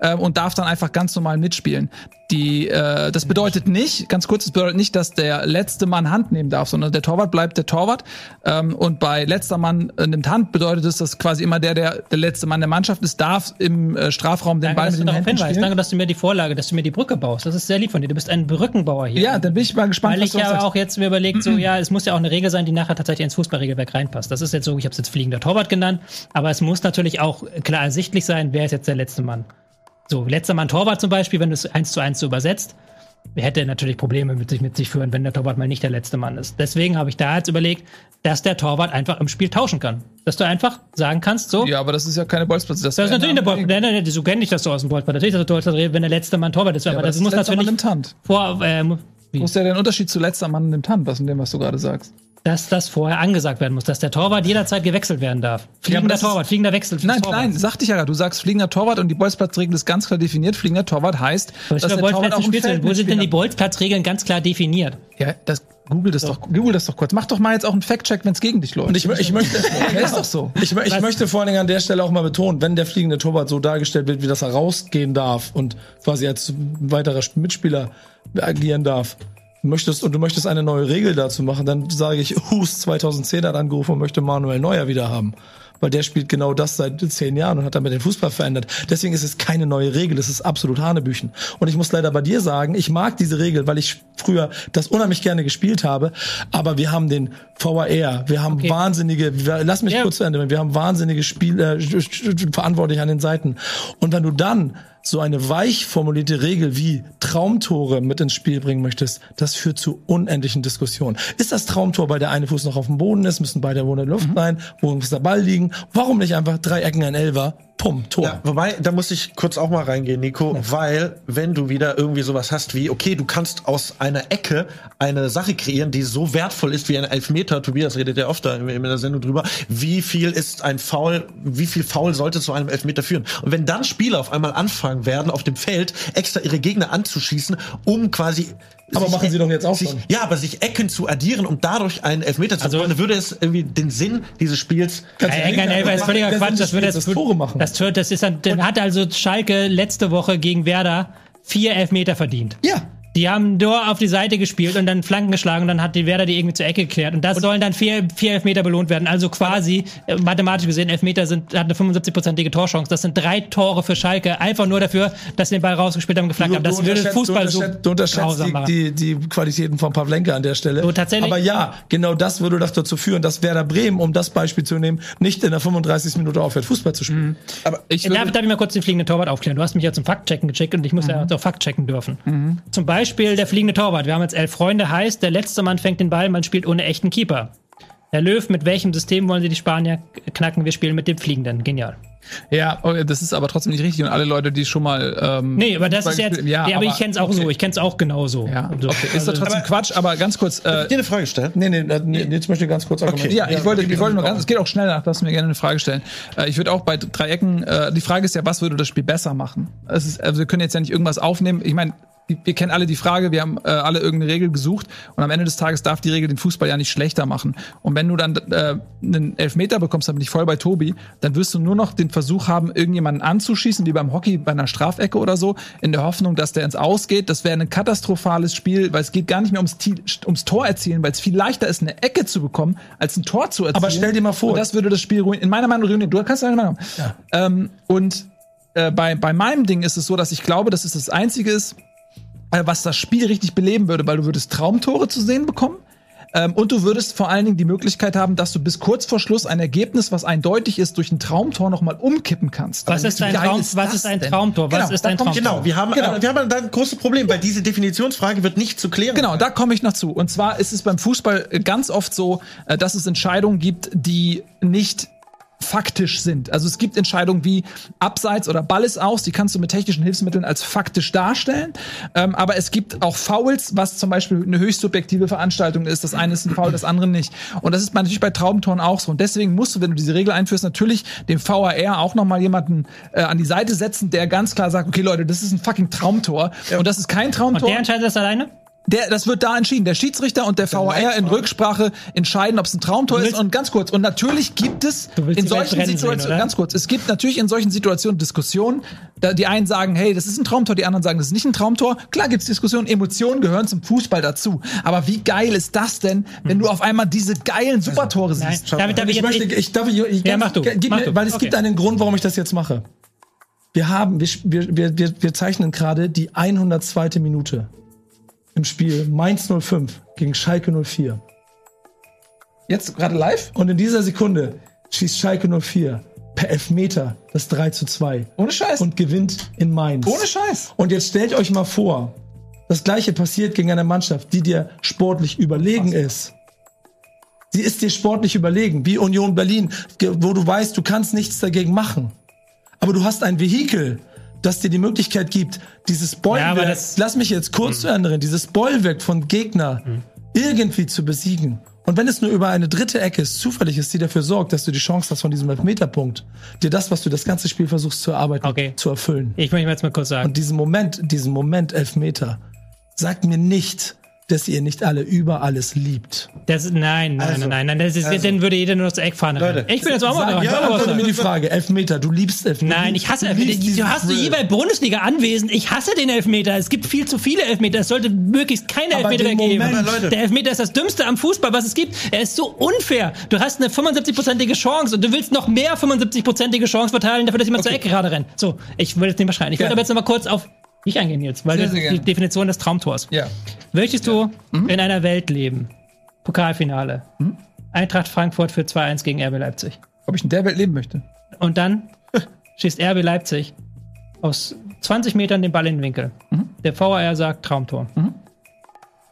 ähm, und darf dann einfach ganz normal mitspielen. Die, äh, das bedeutet nicht, ganz kurz, das bedeutet nicht, dass der letzte Mann Hand nehmen darf, sondern der Torwart bleibt der Torwart. Ähm, und bei letzter Mann äh, nimmt Hand bedeutet es, dass quasi immer der, der der letzte Mann der Mannschaft ist, darf im äh, Strafraum den Danke, Ball mit den Händen spielen. Danke, dass du mir die Vorlage, dass du mir die Brücke baust. Das ist sehr lieb von dir. Du bist ein Brückenbauer hier. Ja, dann bin ich mal gespannt, Weil was ich ja auch jetzt mir überlegt, so ja, es muss ja auch eine Regel sein, die nachher tatsächlich ins Fußballregelwerk reinpasst. Das ist jetzt so, ich habe es jetzt fliegender Torwart genannt, aber es muss natürlich auch klar ersichtlich sein, wer ist jetzt der letzte Mann. So, letzter Mann Torwart zum Beispiel, wenn du es eins zu eins so übersetzt, hätte natürlich Probleme mit sich, mit sich führen, wenn der Torwart mal nicht der letzte Mann ist. Deswegen habe ich da jetzt überlegt, dass der Torwart einfach im Spiel tauschen kann. Dass du einfach sagen kannst, so, Ja, aber das ist ja keine Bolzplatz. Das, das ist natürlich eine Ball. Nein, nein, nein, so kenne ich das so aus dem Bolzball. Natürlich, dass du Torwart wenn der letzte Mann Torwart ist. Ja, aber das, das muss natürlich vor, ähm? Wo ist ja der Unterschied zu letzter Mann Hand, was in dem, was du gerade sagst? dass das vorher angesagt werden muss, dass der Torwart jederzeit gewechselt werden darf. Ja, Fliegender ist- Torwart, fliegender Wechsel. Nein, Torwarts. nein, sagte ich ja gerade. Du sagst fliegender Torwart und die Bolzplatzregel ist ganz klar definiert. Fliegender Torwart heißt, dass der Torwart auch im Feld wo sind denn die Bolzplatzregeln ganz klar definiert? Ja, das Google das doch. Google das doch kurz. Mach doch mal jetzt auch einen Fact-Check, wenn es gegen dich läuft. Und ich, ich möchte, ja, ist doch so. ich, ich möchte vor allen Dingen an der Stelle auch mal betonen, wenn der fliegende Torwart so dargestellt wird, wie das er rausgehen darf und quasi als weiterer Mitspieler agieren darf, möchtest und du möchtest eine neue Regel dazu machen, dann sage ich, Hus 2010 hat angerufen und möchte Manuel Neuer wieder haben. Weil der spielt genau das seit zehn Jahren und hat damit den Fußball verändert. Deswegen ist es keine neue Regel, es ist absolut Hanebüchen. Und ich muss leider bei dir sagen, ich mag diese Regel, weil ich früher das unheimlich gerne gespielt habe. Aber wir haben den VAR, wir haben Okay. wahnsinnige, lass mich Ja. kurz zu Ende, wir haben wahnsinnige Spiel, äh, Verantwortliche an den Seiten. Und wenn du dann so eine weich formulierte Regel wie Traumtore mit ins Spiel bringen möchtest, das führt zu unendlichen Diskussionen. Ist das Traumtor, weil der eine Fuß noch auf dem Boden ist, müssen beide wo in der Luft sein, wo muss der Ball liegen? Warum nicht einfach drei Ecken ein Elfer? Pum, Tor. Ja, wobei, da muss ich kurz auch mal reingehen, Nico, weil wenn du wieder irgendwie sowas hast wie, okay, du kannst aus einer Ecke eine Sache kreieren, die so wertvoll ist wie ein Elfmeter, Tobias redet ja oft da in, in der Sendung drüber, wie viel ist ein Foul, wie viel Foul sollte zu einem Elfmeter führen? Und wenn dann Spieler auf einmal anfangen werden, auf dem Feld extra ihre Gegner anzuschießen, um quasi Aber sich- machen sie doch jetzt auch sich, schon. Ja, aber sich Ecken zu addieren, um dadurch einen Elfmeter zu Also- bekommen, dann würde es irgendwie den Sinn dieses Spiels Ja, Eckern Elfer ist völliger Quatsch. Das jetzt ist Tore machen. Das, wird- das ist dann, dann hat also Schalke letzte Woche gegen Werder vier Elfmeter verdient. Ja. Die haben nur auf die Seite gespielt und dann Flanken geschlagen und dann hat die Werder die irgendwie zur Ecke geklärt. Und das sollen dann vier, vier Elfmeter belohnt werden. Also quasi, äh, mathematisch gesehen, Elfmeter sind, hat eine 75-prozentige Torchance. Das sind drei Tore für Schalke. Einfach nur dafür, dass sie den Ball rausgespielt haben und geflankt haben. Das würde Fußball du so unterschätzt, du unterschätzt grausam die, machen. die, die Qualitäten von Pavlenka an der Stelle. So, tatsächlich? Aber ja, genau das würde doch dazu führen, dass Werder Bremen, um das Beispiel zu nehmen, nicht in der 35. Minute aufhört, Fußball zu spielen. Aber ich Darf, würde, darf ich mal kurz den fliegenden Torwart aufklären? Du hast mich ja zum Faktchecken geschickt und ich muss ja auch Faktchecken dürfen. Zum Beispiel der fliegende Torwart. Wir haben jetzt elf Freunde, heißt, der letzte Mann fängt den Ball, man spielt ohne echten Keeper. Herr Löw, mit welchem System wollen Sie die Spanier knacken? Wir spielen mit dem Fliegenden. Genial. ja, okay, das ist aber trotzdem nicht richtig und alle Leute, die schon mal ähm, Nee, aber das ist jetzt. Ja, aber, ich kenne es auch okay. so. Ich kenne es auch genauso. Ja, So. okay. Ist doch trotzdem Quatsch, aber ganz kurz. Äh, dir eine Frage stellen. Nee, nee, nee, jetzt möchte ich ganz kurz argumentieren. Ja, ich wollte, gib ich wollte nur ganz, es geht auch schnell nach, du mir gerne eine Frage stellen. Äh, ich würde auch bei Dreiecken, äh, die Frage ist ja, was würde das Spiel besser machen? Es ist, also wir können jetzt ja nicht irgendwas aufnehmen. Ich meine, wir kennen alle die Frage, wir haben äh, alle irgendeine Regel gesucht und am Ende des Tages darf die Regel den Fußball ja nicht schlechter machen. Und wenn du dann äh, einen Elfmeter bekommst, dann bin ich voll bei Tobi, dann wirst du nur noch den Versuch haben, irgendjemanden anzuschießen, wie beim Hockey bei einer Strafecke oder so, in der Hoffnung, dass der ins Ausgeht. Das wäre ein katastrophales Spiel, weil es geht gar nicht mehr ums, ums Tor erzielen, weil es viel leichter ist, eine Ecke zu bekommen, als ein Tor zu erzielen. Aber stell dir mal vor- Und das würde das Spiel ruinieren. In meiner Meinung ruinieren. Du kannst deine Meinung haben. Ähm, und äh, bei, bei meinem Ding ist es so, dass ich glaube, dass es das Einzige ist, was das Spiel richtig beleben würde, weil du würdest Traumtore zu sehen bekommen. Ähm, und du würdest vor allen Dingen die Möglichkeit haben, dass du bis kurz vor Schluss ein Ergebnis, was eindeutig ist, durch ein Traumtor nochmal umkippen kannst. Was ist ein Traum- ist was ist ein? Traumtor? Was Genau, ist da ein Traumtor? Genau, wir haben, Genau. äh, wir haben da ein großes Problem, weil diese Definitionsfrage wird nicht zu klären. Genau, da komme ich noch zu. Und zwar ist es beim Fußball ganz oft so, äh, dass es Entscheidungen gibt, die nicht faktisch sind. Also es gibt Entscheidungen wie Abseits oder Ball ist aus, die kannst du mit technischen Hilfsmitteln als faktisch darstellen. Ähm, aber es gibt auch Fouls, was zum Beispiel eine höchst subjektive Veranstaltung ist. Das eine ist ein Foul, das andere nicht. Und das ist natürlich bei Traubentoren auch so. Und deswegen musst du, wenn du diese Regel einführst, natürlich dem VAR auch noch mal jemanden äh, an die Seite setzen, der ganz klar sagt, okay Leute, das ist ein fucking Traumtor. Und das ist kein Traumtor. Und der entscheidet das alleine? Der, das wird da entschieden. Der Schiedsrichter und der VAR in Rücksprache entscheiden, ob es ein Traumtor ist. Und ganz kurz. Und natürlich gibt es in solchen Situationen, ganz kurz, es gibt natürlich in solchen Situationen Diskussionen. Da die einen sagen, hey, das ist ein Traumtor, die anderen sagen, das ist nicht ein Traumtor. Klar gibt's Diskussionen, Emotionen gehören zum Fußball dazu. Aber wie geil ist das denn, wenn du auf einmal diese geilen Supertore Nein. siehst? Damit, damit ich jetzt, möchte, ich darf, ich, ich Ja, mach du, Gib mach mir, du. Weil es Okay. gibt einen Grund, warum ich das jetzt mache. Wir haben, wir, wir, wir, wir zeichnen gerade die 102. Minute im Spiel Mainz 05 gegen Schalke 04. Jetzt gerade live? Und in dieser Sekunde schießt Schalke 04 per Elfmeter das 3 zu 2 Ohne Scheiß. und gewinnt in Mainz. Ohne Scheiß. Und jetzt stellt euch mal vor, das gleiche passiert gegen eine Mannschaft, die dir sportlich überlegen ist. Sie ist dir sportlich überlegen, wie Union Berlin, wo du weißt, du kannst nichts dagegen machen. Aber du hast ein Vehikel, das dir die Möglichkeit gibt, dieses Bollwerk, das- lass mich jetzt kurz zu erinnern, dieses Bollwerk von Gegner irgendwie zu besiegen. Und wenn es nur über eine dritte Ecke ist, zufällig ist, die dafür sorgt, dass du die Chance hast, von diesem Elfmeterpunkt dir das, was du das ganze Spiel versuchst zu erarbeiten, Okay. zu erfüllen. ich möchte jetzt mal kurz sagen. Und diesen Moment, diesen Moment Elfmeter, sagt mir nicht, dass ihr nicht alle über alles liebt. Das, nein, nein, Also, nein, nein, nein. Das ist, also. dann würde jeder nur zur Eckfahne Leute, rennen. Ich bin jetzt auch mal dran. ja, was antworte mir die Frage, Elfmeter, du liebst Elfmeter. Nein, ich hasse Du Elfmeter. Du diesen hast du hier bei Bundesliga anwesend. Ich hasse den Elfmeter. Es gibt viel zu viele Elfmeter. Es sollte möglichst keine Aber Elfmeter geben. Moment- Aber Leute- Der Elfmeter ist das Dümmste am Fußball, was es gibt. Er ist so unfair. Du hast eine 75-prozentige Chance und du willst noch mehr 75-prozentige Chance verteilen, dafür, dass jemand zur Ecke gerade rennt. So, ich will jetzt nicht mehr schreien. Ich Ja. wollte aber jetzt noch mal kurz auf dich eingehen jetzt, weil Sehr, ist die gerne. Definition des Traumtors. Ja. Möchtest du in einer Welt leben? Pokalfinale. Eintracht Frankfurt für 2-1 gegen RB Leipzig. Ob ich in der Welt leben möchte? Und dann schießt RB Leipzig aus 20 Metern den Ball in den Winkel. Der VAR sagt Traumtor.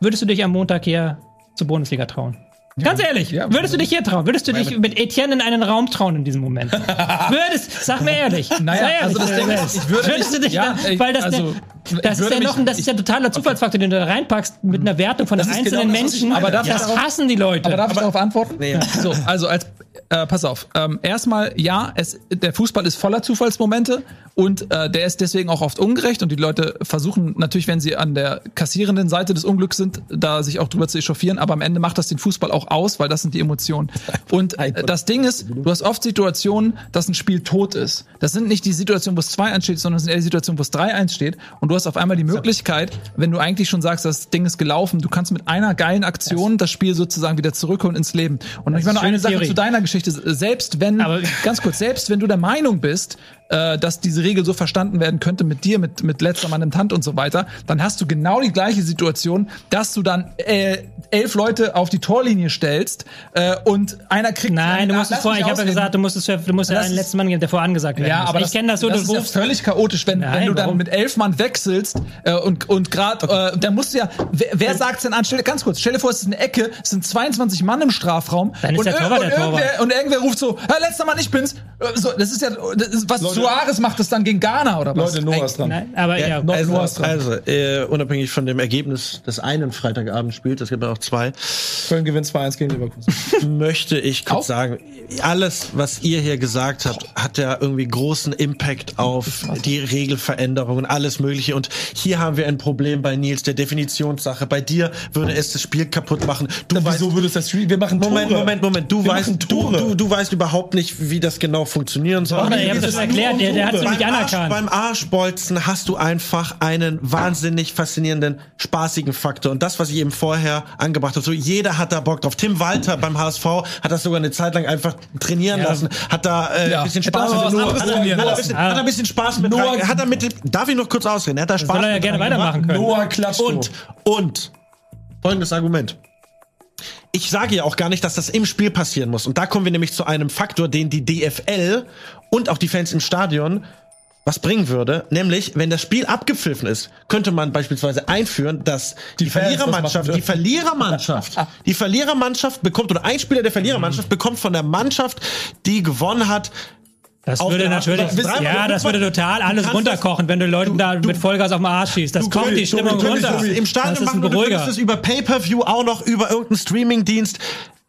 Würdest du dich am Montag hier zur Bundesliga trauen? Ganz ehrlich, Ja. würdest du dich hier trauen? Würdest du dich mit Etienne in einen Raum trauen in diesem Moment? würdest, sag mir ehrlich. Naja, ehrlich, also das Ding ist, ich würde würdest du dich ja, da, weil das, also, der, das ist ja noch ein, das ist ja totaler Zufallsfaktor, den du da reinpackst mit einer Wertung von den einzelnen genau das, Menschen. Aber darf ich das hassen die Leute. Aber darf ich darauf antworten? Nee. So, also als äh, pass auf. Ähm, erstmal, ja, es, der Fußball ist voller Zufallsmomente und äh, der ist deswegen auch oft ungerecht und die Leute versuchen natürlich, wenn sie an der kassierenden Seite des Unglücks sind, da sich auch drüber zu echauffieren, aber am Ende macht das den Fußball auch aus, weil das sind die Emotionen. Und äh, das Ding ist, du hast oft Situationen, dass ein Spiel tot ist. Das sind nicht die Situationen, wo es 2-1 steht, sondern es sind eher die Situationen, wo es 3-1 steht und du hast auf einmal die Möglichkeit, wenn du eigentlich schon sagst, das Ding ist gelaufen, du kannst mit einer geilen Aktion das Spiel sozusagen wieder zurückholen ins Leben. Und ich meine noch eine Sache Theorie. zu deiner Geschichte. Selbst wenn, Aber- ganz kurz, selbst wenn du der Meinung bist, äh, dass diese Regel so verstanden werden könnte mit dir, mit, mit letzter Mann im Tand und so weiter, dann hast du genau die gleiche Situation, dass du dann äh, elf Leute auf die Torlinie stellst äh, und einer kriegt. Nein, du musst es vorher, ich habe ja gesagt, du musst es, du musst ja einen letzten Mann geben, der vorher angesagt werden Ja, muss. aber ich kenne das so, das du ist ja rufst, völlig chaotisch, wenn, Nein, wenn du dann warum? mit elf Mann wechselst äh, und, und gerade, äh, dann musst du ja, wer, wer sagt's denn an? Stell, ganz kurz, stell dir vor, es ist eine Ecke, es sind 22 Mann im Strafraum Dann ist und, der Torwart und, der Torwart. irgendwer, und irgendwer ruft so, letzter Mann, ich bin's. Äh, So, das ist ja, das ist, was Suarez macht das dann gegen Ghana oder was? Leute, Noah ist dran. Nein, aber ja, noch Also, Noah ist dran. also äh, unabhängig von dem Ergebnis des einen Freitagabendspiels, es gibt ja auch zwei, Köln gewinnt 2-1 gegen Leverkusen. möchte ich kurz Auch? sagen, alles, was ihr hier gesagt habt, hat ja irgendwie großen Impact auf die Regelveränderungen, alles Mögliche. Und hier haben wir ein Problem bei Nils, der Definitionssache. Bei dir würde es das Spiel kaputt machen. Du Na, weißt, Wieso würde es das Spiel? Wir machen Tore. Moment, Moment, Moment. Du Wir weißt, du, du, du weißt überhaupt nicht, wie das genau funktionieren soll. Ich hab das erklärt, der- der hat's beim nicht Arsch, anerkannt. beim Arschbolzen hast du einfach einen wahnsinnig faszinierenden, spaßigen Faktor. Und das, was ich eben vorher angebracht habe, so jeder hat da Bock drauf. Tim Walter beim HSV hat das sogar eine Zeit lang einfach trainieren Ja. lassen, hat da äh, Ja. ein bisschen Hätte Spaß mit Noah, hat, er- ein lassen. bisschen, hat er ein bisschen Spaß mit Noah- rein, hat er mit dem, darf ich noch kurz ausreden? Er hat da Spaß soll er ja gerne weitermachen können. Noah Klatschko. Und, und, folgendes Argument. Ich sage ja auch gar nicht, dass das im Spiel passieren muss. Und da kommen wir nämlich zu einem Faktor, den die DFL und auch die Fans im Stadion was bringen würde, nämlich wenn das Spiel abgepfiffen ist, könnte man beispielsweise einführen, dass die, das Verlierermannschaft, machen die. Verlierermannschaft, die Verlierermannschaft bekommt oder ein Spieler der Verlierermannschaft bekommt von der Mannschaft, die gewonnen hat, das auf würde natürlich, das- ja, das würde total alles runterkochen, wenn du Leuten da mit Vollgas auf den Arsch schießt. Das kocht die Stimmung du runter. im Das Stadion ist ein machen und du könntest Beruhiger. es über Pay-Per-View auch noch über irgendeinen Streamingdienst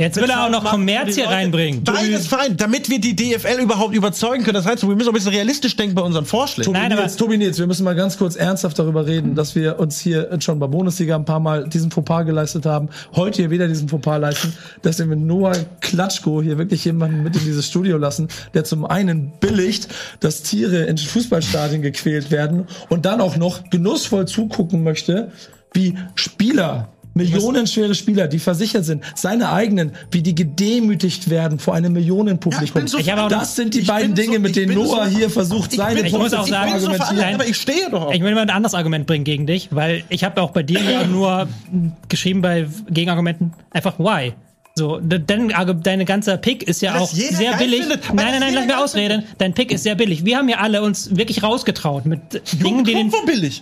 Jetzt will er auch noch Kommerz hier reinbringen. Beides fein, damit wir die DFL überhaupt überzeugen können. Das heißt, wir müssen auch ein bisschen realistisch denken bei unseren Vorschlägen. Nein, Tobi aber- Nils, Tobi Nils, wir müssen mal ganz kurz ernsthaft darüber reden, dass wir uns hier schon bei Bundesliga ein paar Mal diesen Fauxpas geleistet haben, heute hier wieder diesen Fauxpas leisten, dass wir mit Noah Klatschko hier wirklich jemanden mit in dieses Studio lassen, der zum einen billigt, dass Tiere in Fußballstadien gequält werden und dann auch noch genussvoll zugucken möchte, wie Spieler Millionenschwere Spieler, die versichert sind, seine eigenen, wie die gedemütigt werden vor einem Millionenpublikum. bin so- Ich noch- das sind die ich beiden bin so- Dinge, mit ich denen Noah so- hier versucht, seine Ich muss auch Punkte sagen, argumentieren. veranlagt, aber ich stehe doch auf. Ich will mal ein anderes Argument bringen gegen dich, weil ich habe auch bei dir ja nur geschrieben bei Gegenargumenten einfach why. So, de- dein, deine ganze Pick ist ja Weil auch sehr billig. findet. Nein, nein, nein, lass mir ausreden. Dein Pick ist sehr billig. Wir haben ja alle uns wirklich rausgetraut mit Dingen, die den,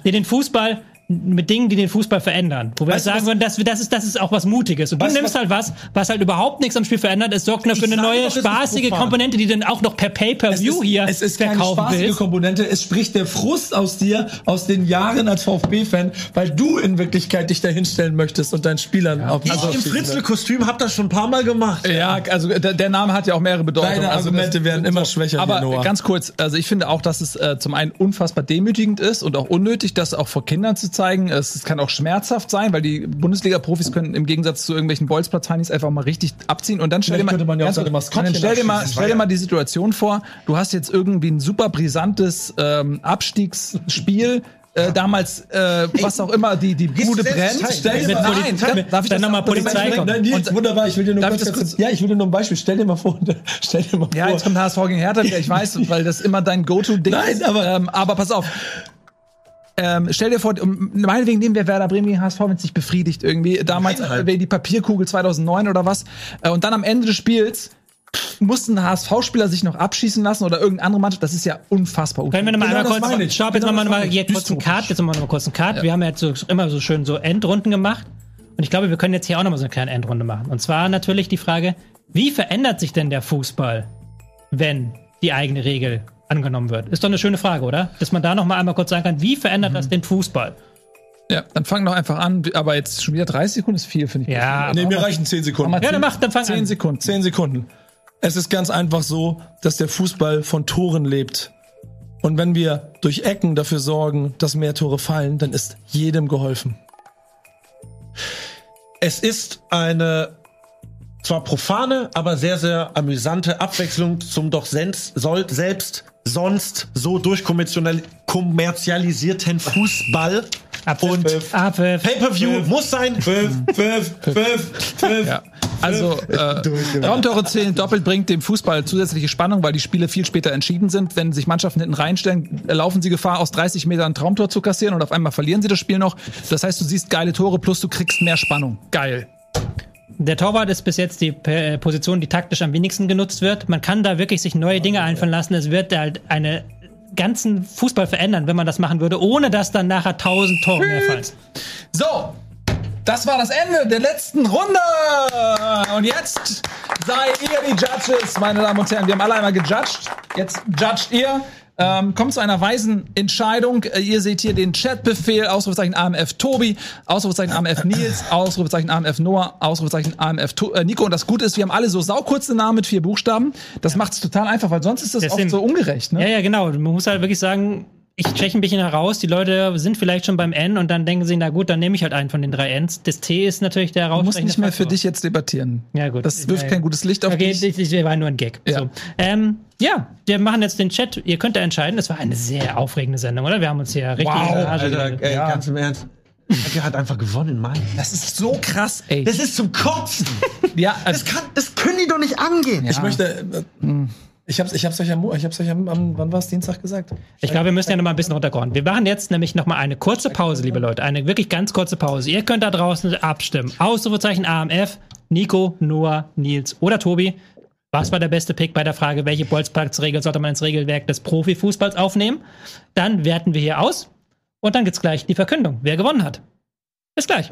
die den Fußball mit Dingen, die den Fußball verändern. Wo wir Weißt sagen würden, das, das, ist, das ist auch was Mutiges. Und du nimmst was- halt was, was halt überhaupt nichts am Spiel verändert. Es sorgt nur für eine neue, doch, spaßige. Komponente, die dann auch noch per Pay-Per-View hier es ist keine verkaufen spaßige willst. Komponente. Es spricht der Frust aus dir, aus den Jahren als VfB-Fan, weil du in Wirklichkeit dich dahinstellen möchtest und deinen Spielern auf Ich im Fritzl-Kostüm hab das schon ein paar Mal gemacht. Ja, also der, der Name hat ja auch mehrere Bedeutungen. Deine also Argumente werden immer schwächer, Aber Noah. ganz kurz, also ich finde auch, dass es äh, zum einen unfassbar demütigend ist und auch unnötig, das auch vor Kindern zu zeigen. Es, es kann auch schmerzhaft sein, weil die Bundesliga-Profis können im Gegensatz zu irgendwelchen Bolzplatzheinis einfach mal richtig abziehen und dann stell dir mal, ja ganz dann stell dir mal, stell dir mal die Situation vor, du hast jetzt irgendwie ein super brisantes ähm, Abstiegsspiel. Äh, damals, äh, was auch immer, die, die Bude brennt. Stell dir mal, nein, darf, mit- darf ich dann das noch mal Polizei Nein, kommen. Nein, Nils, wunderbar, ich will dir nur Darf kurz, kurz, kurz- ja, ich will dir nur ein Beispiel. Stell dir mal vor, stell dir mal vor. Ja, jetzt kommt HSV gegen Hertha ich weiß, weil das immer dein Go-To-Ding Nein, ist. aber- ähm, aber pass auf. Ähm, stell dir vor, meinetwegen nehmen wir Werder Bremen gegen HSV, wenn es dich befriedigt irgendwie. Damals Nein, halt. äh, die Papierkugel 2009 oder was. Äh, und dann am Ende des Spiels muss ein HSV-Spieler sich noch abschießen lassen oder irgendeine andere Mannschaft? Das ist ja unfassbar. Können wir noch mal Genau einmal kurz, ich. stopp, jetzt Genau machen wir mal hier kurz einen. Cut, jetzt machen wir noch mal kurz einen Cut. Wir haben ja jetzt so, immer so schön so Endrunden gemacht. Und ich glaube, wir können jetzt hier auch noch mal so eine kleine Endrunde machen. Und zwar natürlich die Frage, wie verändert sich denn der Fußball, wenn die eigene Regel angenommen wird? Ist doch eine schöne Frage, oder? Dass man da noch mal einmal kurz sagen kann, wie verändert das den Fußball? Ja, dann fang doch einfach an. Aber jetzt schon wieder 30 Sekunden ist viel, finde ich. Ja, Nee, mir reichen 10 Sekunden. Ja, dann mach, dann fang 10 an. Sekunden. 10 Sekunden. Es ist ganz einfach so, dass der Fußball von Toren lebt. Und wenn wir durch Ecken dafür sorgen, dass mehr Tore fallen, dann ist jedem geholfen. Es ist eine zwar profane, aber sehr, sehr amüsante Abwechslung zum doch sens soll, selbst sonst so durchkommerzialisierten Fußball. Und Abpfiff. Pay-Per-View muss sein. Ja. Also, äh, Traumtore zählen doppelt bringt dem Fußball zusätzliche Spannung, weil die Spiele viel später entschieden sind. Wenn sich Mannschaften hinten reinstellen, laufen sie Gefahr, aus 30 Metern ein Traumtor zu kassieren und auf einmal verlieren sie das Spiel noch. Das heißt, du siehst geile Tore plus du kriegst mehr Spannung. Geil. Der Torwart ist bis jetzt die äh, Position, die taktisch am wenigsten genutzt wird. Man kann da wirklich sich neue Dinge einfallen lassen. Es wird halt eine ganzen Fußball verändern, wenn man das machen würde, ohne dass dann nachher tausend Tore mehr fallen. So, das war das Ende der letzten Runde. Und jetzt seid ihr die Judges, meine Damen und Herren. Wir haben alle einmal gejudged. Jetzt judgt ihr. Ähm, kommt zu einer weisen Entscheidung. Äh, ihr seht hier den Chatbefehl, Ausrufezeichen AMF Tobi, Ausrufezeichen AMF Nils, Ausrufezeichen AMF Noah, Ausrufezeichen AMF to äh, Nico. Und das Gute ist, wir haben alle so saukurze Namen mit vier Buchstaben. Das macht es total einfach, weil sonst ist das Das oft so ungerecht. Ne? Ja, ja, genau. Man muss halt wirklich sagen, ich steche ein bisschen heraus. Die Leute sind vielleicht schon beim N und dann denken sie, na gut, dann nehme ich halt einen von den drei Ns. Das T ist natürlich der Du musst herausstechende nicht mehr für Faktor. dich jetzt debattieren. Ja, gut. Das wirft Ja, kein gutes Licht auf Okay, dich. das, das war nur ein Gag. Ja. So. Ähm, ja, wir machen jetzt den Chat. Ihr könnt da entscheiden. Das war eine sehr aufregende Sendung, oder? Wir haben uns hier richtig Rage Alter, ey, ganz im Ernst. Der hat einfach gewonnen, Mann. Das ist so krass, ey. Das ist zum Kotzen. ja, Das, kann, das können die doch nicht angehen. Ich möchte. Äh, ich hab's, ich hab's euch am, ich hab's euch am, am wann war es Dienstag gesagt? Ich glaube, wir müssen ja noch mal ein bisschen runterkommen. Wir machen jetzt nämlich noch mal eine kurze Pause, liebe Leute. Eine wirklich ganz kurze Pause. Ihr könnt da draußen abstimmen. Ausrufezeichen AMF, Nico, Noah, Nils oder Tobi. Was war der beste Pick bei der Frage, welche Bolzplatzregel sollte man ins Regelwerk des Profifußballs aufnehmen? Dann werten wir hier aus und dann gibt's gleich die Verkündung, wer gewonnen hat. Bis gleich.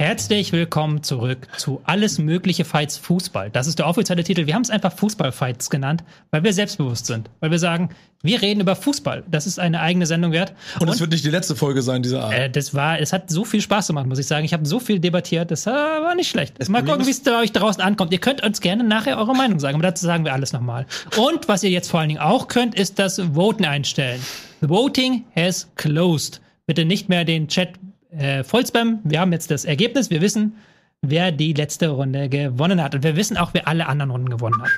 Herzlich willkommen zurück zu Alles Mögliche Fights Fußball. Das ist der offizielle Titel. Wir haben es einfach Fußball-Fights genannt, weil wir selbstbewusst sind. Weil wir sagen, wir reden über Fußball. Das ist eine eigene Sendung wert. Und es wird nicht die letzte Folge sein dieser Art. Äh, das war, es hat so viel Spaß gemacht, muss ich sagen. Ich habe so viel debattiert, das war nicht schlecht. Mal gucken, wie es bei euch draußen ankommt. Ihr könnt uns gerne nachher eure Meinung sagen, aber dazu sagen wir alles nochmal. Und was ihr jetzt vor allen Dingen auch könnt, ist das Voten einstellen. The voting has closed. Bitte nicht mehr den Chat äh, vollspammen. Wir haben jetzt das Ergebnis. Wir wissen, wer die letzte Runde gewonnen hat. Und wir wissen auch, wer alle anderen Runden gewonnen hat.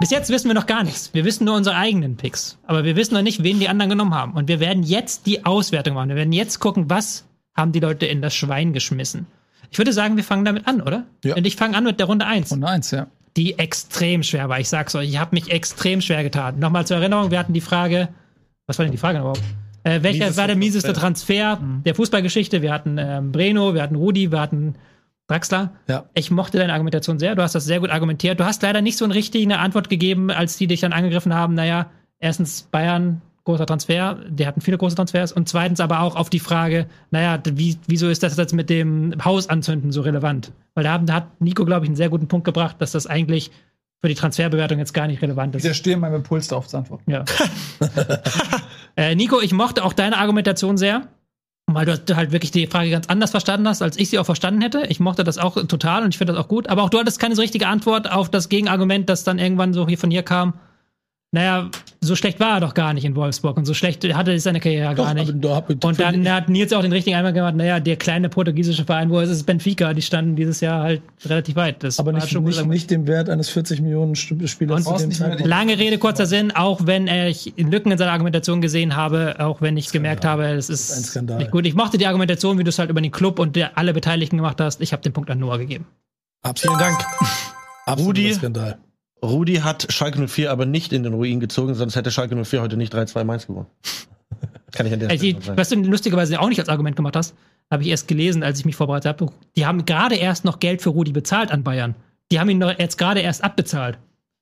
Bis jetzt wissen wir noch gar nichts. Wir wissen nur unsere eigenen Picks. Aber wir wissen noch nicht, wen die anderen genommen haben. Und wir werden jetzt die Auswertung machen. Wir werden jetzt gucken, was haben die Leute in das Schwein geschmissen. Ich würde sagen, wir fangen damit an, oder? Ja. Und ich fange an mit der Runde 1, Und eins, ja. die extrem schwer war. Ich sag's euch, ich habe mich extrem schwer getan. Nochmal zur Erinnerung, wir hatten die Frage, was war denn die Frage überhaupt? Äh, welcher Miesester war der mieseste Transfer der Fußballgeschichte? Wir hatten ähm, Breno, wir hatten Rudi, wir hatten Draxler. Ja. Ich mochte deine Argumentation sehr. Du hast das sehr gut argumentiert. Du hast leider nicht so eine richtige Antwort gegeben, als die dich dann angegriffen haben. Naja, erstens Bayern, großer Transfer. Die hatten viele große Transfers. Und zweitens aber auch auf die Frage, naja, wie, wieso ist das jetzt mit dem Haus anzünden so relevant? Weil da, haben- da hat Nico, glaube ich, einen sehr guten Punkt gebracht, dass das eigentlich für die Transferbewertung jetzt gar nicht relevant ist. Ich stehe meinem Impuls darauf zu antworten. Ja. äh, Nico, ich mochte auch deine Argumentation sehr, weil du halt wirklich die Frage ganz anders verstanden hast, als ich sie auch verstanden hätte. Ich mochte das auch total und ich finde das auch gut. Aber auch du hattest keine so richtige Antwort auf das Gegenargument, das dann irgendwann so hier von hier kam. Naja, so schlecht war er doch gar nicht in Wolfsburg und so schlecht hatte er seine Karriere gar nicht. aber hab ich- Und dann hat Nils auch den richtigen Einwand gemacht, naja, der kleine portugiesische Verein, wo es ist, Benfica, die standen dieses Jahr halt relativ weit. Das aber nicht, schon nicht, nicht dem Wert eines 40 Millionen Spielers. Lange Rede, kurzer Sinn, auch wenn ich Lücken in seiner Argumentation gesehen habe, auch wenn ich gemerkt habe, es ist ein Skandal. nicht gut. Ich mochte die Argumentation, wie du es halt über den Club und der, alle Beteiligten gemacht hast. Ich habe den Punkt an Noah gegeben. Absolut. Vielen Dank. Absoluter Rudi? Skandal. Rudi hat Schalke 04 aber nicht in den Ruin gezogen, sonst hätte Schalke 04 heute nicht 3-2 Mainz gewonnen. Kann ich an der Also, Stelle die, sagen. was du lustigerweise auch nicht als Argument gemacht hast, habe ich erst gelesen, als ich mich vorbereitet habe. Die haben gerade erst noch Geld für Rudi bezahlt an Bayern. die haben ihn noch jetzt gerade erst abbezahlt.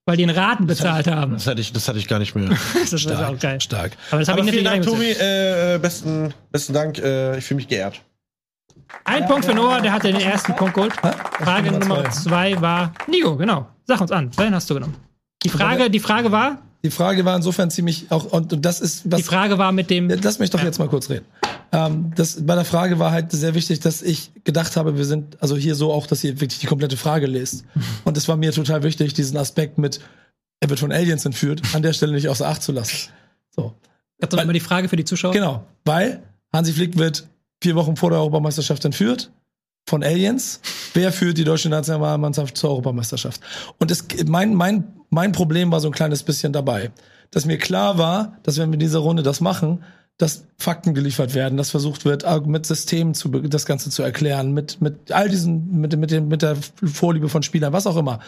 Weil die in Raten bezahlt haben. Das hatte ich, das hatte ich gar nicht mehr. Das ist auch geil. Stark. Aber das habe ich vielen natürlich Dank, Tobi. Äh, besten, besten Dank. Äh, ich fühle mich geehrt. Ein Punkt für Noah, der hatte den ersten Punkt geholt. Frage Nummer zwei war Nico, genau. Sag uns an. Wen hast du genommen? Die Frage, die Frage war, Die Frage war insofern ziemlich auch, und, das ist, was. die Frage war mit dem. Lass mich doch jetzt mal kurz reden. Ähm, das, bei der Frage war halt sehr wichtig, dass ich gedacht habe, wir sind also hier so auch, dass ihr wirklich die komplette Frage lest. Und es war mir total wichtig, diesen Aspekt mit, er wird von Aliens entführt, an der Stelle nicht außer Acht zu lassen. So. Das ist immer die Frage für die Zuschauer. Genau, weil Hansi Flick wird vier Wochen vor der Europameisterschaft entführt von Aliens. Wer führt die deutsche Nationalmannschaft zur Europameisterschaft? Und es, mein, mein, mein Problem war so ein kleines bisschen dabei, dass mir klar war, dass wenn wir in dieser Runde das machen, dass Fakten geliefert werden, dass versucht wird, mit Systemen zu, das Ganze zu erklären, mit, mit all diesen, mit, mit, dem, mit der Vorliebe von Spielern, was auch immer.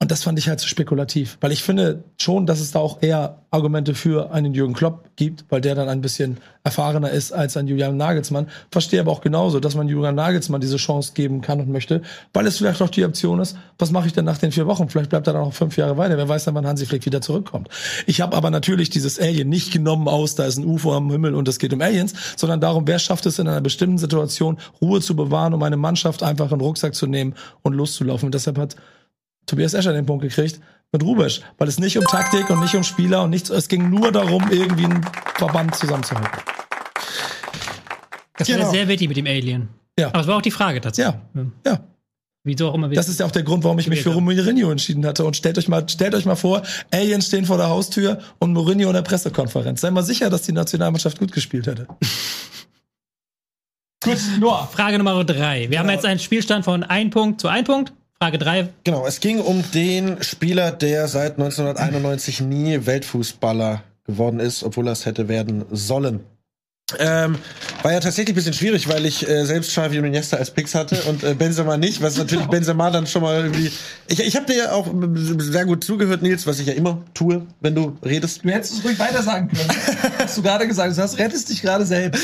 Und das fand ich halt zu spekulativ, weil ich finde schon, dass es da auch eher Argumente für einen Jürgen Klopp gibt, weil der dann ein bisschen erfahrener ist als ein Julian Nagelsmann. Verstehe aber auch genauso, dass man Julian Nagelsmann diese Chance geben kann und möchte, weil es vielleicht auch die Option ist, was mache ich denn nach den vier Wochen? Vielleicht bleibt er dann auch fünf Jahre weiter. Wer weiß dann, wann Hansi Flick wieder zurückkommt. Ich habe aber natürlich dieses Alien nicht genommen aus, da ist ein UFO am Himmel und es geht um Aliens, sondern darum, wer schafft es in einer bestimmten Situation, Ruhe zu bewahren, um eine Mannschaft einfach in den Rucksack zu nehmen und loszulaufen. Und deshalb hat Tobias Escher den Punkt gekriegt mit Rubesch, weil es nicht um Taktik und nicht um Spieler und nichts, es ging nur darum, irgendwie einen Verband zusammenzuhalten. Das wäre Genau. sehr wichtig mit dem Alien. Ja. Aber es war auch die Frage tatsächlich. Ja, ja. Wieso auch immer. Das ist ja auch der Grund, warum ich mich für Mourinho entschieden hatte. Und stellt euch mal, stellt euch mal vor, Aliens stehen vor der Haustür und Mourinho in der Pressekonferenz. Sei mal sicher, dass die Nationalmannschaft gut gespielt hätte. Gut, Noah. Frage Nummer drei. Wir haben jetzt einen Spielstand von ein Punkt zu ein Punkt. Frage drei. Genau, es ging um den Spieler, der seit 1991 nie Weltfußballer geworden ist, obwohl er es hätte werden sollen. Ähm, war ja tatsächlich ein bisschen schwierig, weil ich äh, selbst Xavi und Iniesta als Picks hatte und äh, Benzema nicht, was natürlich Benzema dann schon mal irgendwie. Ich, ich habe dir ja auch sehr gut zugehört, Nils, was ich ja immer tue, wenn du redest. Du hättest es ruhig weiter sagen können. Hast du gerade gesagt. Du hast, rettest dich gerade selbst.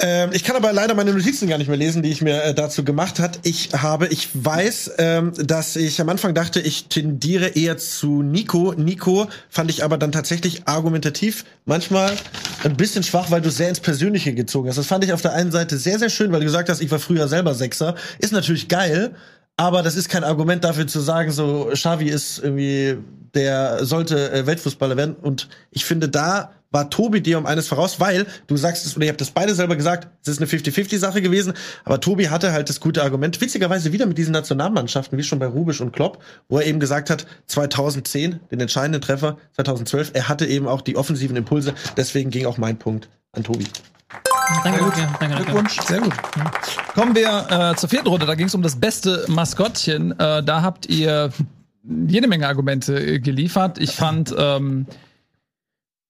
Ähm, ich kann aber leider meine Notizen gar nicht mehr lesen, die ich mir äh, dazu gemacht hat. Ich habe, ich weiß, ähm, dass ich am Anfang dachte, ich tendiere eher zu Nico. Nico fand ich aber dann tatsächlich argumentativ manchmal ein bisschen schwach, weil du sehr ins Persönliche gezogen hast. Das fand ich auf der einen Seite sehr, sehr schön, weil du gesagt hast, ich war früher selber Sechser. Ist natürlich geil. Aber das ist kein Argument dafür zu sagen, so Xavi ist irgendwie, der sollte äh, Weltfußballer werden. Und ich finde, da war Tobi dir um eines voraus, weil du sagst es, oder ihr habt das beide selber gesagt, es ist eine 50-50-Sache gewesen, aber Tobi hatte halt das gute Argument, witzigerweise wieder mit diesen Nationalmannschaften, wie schon bei Rubisch und Klopp, wo er eben gesagt hat, 2010, den entscheidenden Treffer, 2012, er hatte eben auch die offensiven Impulse, deswegen ging auch mein Punkt an Tobi. Danke, gut. Ja, danke, danke. Glückwunsch. Sehr gut. Kommen wir äh, zur vierten Runde. Da ging es um das beste Maskottchen. Äh, da habt ihr jede Menge Argumente äh, geliefert. Ich fand ähm,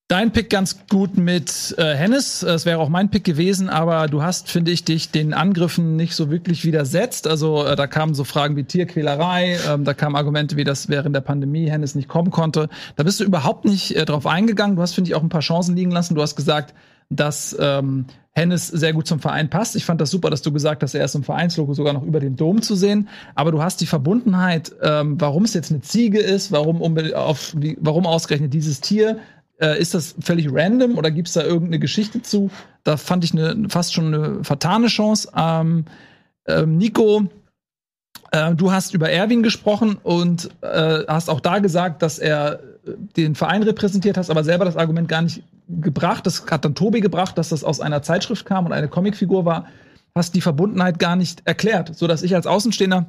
dein Pick ganz gut mit äh, Hennes. Es wäre auch mein Pick gewesen, aber du hast, finde ich, dich den Angriffen nicht so wirklich widersetzt. Also äh, da kamen so Fragen wie Tierquälerei, ähm, da kamen Argumente wie, dass während der Pandemie Hennes nicht kommen konnte. Da bist du überhaupt nicht äh, drauf eingegangen. Du hast, finde ich, auch ein paar Chancen liegen lassen. Du hast gesagt, dass ähm, Hennes sehr gut zum Verein passt. Ich fand das super, dass du gesagt hast, er ist im Vereinslogo sogar noch über dem Dom zu sehen. Aber du hast die Verbundenheit, ähm, warum es jetzt eine Ziege ist, warum, auf, wie, warum ausgerechnet dieses Tier. Äh, ist das völlig random oder gibt es da irgendeine Geschichte zu? Da fand ich eine, fast schon eine vertane Chance. Ähm, ähm, Nico, äh, du hast über Erwin gesprochen und äh, hast auch da gesagt, dass er den Verein repräsentiert hast, aber selber das Argument gar nicht gebracht. Das hat dann Tobi gebracht, dass das aus einer Zeitschrift kam und eine Comicfigur war. Hast die Verbundenheit gar nicht erklärt, so dass ich als Außenstehender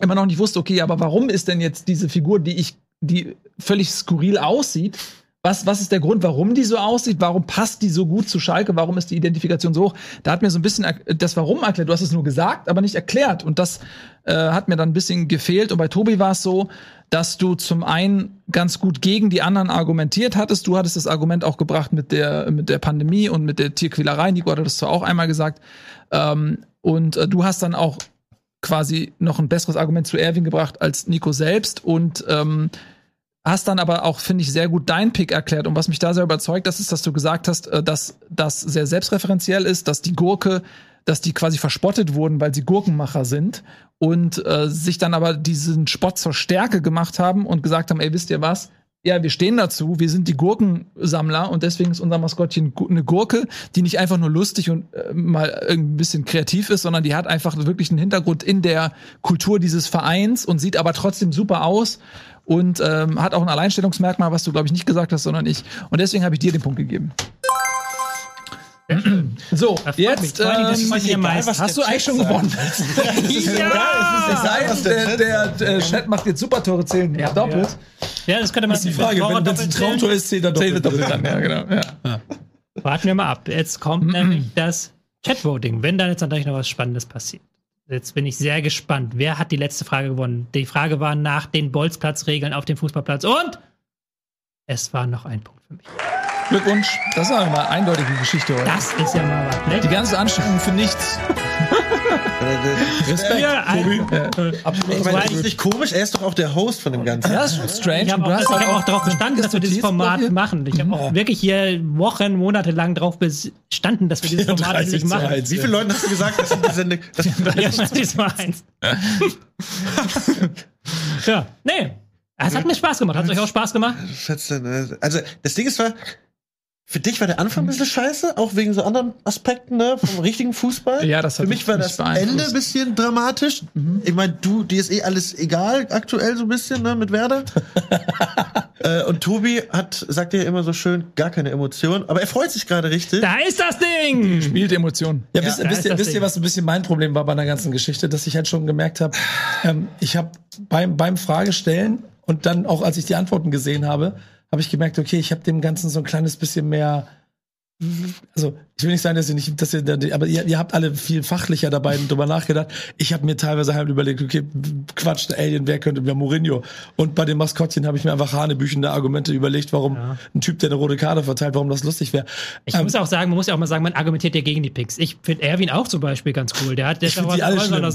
immer noch nicht wusste, okay, aber warum ist denn jetzt diese Figur, die ich, die völlig skurril aussieht, was, was ist der Grund, warum die so aussieht? Warum passt die so gut zu Schalke? Warum ist die Identifikation so hoch? Da hat mir so ein bisschen das Warum erklärt. Du hast es nur gesagt, aber nicht erklärt. Und das äh, hat mir dann ein bisschen gefehlt. Und bei Tobi war es so, dass du zum einen ganz gut gegen die anderen argumentiert hattest. Du hattest das Argument auch gebracht mit der, mit der Pandemie und mit der Tierquälerei. Nico hatte das zwar auch einmal gesagt. Ähm, und äh, du hast dann auch quasi noch ein besseres Argument zu Erwin gebracht als Nico selbst. Und ähm, hast dann aber auch, finde ich, sehr gut dein Pick erklärt. Und was mich da sehr überzeugt, das ist, dass du gesagt hast, äh, dass das sehr selbstreferenziell ist, dass die Gurke dass die quasi verspottet wurden, weil sie Gurkenmacher sind und äh, sich dann aber diesen Spott zur Stärke gemacht haben und gesagt haben, ey, wisst ihr was? Ja, wir stehen dazu, wir sind die Gurkensammler und deswegen ist unser Maskottchen eine Gurke, die nicht einfach nur lustig und äh, mal ein bisschen kreativ ist, sondern die hat einfach wirklich einen Hintergrund in der Kultur dieses Vereins und sieht aber trotzdem super aus und ähm, hat auch ein Alleinstellungsmerkmal, was du, glaube ich, nicht gesagt hast, sondern ich. Und deswegen habe ich dir den Punkt gegeben. So, jetzt ähm, meist- hast du eigentlich schon gewonnen. Ja! Es sei denn, der, der, der Chat macht jetzt super Tore zählen. Ja, doppelt. Ja, das könnte man. Die Frage, wenn es ein Traumtor ist, zählt er doppelt. doppelt dann, ja, genau. Ja. Warten wir mal ab. Jetzt kommt nämlich das Chat-Voting, wenn dann jetzt natürlich noch was Spannendes passiert. Jetzt bin ich sehr gespannt. Wer hat die letzte Frage gewonnen? Die Frage war nach den Bolzplatzregeln auf dem Fußballplatz und es war noch ein Punkt für mich. Glückwunsch. Das ist aber mal eine eindeutige Geschichte heute. Das ist ja mal was. Ne? Die ganze Anstrengung für nichts. Respekt, Ja, ein- Tobi. Ich meine, das ist nicht komisch, er ist doch auch der Host von dem Ganzen. Das ist schon strange. Ich habe auch, hab auch darauf bestanden, dass wir dieses Format Tobi. machen. Ich habe auch wirklich hier Wochen, Monate lang darauf bestanden, dass wir dieses Format 34 endlich zu machen. 1. Wie viele Leuten hast du gesagt, dass die Sendung. Dass Ja, das ist mal eins. ja, nee. Es hat mir Spaß gemacht. Hat es euch auch Spaß gemacht? Schätze, ne? Also, das Ding ist zwar, für dich war der Anfang ein bisschen scheiße, auch wegen so anderen Aspekten, ne, vom richtigen Fußball. Ja, das hat Für mich war das. Ende ein bisschen dramatisch. Ich meine, du, dir ist eh alles egal, aktuell so ein bisschen, ne, mit Werder. äh, und Tobi hat, sagt ja immer so schön, gar keine Emotion, aber er freut sich gerade richtig. Da ist das Ding! Spielt Emotionen. Ja, wisst, da wisst, ihr, wisst ihr, was ein bisschen mein Problem war bei der ganzen Geschichte, dass ich halt schon gemerkt habe, ähm, ich habe beim, beim Fragestellen und dann auch als ich die Antworten gesehen habe, habe ich gemerkt, okay, ich habe dem Ganzen so ein kleines bisschen mehr also ich will nicht sagen, dass ihr nicht, dass ihr, aber ihr, ihr habt alle viel fachlicher dabei drüber nachgedacht. Ich habe mir teilweise halt überlegt, okay, Quatsch, Alien, wer könnte, wer Mourinho? Und bei den Maskottchen habe ich mir einfach hanebüchende Argumente überlegt, warum Ja. ein Typ, der eine rote Karte verteilt, warum das lustig wäre. Ich Ähm, muss auch sagen, man muss ja auch mal sagen, man argumentiert ja gegen die Picks. Ich finde Erwin auch zum Beispiel ganz cool. Der hat der Ich ist find auch die alle schlimm. Du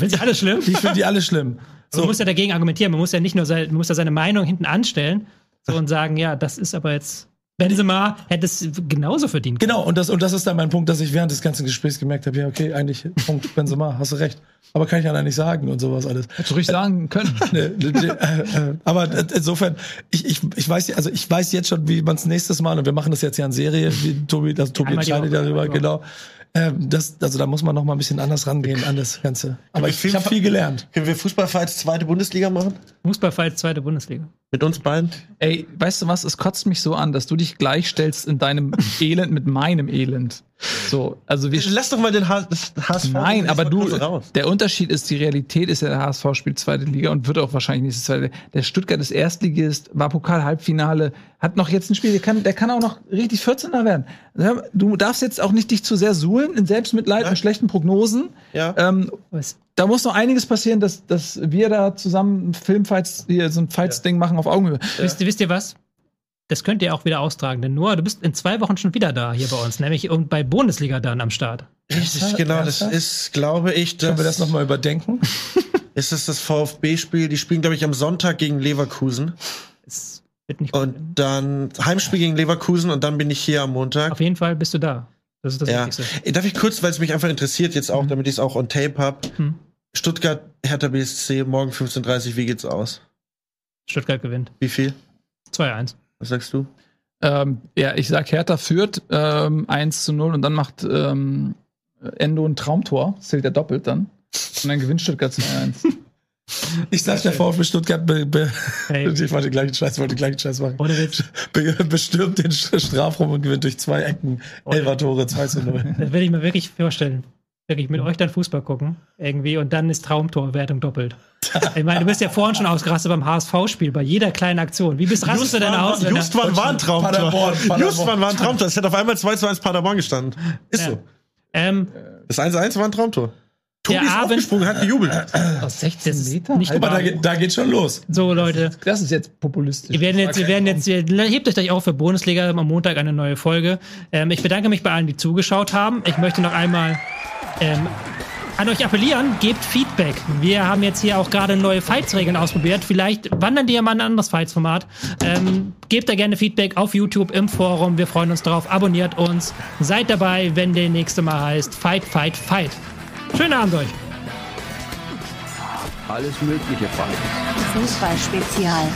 findest die alle schlimm? ich finde die alle schlimm. So. Man muss ja dagegen argumentieren. Man muss ja nicht nur sein, man muss ja seine Meinung hinten anstellen so und sagen, ja, das ist aber jetzt. Benzema hätte es genauso verdient. Genau, und das, und das ist dann mein Punkt, dass ich während des ganzen Gesprächs gemerkt habe, ja, okay, eigentlich, Punkt, Benzema, hast du recht. Aber kann ich ja nicht sagen und sowas alles. Hättest du ruhig sagen können. Ne, äh, äh, aber äh, insofern, ich, ich, ich weiß, also ich weiß jetzt schon, wie man es nächstes Mal, und wir machen das jetzt ja in Serie, wie Tobi, das Tobi Einmal die entscheidet darüber, die genau. Ähm, das, also da muss man noch mal ein bisschen anders rangehen an das Ganze. Aber ich, ich habe viel gelernt. Können wir Fußballfights zweite Bundesliga machen? Fußballfight zweite Bundesliga. Mit uns beiden? Ey, weißt du was? Es kotzt mich so an, dass du dich gleichstellst in deinem Elend mit meinem Elend. So, also wir Lass doch mal den H HSV. Nein, aber du, der Unterschied ist, die Realität ist ja, der HSV spielt zweite Liga und wird auch wahrscheinlich nächstes zweite. Der Stuttgart ist Erstligist, war Pokal-Halbfinale, hat noch jetzt ein Spiel, der kann, der kann auch noch richtig 14er werden. Du darfst jetzt auch nicht dich zu sehr suhlen in Selbstmitleid und schlechten Prognosen. Ja. Ähm, Was? da muss noch einiges passieren, dass, dass wir da zusammen Filmfights, hier so ein Fights-Ding machen auf Augenhöhe. Wisst, ihr- wisst ihr was? Das könnt ihr auch wieder austragen, denn Noah, du bist in zwei Wochen schon wieder da hier bei uns, nämlich bei Bundesliga dann am Start. Richtig, genau. Das ist, glaube ich, das, Können wir das noch mal überdenken? ist das das VfB-Spiel. Die spielen, glaube ich, am Sonntag gegen Leverkusen. Es wird nicht Und dann Heimspiel gegen Leverkusen und dann bin ich hier am Montag. Auf jeden Fall bist du da. Das ist das Ja. Wichtigste. Darf ich kurz, weil es mich einfach interessiert, jetzt auch, damit ich es auch on tape hab. Hm. Stuttgart, Hertha BSC, morgen 15.30 Uhr, wie geht's aus? Stuttgart gewinnt. Wie viel? 2-1. Was sagst du? Ähm, ja, ich sag, Hertha führt ähm, 1 zu 0 und dann macht ähm, Endo ein Traumtor, zählt er doppelt dann. Und dann gewinnt Stuttgart 2-1. Ich sag, der VfB Stuttgart be, be, Hey. ich wollte den gleichen Scheiß, wollte den gleichen Scheiß machen. Ohne Witz. Be, bestürmt den Strafraum und gewinnt durch zwei Ecken. Elfer Tore, 2 zu 0. Das will ich mir wirklich vorstellen. Wirklich mit euch dann Fußball gucken. Irgendwie. Und dann ist Traumtorwertung doppelt. Ich meine, du bist ja vorhin schon ausgerastet beim HSV-Spiel, bei jeder kleinen Aktion. Wie bist rastest du denn aus? Just da- war ein Traumtor. Paderborn, Paderborn. Just war ein Traumtor. Es hätte auf einmal 2 zu 1 Paderborn gestanden. Ist Ja. so. ähm, Das 1-1 war ein Traumtor. Tobi Der ist Abend- aufgesprungen, hat gejubelt. Aus 16 das ist Metern? nicht Aber da, da geht schon los. So, Leute. Das ist jetzt populistisch. Wir werden jetzt, wir werden jetzt, ihr hebt euch gleich auf für Bundesliga am Montag eine neue Folge. Ähm, ich bedanke mich bei allen, die zugeschaut haben. Ich möchte noch einmal ähm, an euch appellieren, gebt Feedback. Wir haben jetzt hier auch gerade neue Fights-Regeln ausprobiert. Vielleicht wandern die ja mal in ein anderes Fights-Format. Ähm, gebt da gerne Feedback auf YouTube, im Forum. Wir freuen uns drauf. Abonniert uns. Seid dabei, wenn der nächste Mal heißt Fight, Fight, Fight. Schönen Abend euch. Alles mögliche Fight. Fußball Spezial.